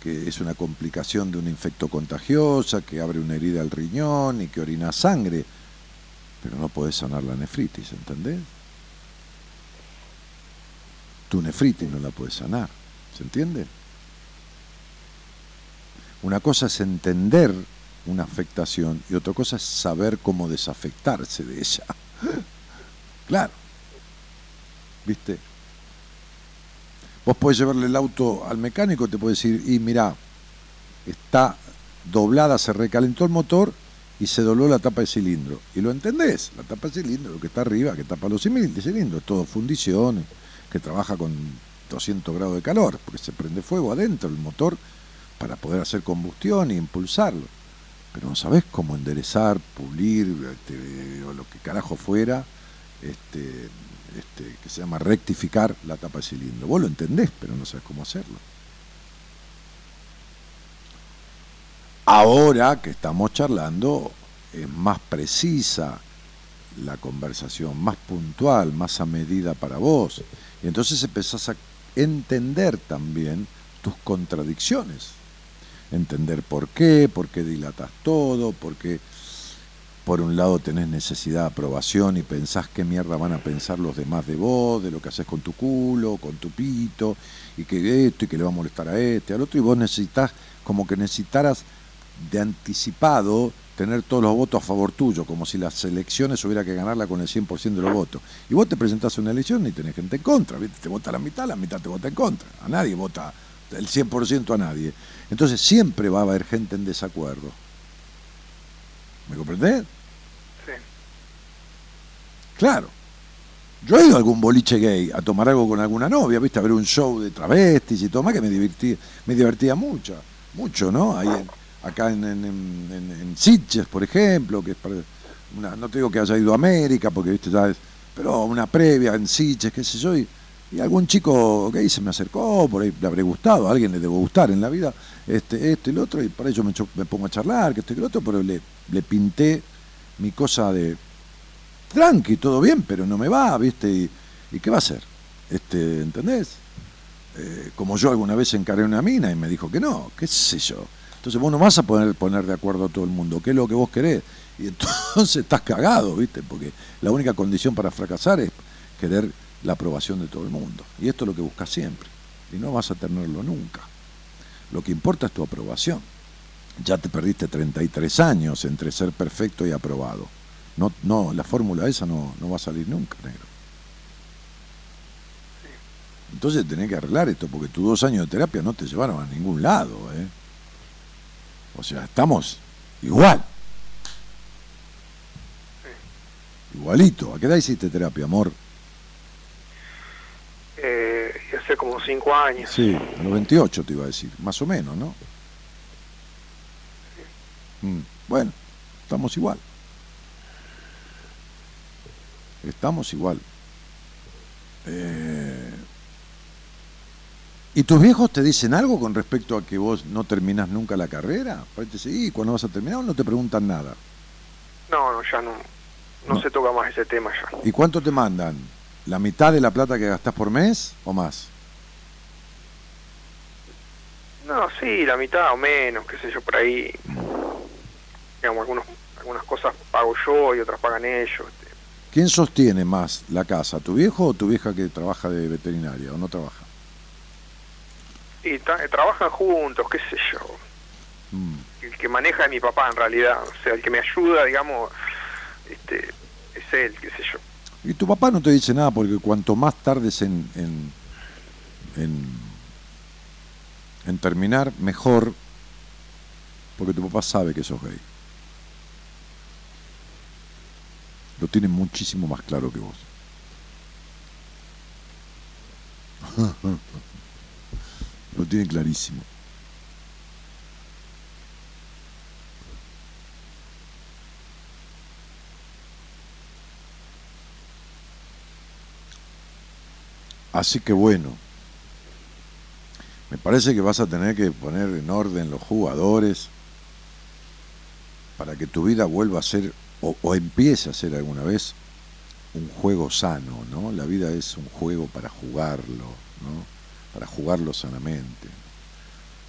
que es una complicación de una infecto contagiosa, que abre una herida al riñón y que orina sangre, pero no podés sanar la nefritis, ¿entendés? Tu nefritis no la puedes sanar, ¿se entiende? Una cosa es entender una afectación y otra cosa es saber cómo desafectarse de ella. Claro. ¿Viste? Vos podés llevarle el auto al mecánico, te puede decir, y mirá, está doblada, se recalentó el motor y se dobló la tapa de cilindro. Y lo entendés, la tapa de cilindro, lo que está arriba, que tapa los cimil- de cilindro, es todo fundición, que trabaja con 200 grados de calor, porque se prende fuego adentro el motor para poder hacer combustión y impulsarlo. Pero no sabés cómo enderezar, pulir, este, o lo que carajo fuera, este, este, que se llama rectificar la tapa de cilindro. Vos lo entendés, pero no sabés cómo hacerlo. Ahora que estamos charlando, es más precisa la conversación, más puntual, más a medida para vos. Y entonces empezás a entender también tus contradicciones. Entender por qué, por qué dilatas todo, por qué por un lado tenés necesidad de aprobación y pensás qué mierda van a pensar los demás de vos, de lo que haces con tu culo, con tu pito, y que esto, y que le va a molestar a este, al otro, y vos necesitas, como que necesitaras de anticipado tener todos los votos a favor tuyo, como si las elecciones hubiera que ganarla con el 100% de los votos. Y vos te presentás a una elección y tenés gente en contra, ¿viste? te vota la mitad, la mitad te vota en contra. A nadie vota el 100% a nadie. Entonces siempre va a haber gente en desacuerdo. ¿Me comprendés? Sí. Claro. Yo he ido a algún boliche gay a tomar algo con alguna novia, ¿viste? A ver un show de travestis y todo más que me divertía, me divertía mucho, mucho, ¿no? Ahí en- acá en, en, en, en- Sitges, por ejemplo, que es para una, no te digo que haya ido a América, porque viste ya es, pero una previa en Sitges, qué sé yo, y, y algún chico gay se me acercó, por ahí le habré gustado, a alguien le debo gustar en la vida, este, esto y lo otro, y para ello me, pongo a charlar, que esto y lo otro, pero le, pinté mi cosa de tranqui, todo bien, pero no me va, ¿viste? ¿Y, qué va a hacer? Este, ¿Entendés? Eh, como yo alguna vez encaré una mina y me dijo que no, qué sé yo. Entonces vos no vas a poner, poner de acuerdo a todo el mundo, qué es lo que vos querés. Y entonces estás cagado, ¿viste? Porque la única condición para fracasar es querer la aprobación de todo el mundo. Y esto es lo que buscas siempre. Y no vas a tenerlo nunca. Lo que importa es tu aprobación. Ya te perdiste 33 años entre ser perfecto y aprobado. No, no, la fórmula esa no, no va a salir nunca, negro. Entonces tenés que arreglar esto, porque tus dos años de terapia no te llevaron a ningún lado, ¿eh? O sea, estamos igual. Igualito. ¿A qué edad hiciste terapia, amor? Eh, hace como cinco años. Sí, a los 28 te iba a decir, más o menos, ¿no? Mm, Bueno, estamos igual. Estamos igual. Eh, ¿Y tus viejos te dicen algo con respecto a que vos no terminás nunca la carrera? Parece sí, cuando vas a terminar o no te preguntan nada. No, no, ya no, no, No. se toca más ese tema ya. ¿Y cuánto te mandan? ¿La mitad de la plata que gastás por mes o más? No, sí, la mitad o menos, qué sé yo, por ahí. Digamos, algunos, algunas cosas pago yo y otras pagan ellos. este. ¿Quién sostiene más la casa? ¿Tu viejo o tu vieja que trabaja de veterinaria o no trabaja? Tra- trabajan juntos, qué sé yo. Mm. El que maneja es mi papá en realidad, o sea, el que me ayuda, digamos, este, es él, qué sé yo. Y tu papá no te dice nada porque cuanto más tardes en, en, terminar mejor porque tu papá sabe que sos gay. Lo tiene muchísimo más claro que vos. Lo tiene clarísimo. Así que bueno, me parece que vas a tener que poner en orden los jugadores para que tu vida vuelva a ser, o, empiece a ser alguna vez, un juego sano, ¿no? La vida es un juego para jugarlo, ¿no? Para jugarlo sanamente.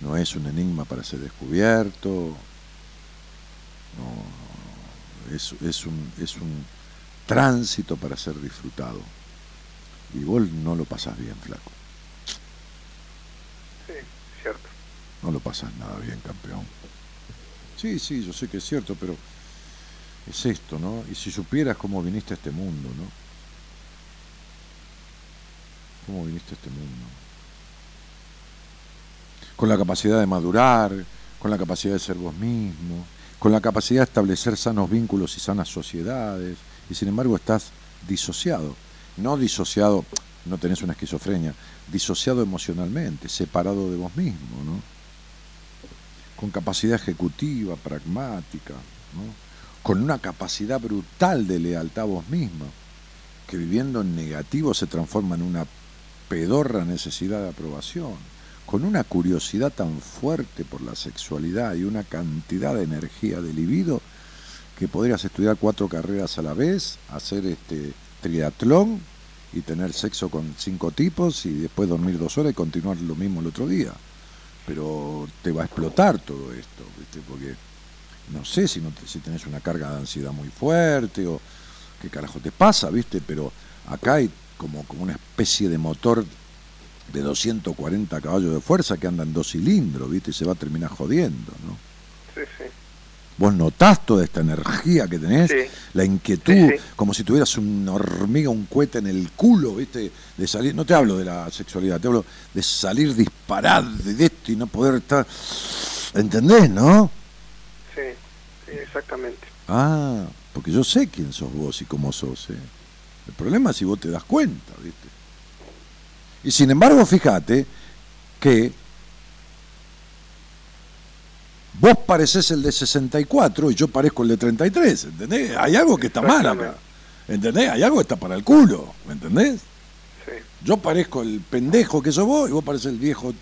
No es un enigma para ser descubierto, es, un, es un tránsito para ser disfrutado. Y vos no lo pasas bien, flaco. Sí, cierto. No lo pasas nada bien, campeón. Sí, sí, yo sé que es cierto, pero es esto, ¿no? Y si supieras cómo viniste a este mundo, ¿no? ¿Cómo viniste a este mundo? Con la capacidad de madurar, con la capacidad de ser vos mismo, con la capacidad de establecer sanos vínculos y sanas sociedades, y sin embargo estás disociado no disociado, no tenés una esquizofrenia, disociado emocionalmente, separado de vos mismo, ¿no? Con capacidad ejecutiva, pragmática, ¿no? Con una capacidad brutal de lealtad a vos misma, que viviendo en negativo se transforma en una pedorra necesidad de aprobación, con una curiosidad tan fuerte por la sexualidad y una cantidad de energía de libido que podrías estudiar cuatro carreras a la vez, hacer este triatlón y tener sexo con cinco tipos y después dormir dos horas y continuar lo mismo el otro día. Pero te va a explotar todo esto, porque no sé si, no si tenés una carga de ansiedad muy fuerte o qué carajo te pasa, ¿viste? Pero acá hay como, como una especie de motor de 240 caballos de fuerza que anda en dos cilindros, ¿viste? Y se va a terminar jodiendo, ¿no? Vos notás toda esta energía que tenés, la inquietud, como si tuvieras una hormiga, un cohete en el culo, ¿viste? De salir, no te hablo de la sexualidad, te hablo de salir disparado de esto y no poder estar. ¿Entendés, no? Sí, sí, exactamente. Ah, porque yo sé quién sos vos y cómo sos, ¿eh? El problema es si vos te das cuenta, ¿viste? Y sin embargo, fíjate que vos pareces el de 64 y yo parezco el de 33, ¿entendés? Hay algo que está mal acá, ¿entendés? Hay algo que está para el culo, ¿me entendés? Sí. Yo parezco el pendejo que sos vos y vos pareces el viejo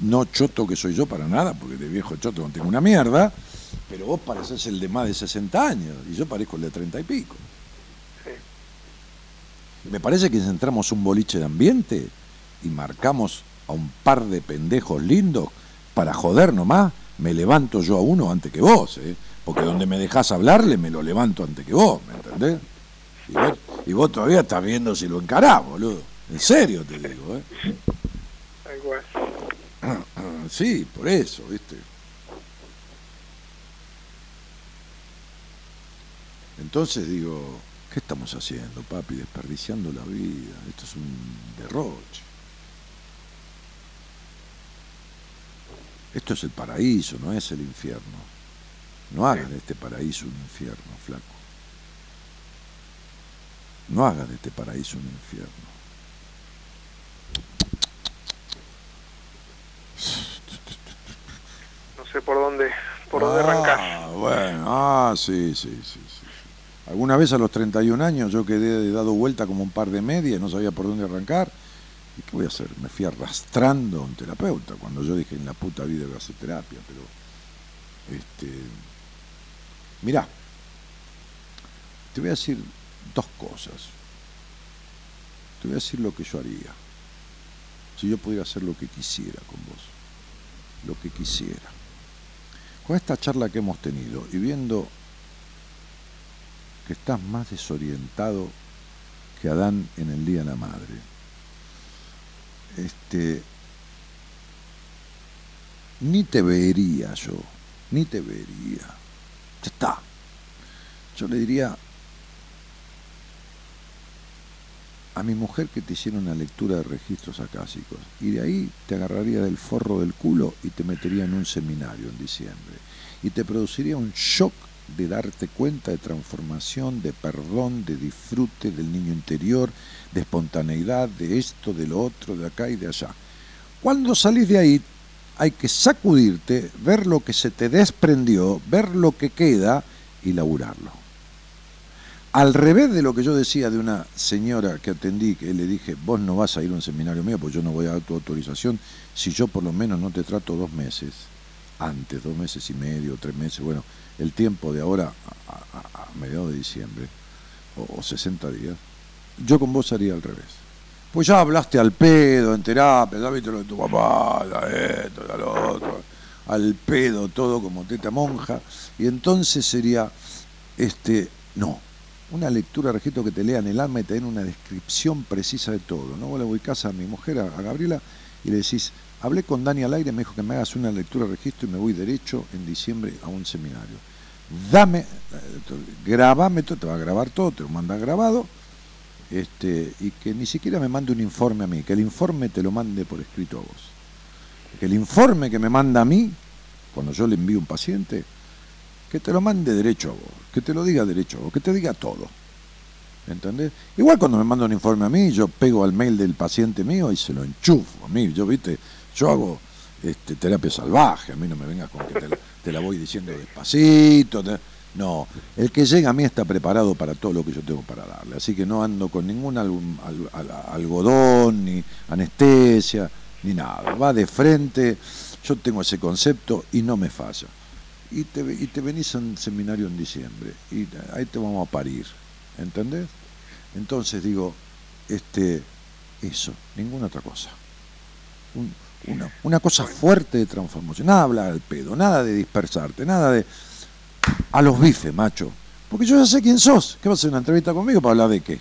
no choto que soy yo para nada, porque de viejo choto no tengo una mierda, pero vos pareces el de más de 60 años y yo parezco el de 30 y pico. Sí. Me parece que si entramos un boliche de ambiente y marcamos a un par de pendejos lindos para joder nomás, me levanto yo a uno antes que vos, ¿eh? porque donde me dejás hablarle me lo levanto antes que vos, ¿me entendés? Y vos, todavía estás viendo si lo encarás, boludo. En serio te digo, ¿eh? Sí, por eso, ¿viste? Entonces digo, ¿qué estamos haciendo, papi? Desperdiciando la vida. Esto es un derroche. Esto es el paraíso, no es el infierno. No hagas de este paraíso un infierno, flaco. No hagas de este paraíso un infierno. No sé por dónde, por dónde arrancar. Ah, bueno, ah, sí, sí, sí, sí. Alguna vez a los 31 años yo quedé dado vuelta como un par de medias, no sabía por dónde arrancar. ¿Y qué voy a hacer? Me fui arrastrando a un terapeuta cuando yo dije en la puta vida voy a hacer terapia, pero este mirá, te voy a decir dos cosas. Te voy a decir lo que yo haría. Si yo pudiera hacer lo que quisiera con vos. Lo que quisiera. Con esta charla que hemos tenido y viendo que estás más desorientado que Adán en el Día de la Madre este, ni te vería yo, ni te vería. Ya está. Yo le diría, a mi mujer que te hiciera una lectura de registros acásicos y de ahí te agarraría del forro del culo y te metería en un seminario en diciembre y te produciría un shock de darte cuenta de transformación, de perdón, de disfrute del niño interior, de espontaneidad, de esto, de lo otro, de acá y de allá. Cuando salís de ahí hay que sacudirte, ver lo que se te desprendió, ver lo que queda y laburarlo. Al revés de lo que yo decía de una señora que atendí, que le dije, vos no vas a ir a un seminario mío, pues yo no voy a dar tu autorización, si yo por lo menos no te trato dos meses, antes, dos meses y medio, tres meses, bueno, el tiempo de ahora a, mediados de diciembre, o, o 60 días, yo con vos haría al revés. Pues ya hablaste al pedo en terapia, ya viste lo de tu papá, ya esto, ya lo otro, al pedo todo como teta monja, y entonces sería, este, no, una lectura, registro que te lean el alma y te den una descripción precisa de todo. ¿no? Vos le voy a casa a mi mujer, a, a Gabriela, y le decís, hablé con Dani al aire, me dijo que me hagas una lectura registro y me voy derecho en diciembre a un seminario. Dame, grabame todo, te va a grabar todo, te lo manda grabado, este, y que ni siquiera me mande un informe a mí, que el informe te lo mande por escrito a vos. Que el informe que me manda a mí, cuando yo le envío un paciente, que te lo mande derecho a vos, que te lo diga derecho a vos, que te diga todo. ¿Entendés? Igual cuando me manda un informe a mí, yo pego al mail del paciente mío y se lo enchufo a mí. Yo, viste, yo hago este, terapia salvaje, a mí no me vengas con que te la, te la voy diciendo despacito. No, el que llega a mí está preparado para todo lo que yo tengo para darle. Así que no ando con ningún al- al- al- algodón, ni anestesia, ni nada. Va de frente, yo tengo ese concepto y no me falla. Y te, venís a un seminario en diciembre y ahí te vamos a parir. ¿Entendés? Entonces digo, este, eso, ninguna otra cosa. Una, una cosa fuerte de transformación. Nada de hablar al pedo, nada de dispersarte, nada de. A los bifes, macho. Porque yo ya sé quién sos. ¿Qué vas a hacer una entrevista conmigo para hablar de qué?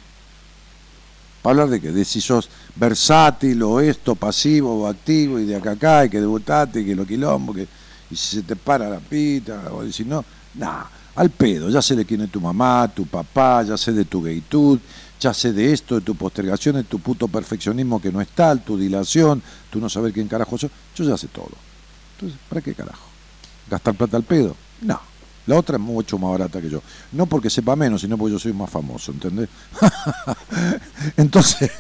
¿Para hablar de qué? De si sos versátil o esto, pasivo o activo y de acá acá, y que debutaste, y que lo quilombo, que, y si se te para la pita, o si no, nah, al pedo, ya sé de quién es tu mamá, tu papá, ya sé de tu gaytud, ya sé de esto, de tu postergación, de tu puto perfeccionismo que no es tal, tu dilación, tú no saber quién carajo sos, yo ya sé todo. Entonces, ¿para qué carajo? ¿Gastar plata al pedo? No. La otra es mucho más barata que yo. No porque sepa menos, sino porque yo soy más famoso, ¿entendés? Entonces,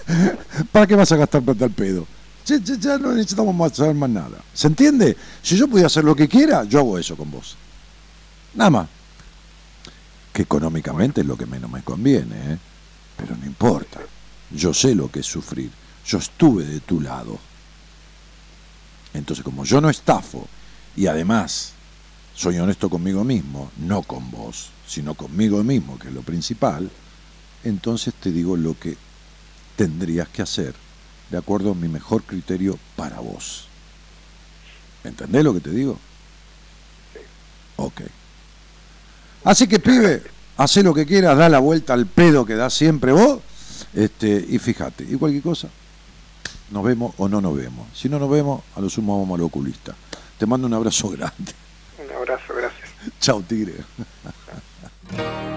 ¿para qué vas a gastar plata al pedo? Ya, ya- ya no necesitamos más saber más nada. ¿Se entiende? Si yo pudiera hacer lo que quiera, yo hago eso con vos. Nada más. Que económicamente es lo que menos me conviene, ¿eh? Pero no importa. Yo sé lo que es sufrir. Yo estuve de tu lado. Entonces, como yo no estafo y además soy honesto conmigo mismo, no con vos, sino conmigo mismo, que es lo principal, entonces te digo lo que tendrías que hacer de acuerdo a mi mejor criterio para vos. ¿Entendés lo que te digo? Ok. Así que, pibe, hacé lo que quieras, da la vuelta al pedo que das siempre vos, este, y fíjate, y cualquier cosa, nos vemos o no nos vemos. Si no nos vemos, a lo sumo vamos al oculista. Te mando un abrazo grande. Un abrazo, gracias. Chao, tigre.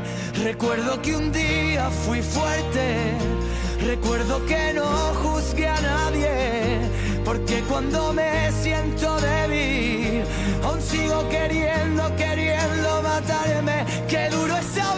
Recuerdo que un día fui fuerte, recuerdo que no juzgué a nadie, porque cuando me siento débil, aún sigo queriendo, queriendo matarme. Qué duro es a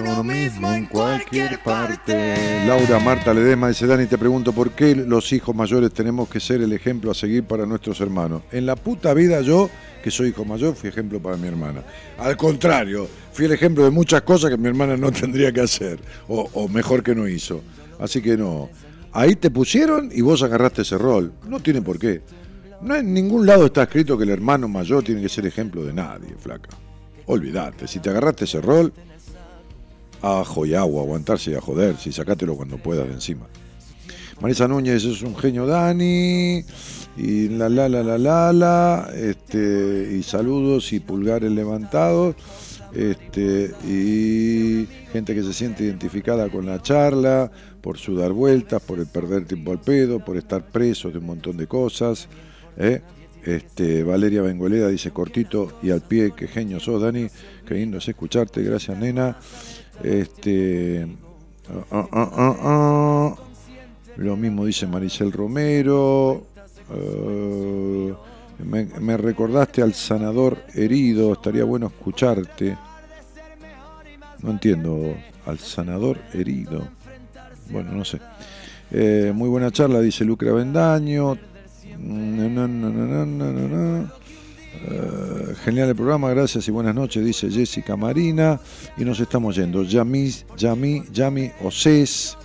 uno mismo en cualquier parte. Laura Marta Ledesma dice, Dani, te pregunto, ¿por qué los hijos mayores tenemos que ser el ejemplo a seguir para nuestros hermanos? En la puta vida yo, que soy hijo mayor, fui ejemplo para mi hermana. Al contrario, fui el ejemplo de muchas cosas que mi hermana no tendría que hacer, o, o mejor que no hizo. Así que no. Ahí te pusieron y vos agarraste ese rol. No tiene por qué. No en ningún lado está escrito que el hermano mayor tiene que ser ejemplo de nadie, flaca. Olvídate, si te agarraste ese rol, ajo y agua, aguantarse y a joder, si sacátelo cuando puedas de encima. Marisa Núñez es un genio Dani, y la la la la la la, este, y saludos y pulgares levantados, este, y gente que se siente identificada con la charla, por su dar vueltas, por el perder tiempo al pedo, por estar presos de un montón de cosas. ¿eh? Este, Valeria Bengoleda dice cortito y al pie, qué genio sos, Dani, qué lindo es escucharte, gracias nena. Este, ah, ah, ah. Lo mismo dice Maricel Romero. Me, recordaste al sanador herido, estaría bueno escucharte. No entiendo, al sanador herido. Bueno, no sé. Eh, muy buena charla, dice Lucra Bendaño. Na, na, na, Eh, genial el programa, gracias y buenas noches, dice Jessica Marina. Y nos estamos yendo. Yami, Yami, Yami Océs.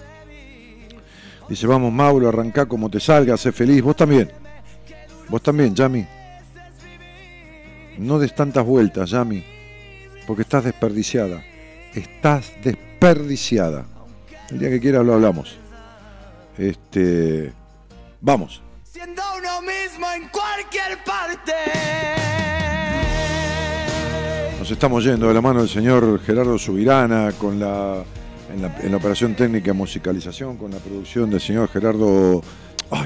Dice, vamos Mauro, arrancá como te salga, sé feliz. Vos también. Vos también, Yami. No des tantas vueltas, Yami. Porque estás desperdiciada. Estás desperdiciada. El día que quieras lo hablamos. Este. Vamos. Siendo uno mismo en cualquier parte. Nos estamos yendo de la mano del señor Gerardo Subirana con la en, la operación técnica musicalización, con la producción del señor Gerardo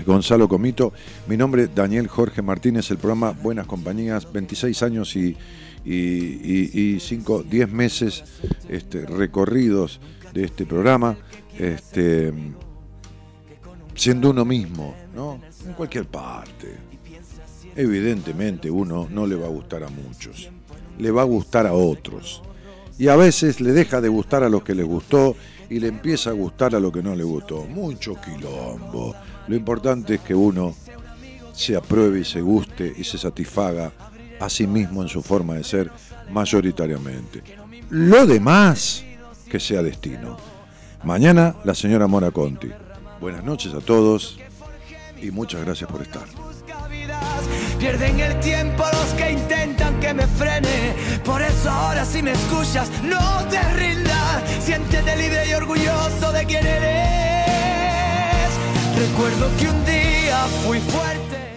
Gonzalo Comito. Mi nombre es Daniel Jorge Martínez, el programa Buenas Compañías, 26 años y, y, y, y cinco, 10 meses este, recorridos de este programa, este, siendo uno mismo, ¿no? En cualquier parte. Evidentemente uno no le va a gustar a muchos, le va a gustar a otros. Y a veces le deja de gustar a los que le gustó y le empieza a gustar a lo que no le gustó. Mucho quilombo. Lo importante es que uno se apruebe y se guste y se satisfaga a sí mismo en su forma de ser mayoritariamente. Lo demás, que sea destino. Mañana la señora Mora Conti. Buenas noches a todos y muchas gracias por estar. Pierden el tiempo los que intentan que me frene. Por eso ahora si me escuchas, no te rindas. Siéntete libre y orgulloso de quien eres. Recuerdo que un día fui fuerte.